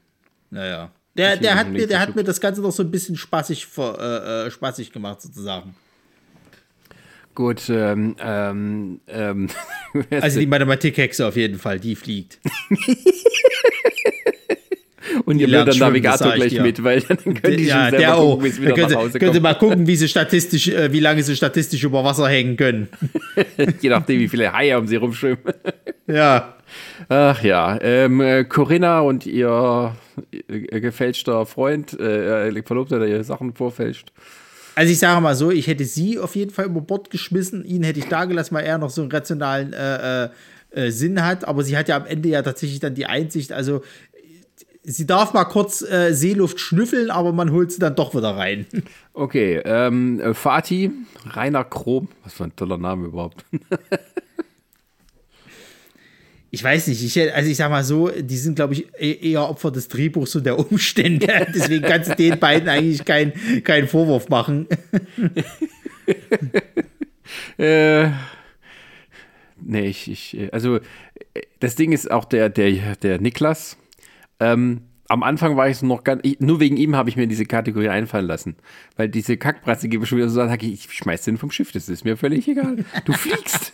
Naja. Der, der, hat mir, der hat mir das Ganze noch so ein bisschen spaßig, äh, äh, spaßig gemacht, sozusagen. Gut, ähm, ähm, ähm, <laughs> Also die Mathematikhexe auf jeden Fall, die fliegt. <laughs> und ihr lernt der schwimmen, Navigator gleich dir. mit, weil dann können die ja, schon selber gucken, auch. wie es wieder könnt, nach ihr- Hause könnt ihr kommt. mal gucken, wie sie statistisch, äh, wie lange sie statistisch über Wasser hängen können. <laughs> Je nachdem, wie viele Haie um sie rumschwimmen. Ja. Ach ja, ähm, äh, Corinna und ihr, ihr gefälschter Freund, äh, Verlobter, der ihr Sachen vorfälscht. Also ich sage mal so, ich hätte sie auf jeden Fall über Bord geschmissen, ihn hätte ich da gelassen, weil er noch so einen rationalen äh, äh, äh, Sinn hat, aber sie hat ja am Ende ja tatsächlich dann die Einsicht, also sie darf mal kurz äh, Seeluft schnüffeln, aber man holt sie dann doch wieder rein. Okay, ähm, äh, Fatih, Rainer Krom, was für ein toller Name überhaupt. <laughs> Ich weiß nicht, ich, also ich sag mal so, die sind, glaube ich, e- eher Opfer des Drehbuchs und der Umstände. <laughs> Deswegen kannst du den beiden eigentlich keinen keinen Vorwurf machen. <laughs> Äh, nee, ich, ich, äh, also äh, das Ding ist auch der, der, der Niklas. Ähm, am Anfang war ich so noch ganz, ich, nur wegen ihm habe ich mir diese Kategorie einfallen lassen. Weil diese Kackbratze gebe schon wieder so sage ich, ich schmeiß den vom Schiff, das ist mir völlig egal. Du fliegst.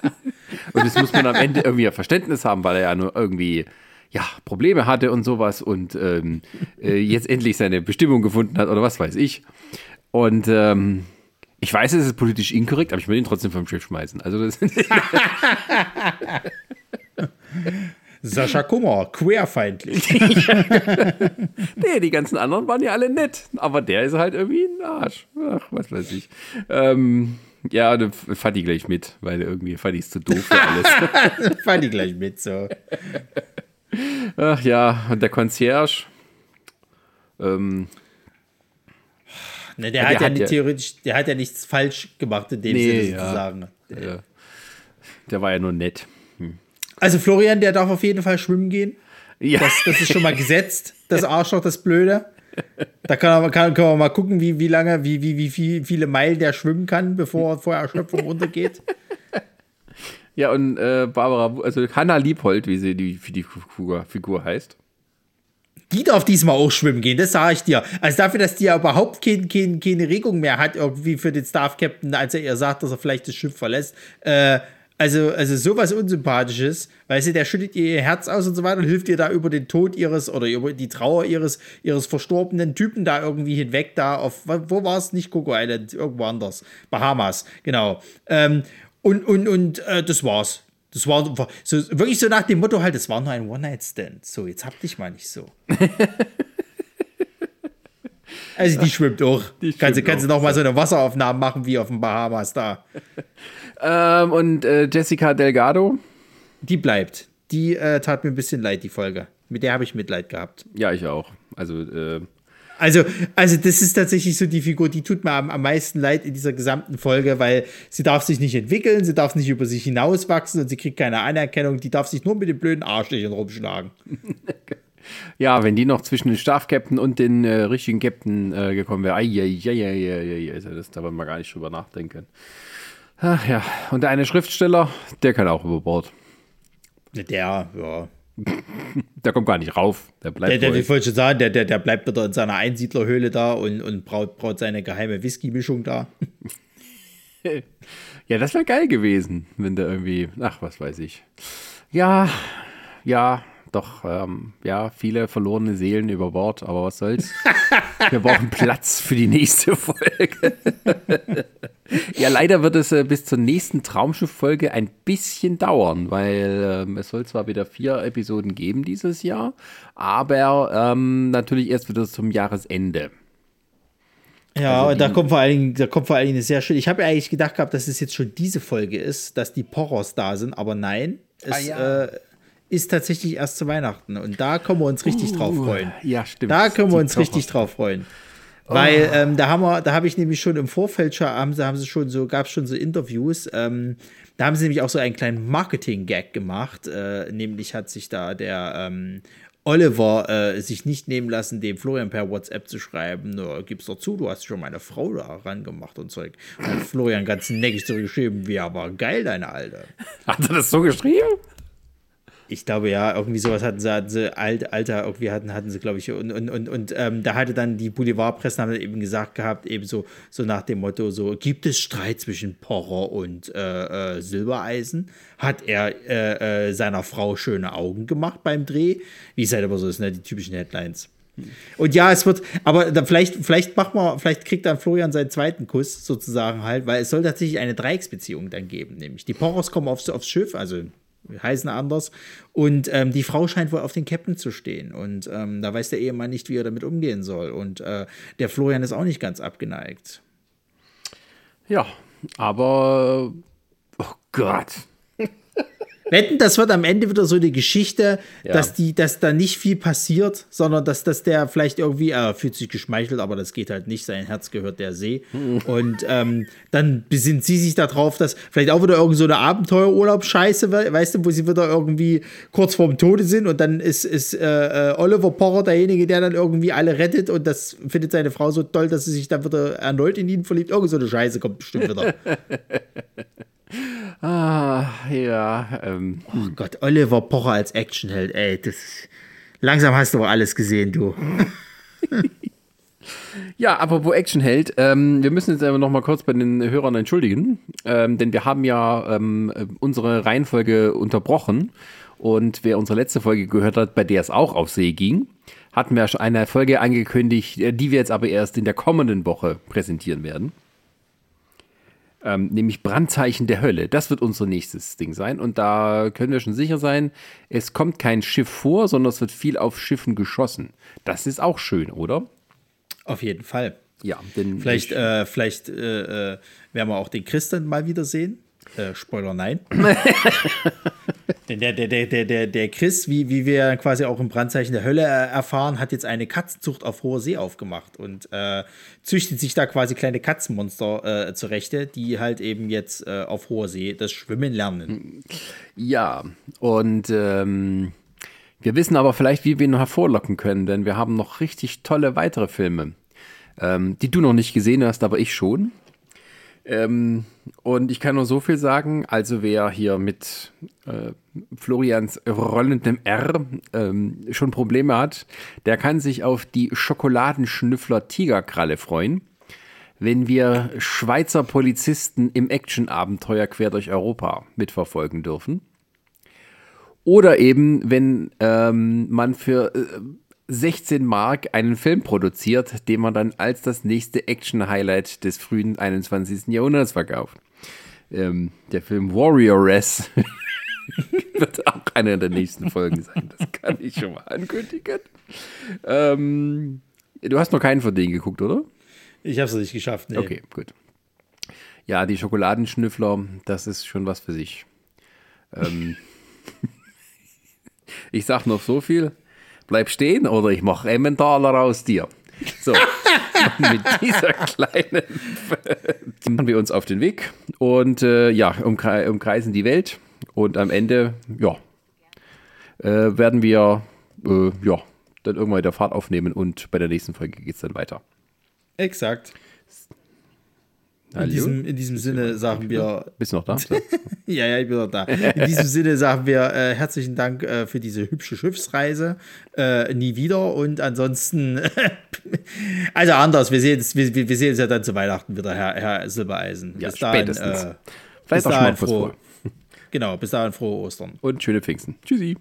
und das muss man am Ende irgendwie Verständnis haben, weil er ja nur irgendwie ja, Probleme hatte und sowas und ähm, äh, jetzt endlich seine Bestimmung gefunden hat oder was weiß ich. Und ähm, ich weiß, es ist politisch inkorrekt, aber ich will ihn trotzdem vom Schiff schmeißen. Also das <laughs> Sascha Kummer, queerfeindlich. <laughs> nee, die ganzen anderen waren ja alle nett. Aber der ist halt irgendwie ein Arsch. Ach, was weiß ich. Ähm, ja, da fand ich gleich mit, weil irgendwie fand ich es zu doof für alles. <laughs> fand ich gleich mit, so. Ach ja, und der Concierge. Ähm, ne, der, der, hat ja, hat ja theoretisch, der hat ja nichts falsch gemacht in dem nee, Sinne sozusagen. Ja, ja. Der war ja nur nett. Also Florian, der darf auf jeden Fall schwimmen gehen. Ja. Das, das ist schon mal gesetzt. Das Arschloch, das Blöde. Da kann, man, kann, kann man mal gucken, wie, wie lange, wie, wie, wie viel, viele Meilen der schwimmen kann, bevor vor Erschöpfung runtergeht. <laughs> Ja, und äh, Barbara, also Hanna Liebhold, wie sie die, wie die Figur, Figur heißt. Die darf diesmal auch schwimmen gehen, das sage ich dir. Also dafür, dass die ja überhaupt kein, kein, keine Regung mehr hat, irgendwie für den Staff-Captain, als er ihr sagt, dass er vielleicht das Schiff verlässt, äh, also, also sowas Unsympathisches, weißt du, der schüttet ihr Herz aus und so weiter und hilft ihr da über den Tod ihres oder über die Trauer ihres, ihres verstorbenen Typen da irgendwie hinweg, da auf, wo war es? Nicht Coco Island, irgendwo anders. Bahamas, genau. Ähm, und und, und äh, das war's. Das war so, wirklich so nach dem Motto halt, das war nur ein One-Night-Stand. So, jetzt hab dich mal nicht so. <laughs> also die schwimmt auch. Die kannst, schwimmt kannst auch. du noch mal so eine Wasseraufnahme machen wie auf den Bahamas da. <laughs> Ähm, und äh, Jessica Delgado? Die bleibt. Die äh, tat mir ein bisschen leid, die Folge. Mit der habe ich Mitleid gehabt. Ja, ich auch. Also, äh also, also das ist tatsächlich so die Figur, die tut mir am, am meisten leid in dieser gesamten Folge, weil sie darf sich nicht entwickeln, sie darf nicht über sich hinauswachsen und sie kriegt keine Anerkennung, die darf sich nur mit den blöden Arschlöchern rumschlagen. ja, wenn die noch zwischen den Staff-Captain und den äh, richtigen Captain äh, gekommen wäre, also das darf man mal gar nicht drüber nachdenken. Ach ja, und der eine Schriftsteller, der kann auch über Bord. Der, ja. der kommt gar nicht rauf. Der bleibt. Der, der, ich wollte schon sagen, der, der, der bleibt wieder in seiner Einsiedlerhöhle da und, und braut, braut seine geheime Whisky-Mischung da. <laughs> ja, das wäre geil gewesen, wenn der irgendwie, ach, was weiß ich. Ja, ja, doch, ähm, ja, viele verlorene Seelen über Bord, aber was soll's. <laughs> Wir brauchen Platz für die nächste Folge. <laughs> ja, leider wird es äh, bis zur nächsten Traumschiff-Folge ein bisschen dauern, weil ähm, es soll zwar wieder vier Episoden geben dieses Jahr, aber ähm, natürlich erst wieder zum Jahresende. Ja, also und da kommt vor allen Dingen, da kommt vor allen Dingen eine sehr schön. Ich habe ja eigentlich gedacht gehabt, dass es jetzt schon diese Folge ist, dass die Porros da sind, aber nein. Es, ah, ja. äh, ist tatsächlich erst zu Weihnachten. Und da können wir uns richtig uh, drauf freuen. Ja, stimmt. Da können wir uns richtig drauf freuen. Oh. Weil ähm, da haben wir, da habe ich nämlich schon im Vorfeld schon, haben sie, haben sie schon so, gab es schon so Interviews. Ähm, da haben sie nämlich auch so einen kleinen Marketing-Gag gemacht. Äh, nämlich hat sich da der ähm, Oliver äh, sich nicht nehmen lassen, dem Florian per WhatsApp zu schreiben, nur gib's doch zu, du hast schon meine Frau da rangemacht und Zeug. Und Florian ganz neckig zurückgeschrieben, wie aber geil, deine Alte. Hat er das so geschrieben? Ich glaube ja, irgendwie sowas hatten sie, hatten sie alt, Alter, irgendwie hatten, hatten sie, glaube ich, und, und, und, und ähm, da hatte dann die Boulevardpresse haben eben gesagt gehabt, eben so, so nach dem Motto, so, gibt es Streit zwischen Porrer und äh, äh, Silbereisen? Hat er äh, äh, seiner Frau schöne Augen gemacht beim Dreh? Wie es halt aber so ist, ne, die typischen Headlines. Und ja, es wird, aber da vielleicht, vielleicht macht man, vielleicht kriegt dann Florian seinen zweiten Kuss sozusagen halt, weil es soll tatsächlich eine Dreiecksbeziehung dann geben, nämlich die Porros kommen aufs, aufs Schiff, also heißen anders. Und ähm, die Frau scheint wohl auf den Captain zu stehen. Und ähm, da weiß der Ehemann nicht, wie er damit umgehen soll. Und äh, der Florian ist auch nicht ganz abgeneigt. Ja, aber oh Gott. Wetten, das wird am Ende wieder so eine Geschichte, ja. dass die, dass da nicht viel passiert, sondern dass, dass der vielleicht irgendwie, er fühlt sich geschmeichelt, aber das geht halt nicht, sein Herz gehört der See. <laughs> Und ähm, dann besinnt sie sich darauf, dass vielleicht auch wieder irgend so eine Abenteuerurlaub-Scheiße, weißt du, wo sie wieder irgendwie kurz vorm Tode sind und dann ist, ist äh, äh, Oliver Porrer derjenige, der dann irgendwie alle rettet und das findet seine Frau so toll, dass sie sich dann wieder erneut in ihn verliebt. Irgend so eine Scheiße kommt bestimmt wieder. <laughs> Ah, ja. Ähm. Oh Gott, Oliver Pocher als Actionheld, ey, das. Langsam hast du aber alles gesehen, du. <laughs> Ja, aber wo Actionheld, ähm, wir müssen jetzt aber noch mal kurz bei den Hörern entschuldigen, ähm, denn wir haben ja ähm, unsere Reihenfolge unterbrochen und wer unsere letzte Folge gehört hat, bei der es auch auf See ging, hatten wir eine Folge angekündigt, die wir jetzt aber erst in der kommenden Woche präsentieren werden. Ähm, nämlich Brandzeichen der Hölle. Das wird unser nächstes Ding sein. Und da können wir schon sicher sein, es kommt kein Schiff vor, sondern es wird viel auf Schiffen geschossen. Das ist auch schön, oder? Auf jeden Fall. Ja, denn Vielleicht, äh, vielleicht äh, äh, werden wir auch den Christen mal wiedersehen. Äh, Spoiler, nein. <laughs> Der, der, der, der, der, Chris, wie, wie wir quasi auch im Brandzeichen der Hölle erfahren, hat jetzt eine Katzenzucht auf hoher See aufgemacht und äh, züchtet sich da quasi kleine Katzenmonster äh, zurechte, die halt eben jetzt äh, auf hoher See das Schwimmen lernen. Ja, und ähm, wir wissen aber vielleicht, wie wir ihn hervorlocken können, denn wir haben noch richtig tolle weitere Filme, ähm, die du noch nicht gesehen hast, aber ich schon. Ähm, und ich kann nur so viel sagen, also wer hier mit äh, Florians rollendem R ähm, schon Probleme hat, der kann sich auf die Schokoladenschnüffler Tigerkralle freuen, wenn wir Schweizer Polizisten im Actionabenteuer quer durch Europa mitverfolgen dürfen. Oder eben, wenn ähm, man für äh, 16 Mark einen Film produziert, den man dann als das nächste Action-Highlight des frühen 21. Jahrhunderts verkauft. Ähm, der Film Warrioress <laughs> wird auch einer der nächsten Folgen sein. Das kann ich schon mal ankündigen. Ähm, du hast noch keinen von denen geguckt, oder? Ich habe es nicht geschafft. Nee. Okay, gut. Ja, die Schokoladenschnüffler, das ist schon was für sich. Ähm, <laughs> ich sag noch so viel bleib stehen oder ich mache Emmentaler aus dir. So, <laughs> mit dieser kleinen machen wir uns auf den Weg und äh, ja, umkre umkreisen die Welt und am Ende, ja, äh, werden wir, äh, ja, dann irgendwann wieder Fahrt aufnehmen und bei der nächsten Folge geht es dann weiter. Exakt. In diesem, in diesem Sinne sagen wir. Bist du noch da? <laughs> ja, ja, ich bin noch da. In diesem Sinne sagen wir äh, herzlichen Dank äh, für diese hübsche Schiffsreise. Äh, nie wieder. Und ansonsten, <laughs> also anders, wir sehen, es, wir, wir sehen uns ja dann zu Weihnachten wieder, Herr, Herr Silbereisen. Ja, bis spätestens. Dahin, Vielleicht bis auch dahin froh, Genau, bis dahin frohe Ostern. Und schöne Pfingsten. Tschüssi.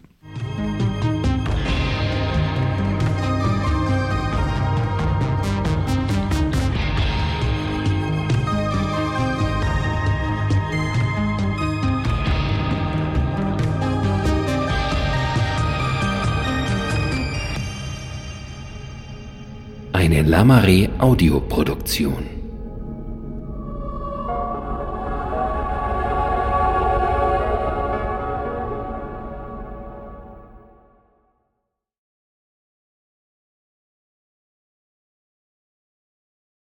Lamare Audioproduktion.